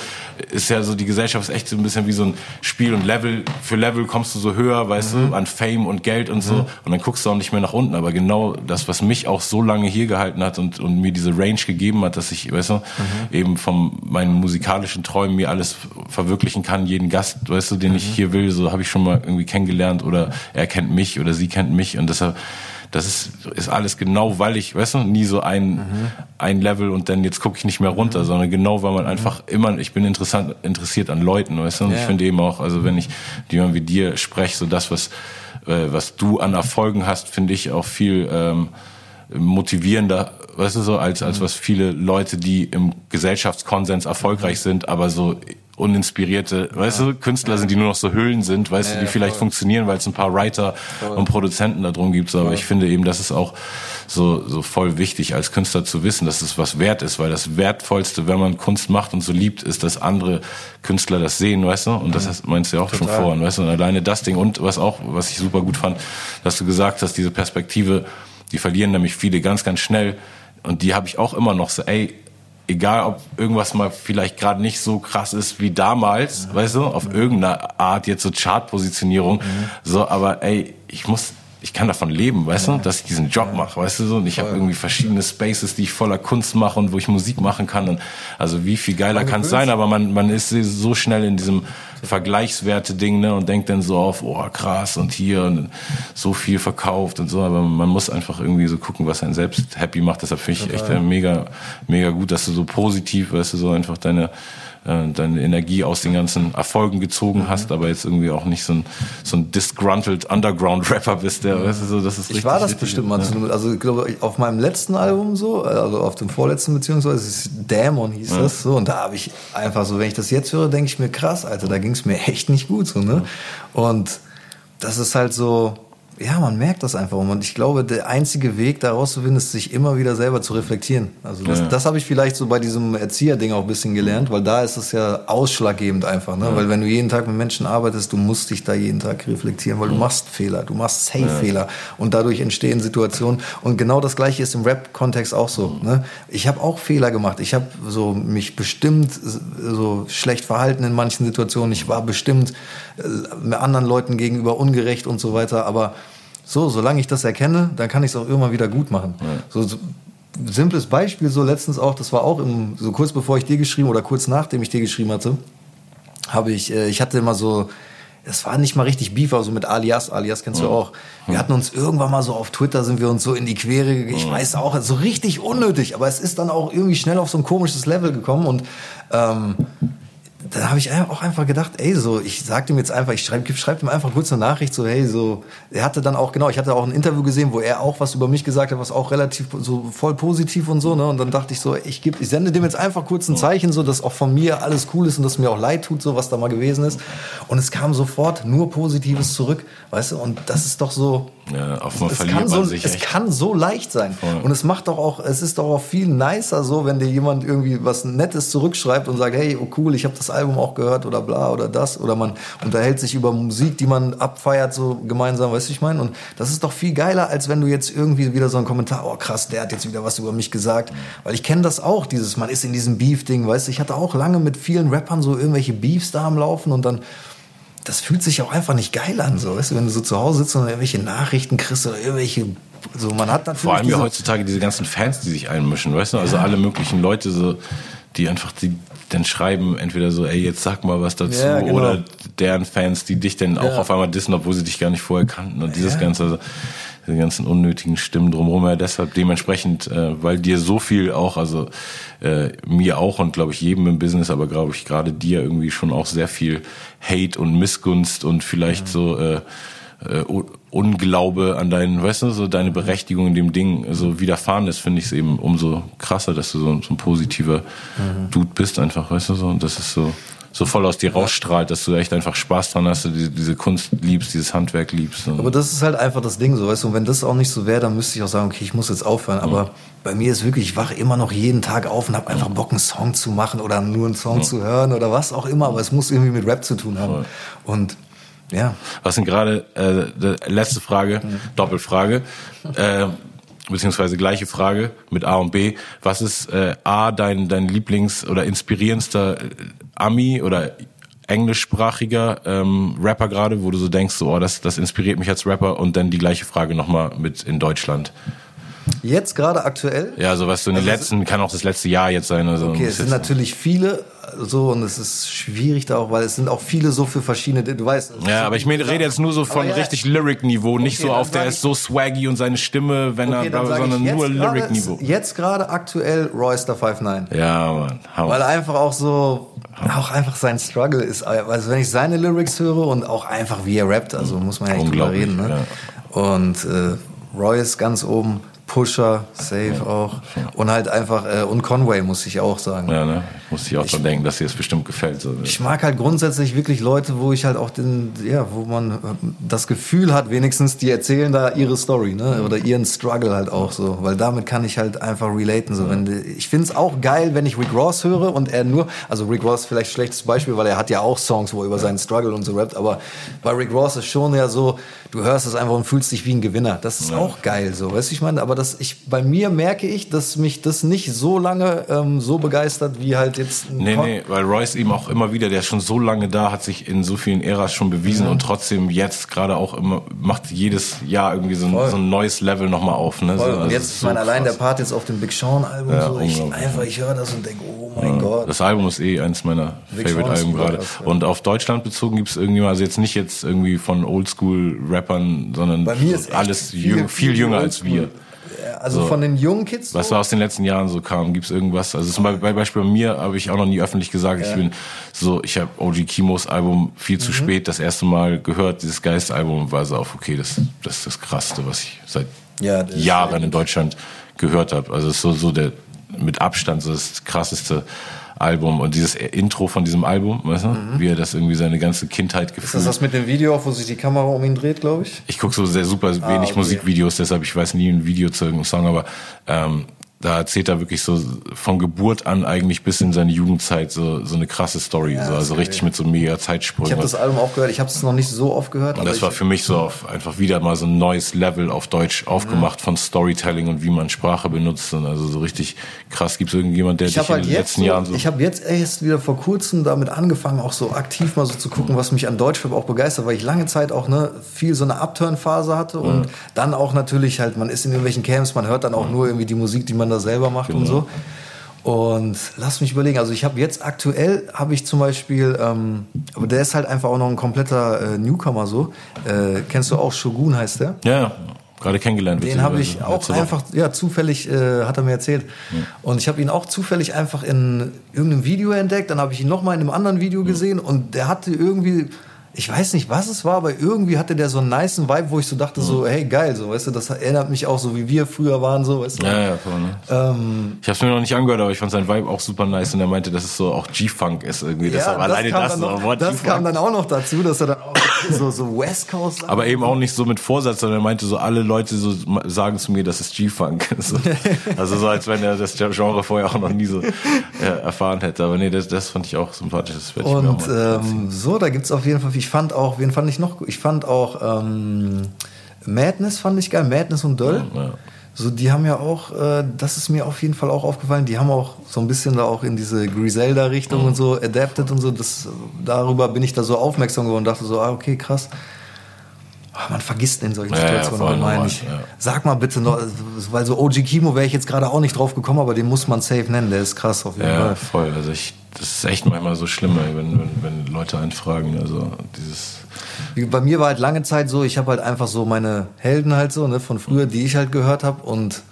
ist ja so, die Gesellschaft ist echt so ein bisschen wie so ein Spiel und Level, für Level kommst du so höher, weißt mhm. du, an Fame und Geld und mhm. so und dann guckst du auch nicht mehr nach unten, aber genau das, was mich auch so lange hier gehalten hat und, und mir diese Range gegeben hat, dass ich, weißt du, mhm. eben von meinen musikalischen Träumen mir alles verwirklichen kann, jeden Gast, weißt du, den mhm. ich hier will, so habe ich schon mal irgendwie kennengelernt oder er kennt mich oder sie kennt mich und deshalb das ist, ist alles genau, weil ich, weißt du, nie so ein, mhm. ein Level und dann jetzt gucke ich nicht mehr runter, mhm. sondern genau, weil man einfach mhm. immer, ich bin interessant, interessiert an Leuten, weißt du, und ja. ich finde eben auch, also wenn ich jemand wie dir spreche, so das, was, äh, was du an Erfolgen hast, finde ich auch viel ähm, motivierender, weißt du so, als, als mhm. was viele Leute, die im Gesellschaftskonsens erfolgreich sind, aber so uninspirierte, weißt ja. du, Künstler ja. sind, die nur noch so Hüllen sind, weißt ja, du, die vielleicht voll. funktionieren, weil es ein paar Writer voll. und Produzenten da drum gibt. So. Aber ich finde eben, das ist auch so, so voll wichtig als Künstler zu wissen, dass es was wert ist, weil das Wertvollste, wenn man Kunst macht und so liebt, ist, dass andere Künstler das sehen, weißt du? Und das meinst du ja auch Total. schon vorhin, weißt du? Und alleine das Ding und was auch, was ich super gut fand, dass du gesagt hast, diese Perspektive, die verlieren nämlich viele ganz, ganz schnell. Und die habe ich auch immer noch so, ey, egal ob irgendwas mal vielleicht gerade nicht so krass ist wie damals, mhm. weißt du, auf mhm. irgendeine Art jetzt so Chartpositionierung, mhm. so, aber ey, ich muss ich kann davon leben, weißt ja. du, dass ich diesen Job mache, weißt du so. Und ich habe irgendwie verschiedene Spaces, die ich voller Kunst mache und wo ich Musik machen kann. Und also wie viel geiler kann es sein, aber man, man ist so schnell in diesem Vergleichswerte-Ding ne, und denkt dann so auf, oh krass und hier und so viel verkauft und so. Aber man muss einfach irgendwie so gucken, was einen selbst happy macht. Deshalb finde ich echt mega, mega gut, dass du so positiv, weißt du, so einfach deine äh, deine Energie aus den ganzen Erfolgen gezogen mhm. hast, aber jetzt irgendwie auch nicht so ein, so ein disgruntled Underground-Rapper bist, der, weißt du, so, das ist Ich war das richtig, bestimmt mal, ja. also ich glaube, auf meinem letzten Album so, also auf dem vorletzten beziehungsweise, Dämon hieß ja. das so, und da habe ich einfach so, wenn ich das jetzt höre, denke ich mir, krass, Alter, da ging es mir echt nicht gut so, ne? Und das ist halt so, ja, man merkt das einfach. Und ich glaube, der einzige Weg, da rauszufinden, ist, sich immer wieder selber zu reflektieren. Also das, ja. das habe ich vielleicht so bei diesem Erzieherding auch ein bisschen gelernt, weil da ist es ja ausschlaggebend einfach. Ne? Ja. Weil wenn du jeden Tag mit Menschen arbeitest, du musst dich da jeden Tag reflektieren, weil du machst Fehler, du machst Safe-Fehler. Ja. Und dadurch entstehen Situationen. Und genau das Gleiche ist im Rap-Kontext auch so. Ne? Ich habe auch Fehler gemacht. Ich habe so mich bestimmt so schlecht verhalten in manchen Situationen. Ich war bestimmt äh, anderen Leuten gegenüber ungerecht und so weiter. Aber so, solange ich das erkenne, dann kann ich es auch immer wieder gut machen. Ja. So, so, simples Beispiel, so letztens auch, das war auch im, so kurz bevor ich dir geschrieben oder kurz nachdem ich dir geschrieben hatte, habe ich, äh, ich hatte immer so, es war nicht mal richtig Beef, also mit Alias, Alias kennst du auch. Wir hatten uns irgendwann mal so auf Twitter, sind wir uns so in die Quere, ich weiß auch, so richtig unnötig, aber es ist dann auch irgendwie schnell auf so ein komisches Level gekommen und ähm, da habe ich auch einfach gedacht, ey, so, ich sag ihm jetzt einfach, ich schreibe schreib ihm einfach kurz eine Nachricht, so, hey, so, er hatte dann auch, genau, ich hatte auch ein Interview gesehen, wo er auch was über mich gesagt hat, was auch relativ so voll positiv und so, ne, und dann dachte ich so, ich gebe, ich sende dem jetzt einfach kurz ein Zeichen, so, dass auch von mir alles cool ist und dass mir auch leid tut, so, was da mal gewesen ist. Und es kam sofort nur Positives zurück, weißt du, und das ist doch so, ja, auf es verliert kann so, Es kann so leicht sein. Voll. Und es macht doch auch, es ist doch auch viel nicer so, wenn dir jemand irgendwie was Nettes zurückschreibt und sagt, hey, oh cool, ich habe das Album auch gehört oder bla oder das. Oder man unterhält sich über Musik, die man abfeiert, so gemeinsam, weißt du, ich meine? Und das ist doch viel geiler, als wenn du jetzt irgendwie wieder so einen Kommentar, oh krass, der hat jetzt wieder was über mich gesagt. Weil ich kenne das auch, dieses, man ist in diesem Beef-Ding, weißt du, ich hatte auch lange mit vielen Rappern so irgendwelche Beefs da am Laufen und dann das fühlt sich auch einfach nicht geil an, so, weißt du, wenn du so zu Hause sitzt und irgendwelche Nachrichten kriegst oder irgendwelche, so, man hat natürlich. Vor allem ja heutzutage diese ganzen Fans, die sich einmischen, weißt du, also ja. alle möglichen Leute, so, die einfach, die dann schreiben, entweder so, ey, jetzt sag mal was dazu, ja, genau. oder deren Fans, die dich dann auch ja. auf einmal dissen, obwohl sie dich gar nicht vorher kannten und dieses Ganze, also, diese ganzen unnötigen Stimmen drumherum. Ja, deshalb dementsprechend, äh, weil dir so viel auch, also äh, mir auch und glaube ich jedem im Business, aber glaube ich gerade dir irgendwie schon auch sehr viel Hate und Missgunst und vielleicht ja. so äh, äh, Unglaube an deinen, weißt du, so deine Berechtigung in dem Ding so widerfahren ist, finde ich es eben umso krasser, dass du so, so ein positiver mhm. Dude bist einfach, weißt du, so. Und das ist so so voll aus dir rausstrahlt, dass du echt einfach Spaß dran hast, dass du diese Kunst liebst, dieses Handwerk liebst. Aber das ist halt einfach das Ding, so weißt du, und wenn das auch nicht so wäre, dann müsste ich auch sagen, okay, ich muss jetzt aufhören. Aber ja. bei mir ist wirklich, ich wache immer noch jeden Tag auf und habe einfach Bock, einen Song zu machen oder nur einen Song ja. zu hören oder was auch immer, aber es muss irgendwie mit Rap zu tun haben. Voll. Und ja. Was sind gerade, äh, letzte Frage, mhm. Doppelfrage. Äh, beziehungsweise gleiche Frage mit A und B. Was ist äh, A dein dein Lieblings- oder inspirierendster äh, Ami oder englischsprachiger ähm, Rapper gerade, wo du so denkst, so, oh, das das inspiriert mich als Rapper und dann die gleiche Frage nochmal mit in Deutschland. Jetzt gerade aktuell? Ja, so was so in den also letzten, kann auch das letzte Jahr jetzt sein. Also okay, es sind natürlich viele so und es ist schwierig da auch, weil es sind auch viele so für verschiedene, du weißt. Ja, aber ich rede jetzt nur so von ja, richtig Lyric-Niveau, nicht okay, so auf der ist so swaggy und seine Stimme, wenn okay, er, sondern nur Lyric-Niveau. Jetzt gerade aktuell Royster 59. Ja, Mann. Hammer. Weil einfach auch so, auch einfach sein Struggle ist, also wenn ich seine Lyrics höre und auch einfach wie er rappt, also muss man ja nicht drüber reden, ne? Ja. Und äh, Roy ist ganz oben. Pusher, Safe ja. auch. Und halt einfach, äh, und Conway, muss ich auch sagen. Ja, ne? Muss ich auch dran denken, dass dir das bestimmt gefällt. So. Ich mag halt grundsätzlich wirklich Leute, wo ich halt auch den, ja, wo man äh, das Gefühl hat, wenigstens, die erzählen da ihre Story, ne? Oder ihren Struggle halt auch so. Weil damit kann ich halt einfach relaten. So. Wenn, ich finde es auch geil, wenn ich Rick Ross höre und er nur, also Rick Ross vielleicht schlechtes Beispiel, weil er hat ja auch Songs, wo er über seinen Struggle und so rappt, aber bei Rick Ross ist schon ja so, du hörst es einfach und fühlst dich wie ein Gewinner. Das ist ja. auch geil so, weißt du, ich meine, aber das, ich, bei mir merke ich, dass mich das nicht so lange ähm, so begeistert, wie halt jetzt. Nee, nee, weil Royce eben auch immer wieder, der ist schon so lange da, hat sich in so vielen Äras schon bewiesen mhm. und trotzdem jetzt gerade auch immer, macht jedes Jahr irgendwie so ein, so ein neues Level nochmal auf. Ne? So, und also jetzt, ich meine, allein der Part jetzt auf dem Big Sean Album, ja, so, ich einfach, ich höre das und denke, oh mein ja, Gott. Das Album ist eh eins meiner Favorite-Alben gerade. Und auf Deutschland bezogen gibt es irgendwie, also jetzt nicht jetzt irgendwie von Oldschool-Rappern, sondern alles viel, jüng, viel jünger als wir. Also so. von den jungen Kids. So? Was da aus den letzten Jahren so kam, gibt es irgendwas? Also zum Beispiel bei mir habe ich auch noch nie öffentlich gesagt, ja. ich bin so, ich habe OG Kimos Album viel zu mhm. spät das erste Mal gehört, dieses Geist-Album war so auf, okay, das, das ist das Krasseste, was ich seit ja, Jahren in Deutschland gehört habe. Also es ist so, so der mit Abstand so das krasseste Album und dieses Intro von diesem Album, weißt du, mhm. wie er das irgendwie seine ganze Kindheit gefühlt. Ist das das mit dem Video, wo sich die Kamera um ihn dreht, glaube ich? Ich gucke so sehr super ah, wenig okay. Musikvideos, deshalb ich weiß nie ein Video zu irgendeinem Song, aber ähm, da erzählt er wirklich so von Geburt an eigentlich bis in seine Jugendzeit so, so eine krasse Story. Ja, so, also richtig mit so mega Zeitsprüngen. Ich habe das Album auch gehört, ich habe es noch nicht so oft gehört. Und das war für mich so auf, einfach wieder mal so ein neues Level auf Deutsch aufgemacht mhm. von Storytelling und wie man Sprache benutzt. Und also so richtig krass. Gibt es irgendjemand, der ich dich in halt den letzten so, Jahren so... Ich habe jetzt erst wieder vor kurzem damit angefangen, auch so aktiv mal so zu gucken, was mich an Deutschrap auch begeistert, weil ich lange Zeit auch ne, viel so eine Upturn-Phase hatte und mhm. dann auch natürlich halt, man ist in irgendwelchen Camps, man hört dann auch mhm. nur irgendwie die Musik, die man da selber macht genau. und so so. Und lass mich überlegen, also ich habe jetzt aktuell, habe ich zum Beispiel, ähm, aber der ist halt einfach auch noch ein kompletter äh, Newcomer so. Äh, kennst du auch Shogun heißt der? Ja, gerade kennengelernt. Den habe ich auch einfach, ja, zufällig, äh, hat er mir erzählt. Ja. Und ich habe ihn auch zufällig einfach in irgendeinem Video entdeckt, dann habe ich ihn nochmal in einem anderen Video gesehen und der hatte irgendwie ich weiß nicht, was es war, aber irgendwie hatte der so einen nice Vibe, wo ich so dachte, so, hey, geil, so, weißt du, das erinnert mich auch so, wie wir früher waren, so, weißt du. Ja, ja, voll, ne? Ähm, ich hab's mir noch nicht angehört, aber ich fand sein Vibe auch super nice und er meinte, dass es so auch G-Funk ist irgendwie. Das ja, alleine das, noch, Wort Das kam dann auch noch dazu, dass er dann auch <coughs> so, so West Coast. Aber eben auch nicht so mit Vorsatz, sondern er meinte so, alle Leute so sagen zu mir, das ist G-Funk. So. <laughs> also so, als wenn er das Genre vorher auch noch nie so äh, erfahren hätte. Aber nee, das, das fand ich auch sympathisch. Das und ähm, so, da gibt's auf jeden Fall, ich fand auch, wen fand ich noch, ich fand auch ähm, Madness fand ich geil, Madness und Döll. Ja, ja. So, die haben ja auch, äh, das ist mir auf jeden Fall auch aufgefallen, die haben auch so ein bisschen da auch in diese Griselda-Richtung mhm. und so adapted und so. Das, darüber bin ich da so aufmerksam geworden und dachte so, ah, okay, krass. Oh, man vergisst in solchen Situationen ja, ja, meine ich. Ja. Sag mal bitte noch, weil so OG Kimo wäre ich jetzt gerade auch nicht drauf gekommen, aber den muss man safe nennen, der ist krass auf jeden ja, Fall. Ja, voll. Also ich, das ist echt manchmal so schlimm, wenn, wenn, wenn Leute einen fragen. Also dieses bei mir war halt lange Zeit so, ich habe halt einfach so meine Helden halt so, ne, von früher, die ich halt gehört habe und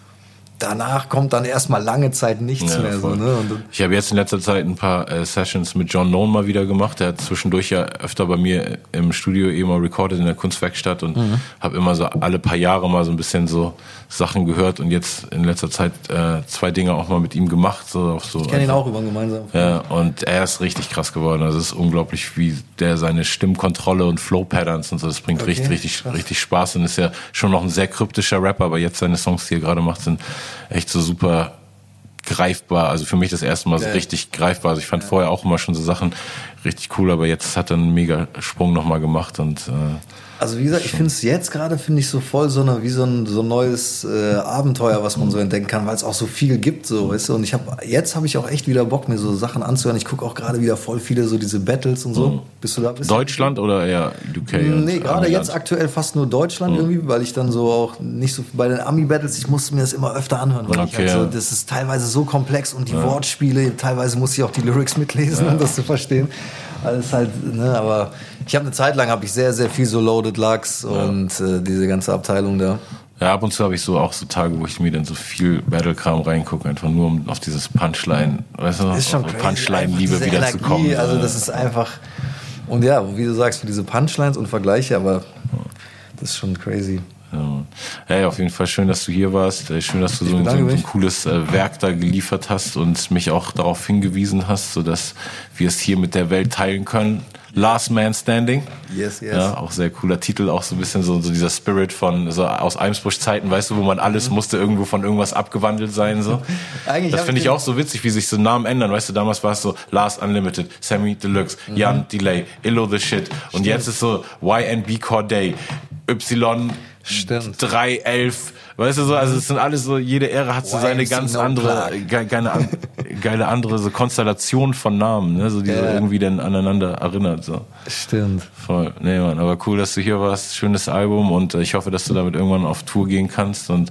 danach kommt dann erstmal lange Zeit nichts ja, mehr. So, ne? ich habe jetzt in letzter Zeit ein paar äh, Sessions mit John Nolan mal wieder gemacht. Der hat zwischendurch ja öfter bei mir im Studio eh mal recorded in der Kunstwerkstatt und mhm. habe immer so alle paar Jahre mal so ein bisschen so Sachen gehört und jetzt in letzter Zeit äh, zwei Dinge auch mal mit ihm gemacht. So, auf so ich kenne ihn auch über gemeinsam. Ja, und er ist richtig krass geworden. Also es ist unglaublich, wie der seine Stimmkontrolle und Flow-Patterns und so, das bringt okay, richtig, richtig, richtig Spaß und ist ja schon noch ein sehr kryptischer Rapper, aber jetzt seine Songs, die er gerade macht, sind echt so super greifbar. Also für mich das erste Mal so richtig greifbar. Also ich fand ja. vorher auch immer schon so Sachen richtig cool, aber jetzt hat er einen mega Sprung nochmal gemacht und äh, also wie gesagt, ich finde es jetzt gerade, finde ich so voll so eine, wie so ein, so ein neues äh, Abenteuer, was man so entdecken kann, weil es auch so viel gibt, so, weißt du. Und ich habe, jetzt habe ich auch echt wieder Bock, mir so Sachen anzuhören. Ich gucke auch gerade wieder voll viele so diese Battles und so. Mhm. Bist du da? Bist Deutschland du? oder eher UK? Nee, gerade jetzt aktuell fast nur Deutschland mhm. irgendwie, weil ich dann so auch nicht so, bei den Ami-Battles, ich musste mir das immer öfter anhören, weil okay, ich halt so, das ist teilweise so komplex und die ja. Wortspiele, teilweise muss ich auch die Lyrics mitlesen, ja. um das zu verstehen. Alles halt, ne, aber ich habe eine Zeit lang habe ich sehr, sehr viel so Loaded Lux und äh, diese ganze Abteilung da. Ja, ab und zu habe ich so auch so Tage, wo ich mir dann so viel Battle-Kram reingucke, einfach nur um auf dieses Punchline, weißt du, ist schon Punchline-Liebe wieder Energie, zu kommen. Also das ist einfach, und ja, wie du sagst, für diese Punchlines und Vergleiche, aber das ist schon crazy. Ja. Hey, auf jeden Fall schön, dass du hier warst. Äh, schön, dass du so, so, so, ein cooles äh, Werk da geliefert hast und mich auch darauf hingewiesen hast, so dass wir es hier mit der Welt teilen können. Last Man Standing. Yes, yes. Ja, auch sehr cooler Titel, auch so ein bisschen so, so dieser Spirit von so aus Eimsbusch-Zeiten, weißt du, wo man alles mhm. musste irgendwo von irgendwas abgewandelt sein. So. Eigentlich das finde ich auch so witzig, wie sich so Namen ändern. Weißt du, damals war es so Last Unlimited, Sammy Deluxe, mhm. Jan Delay, Illo the Shit. Und Stimmt. jetzt ist so YNB Corday, Y Stimmt. 311. Weißt du so, also es sind alles so, jede Ära hat so seine ganz andere, ge geile, <laughs> geile andere so Konstellation von Namen, ne? So die ja. so irgendwie dann aneinander erinnert. So. Stimmt. Voll. Nee, Mann, aber cool, dass du hier warst. Schönes Album und äh, ich hoffe, dass du damit irgendwann auf Tour gehen kannst und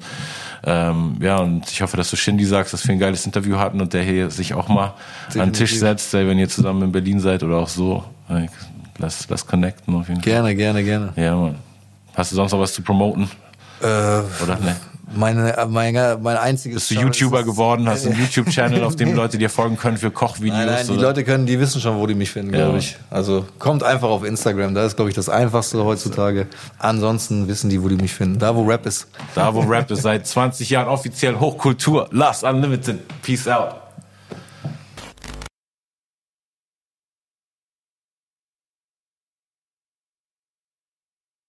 ähm, ja, und ich hoffe, dass du Shindy sagst, dass wir ein geiles Interview hatten und der hier sich auch mal Definitiv. an den Tisch setzt, wenn ihr zusammen in Berlin seid oder auch so. Lass, lass connecten auf jeden Fall. Gerne, gerne, gerne. Ja, Mann. Hast du sonst noch was zu promoten? Äh, Oder ne? Meine, meine, mein einziges. Bist du YouTuber geworden? Hast du einen <laughs> YouTube-Channel, auf dem Leute dir folgen können für Kochvideos? Nein, nein, die oder? Leute können, die wissen schon, wo die mich finden, ja. glaube ich. Also kommt einfach auf Instagram. Da ist, glaube ich, das Einfachste heutzutage. Ansonsten wissen die, wo die mich finden. Da, wo Rap ist. Da, wo Rap ist. Seit 20 Jahren offiziell Hochkultur. Last Unlimited. Peace out.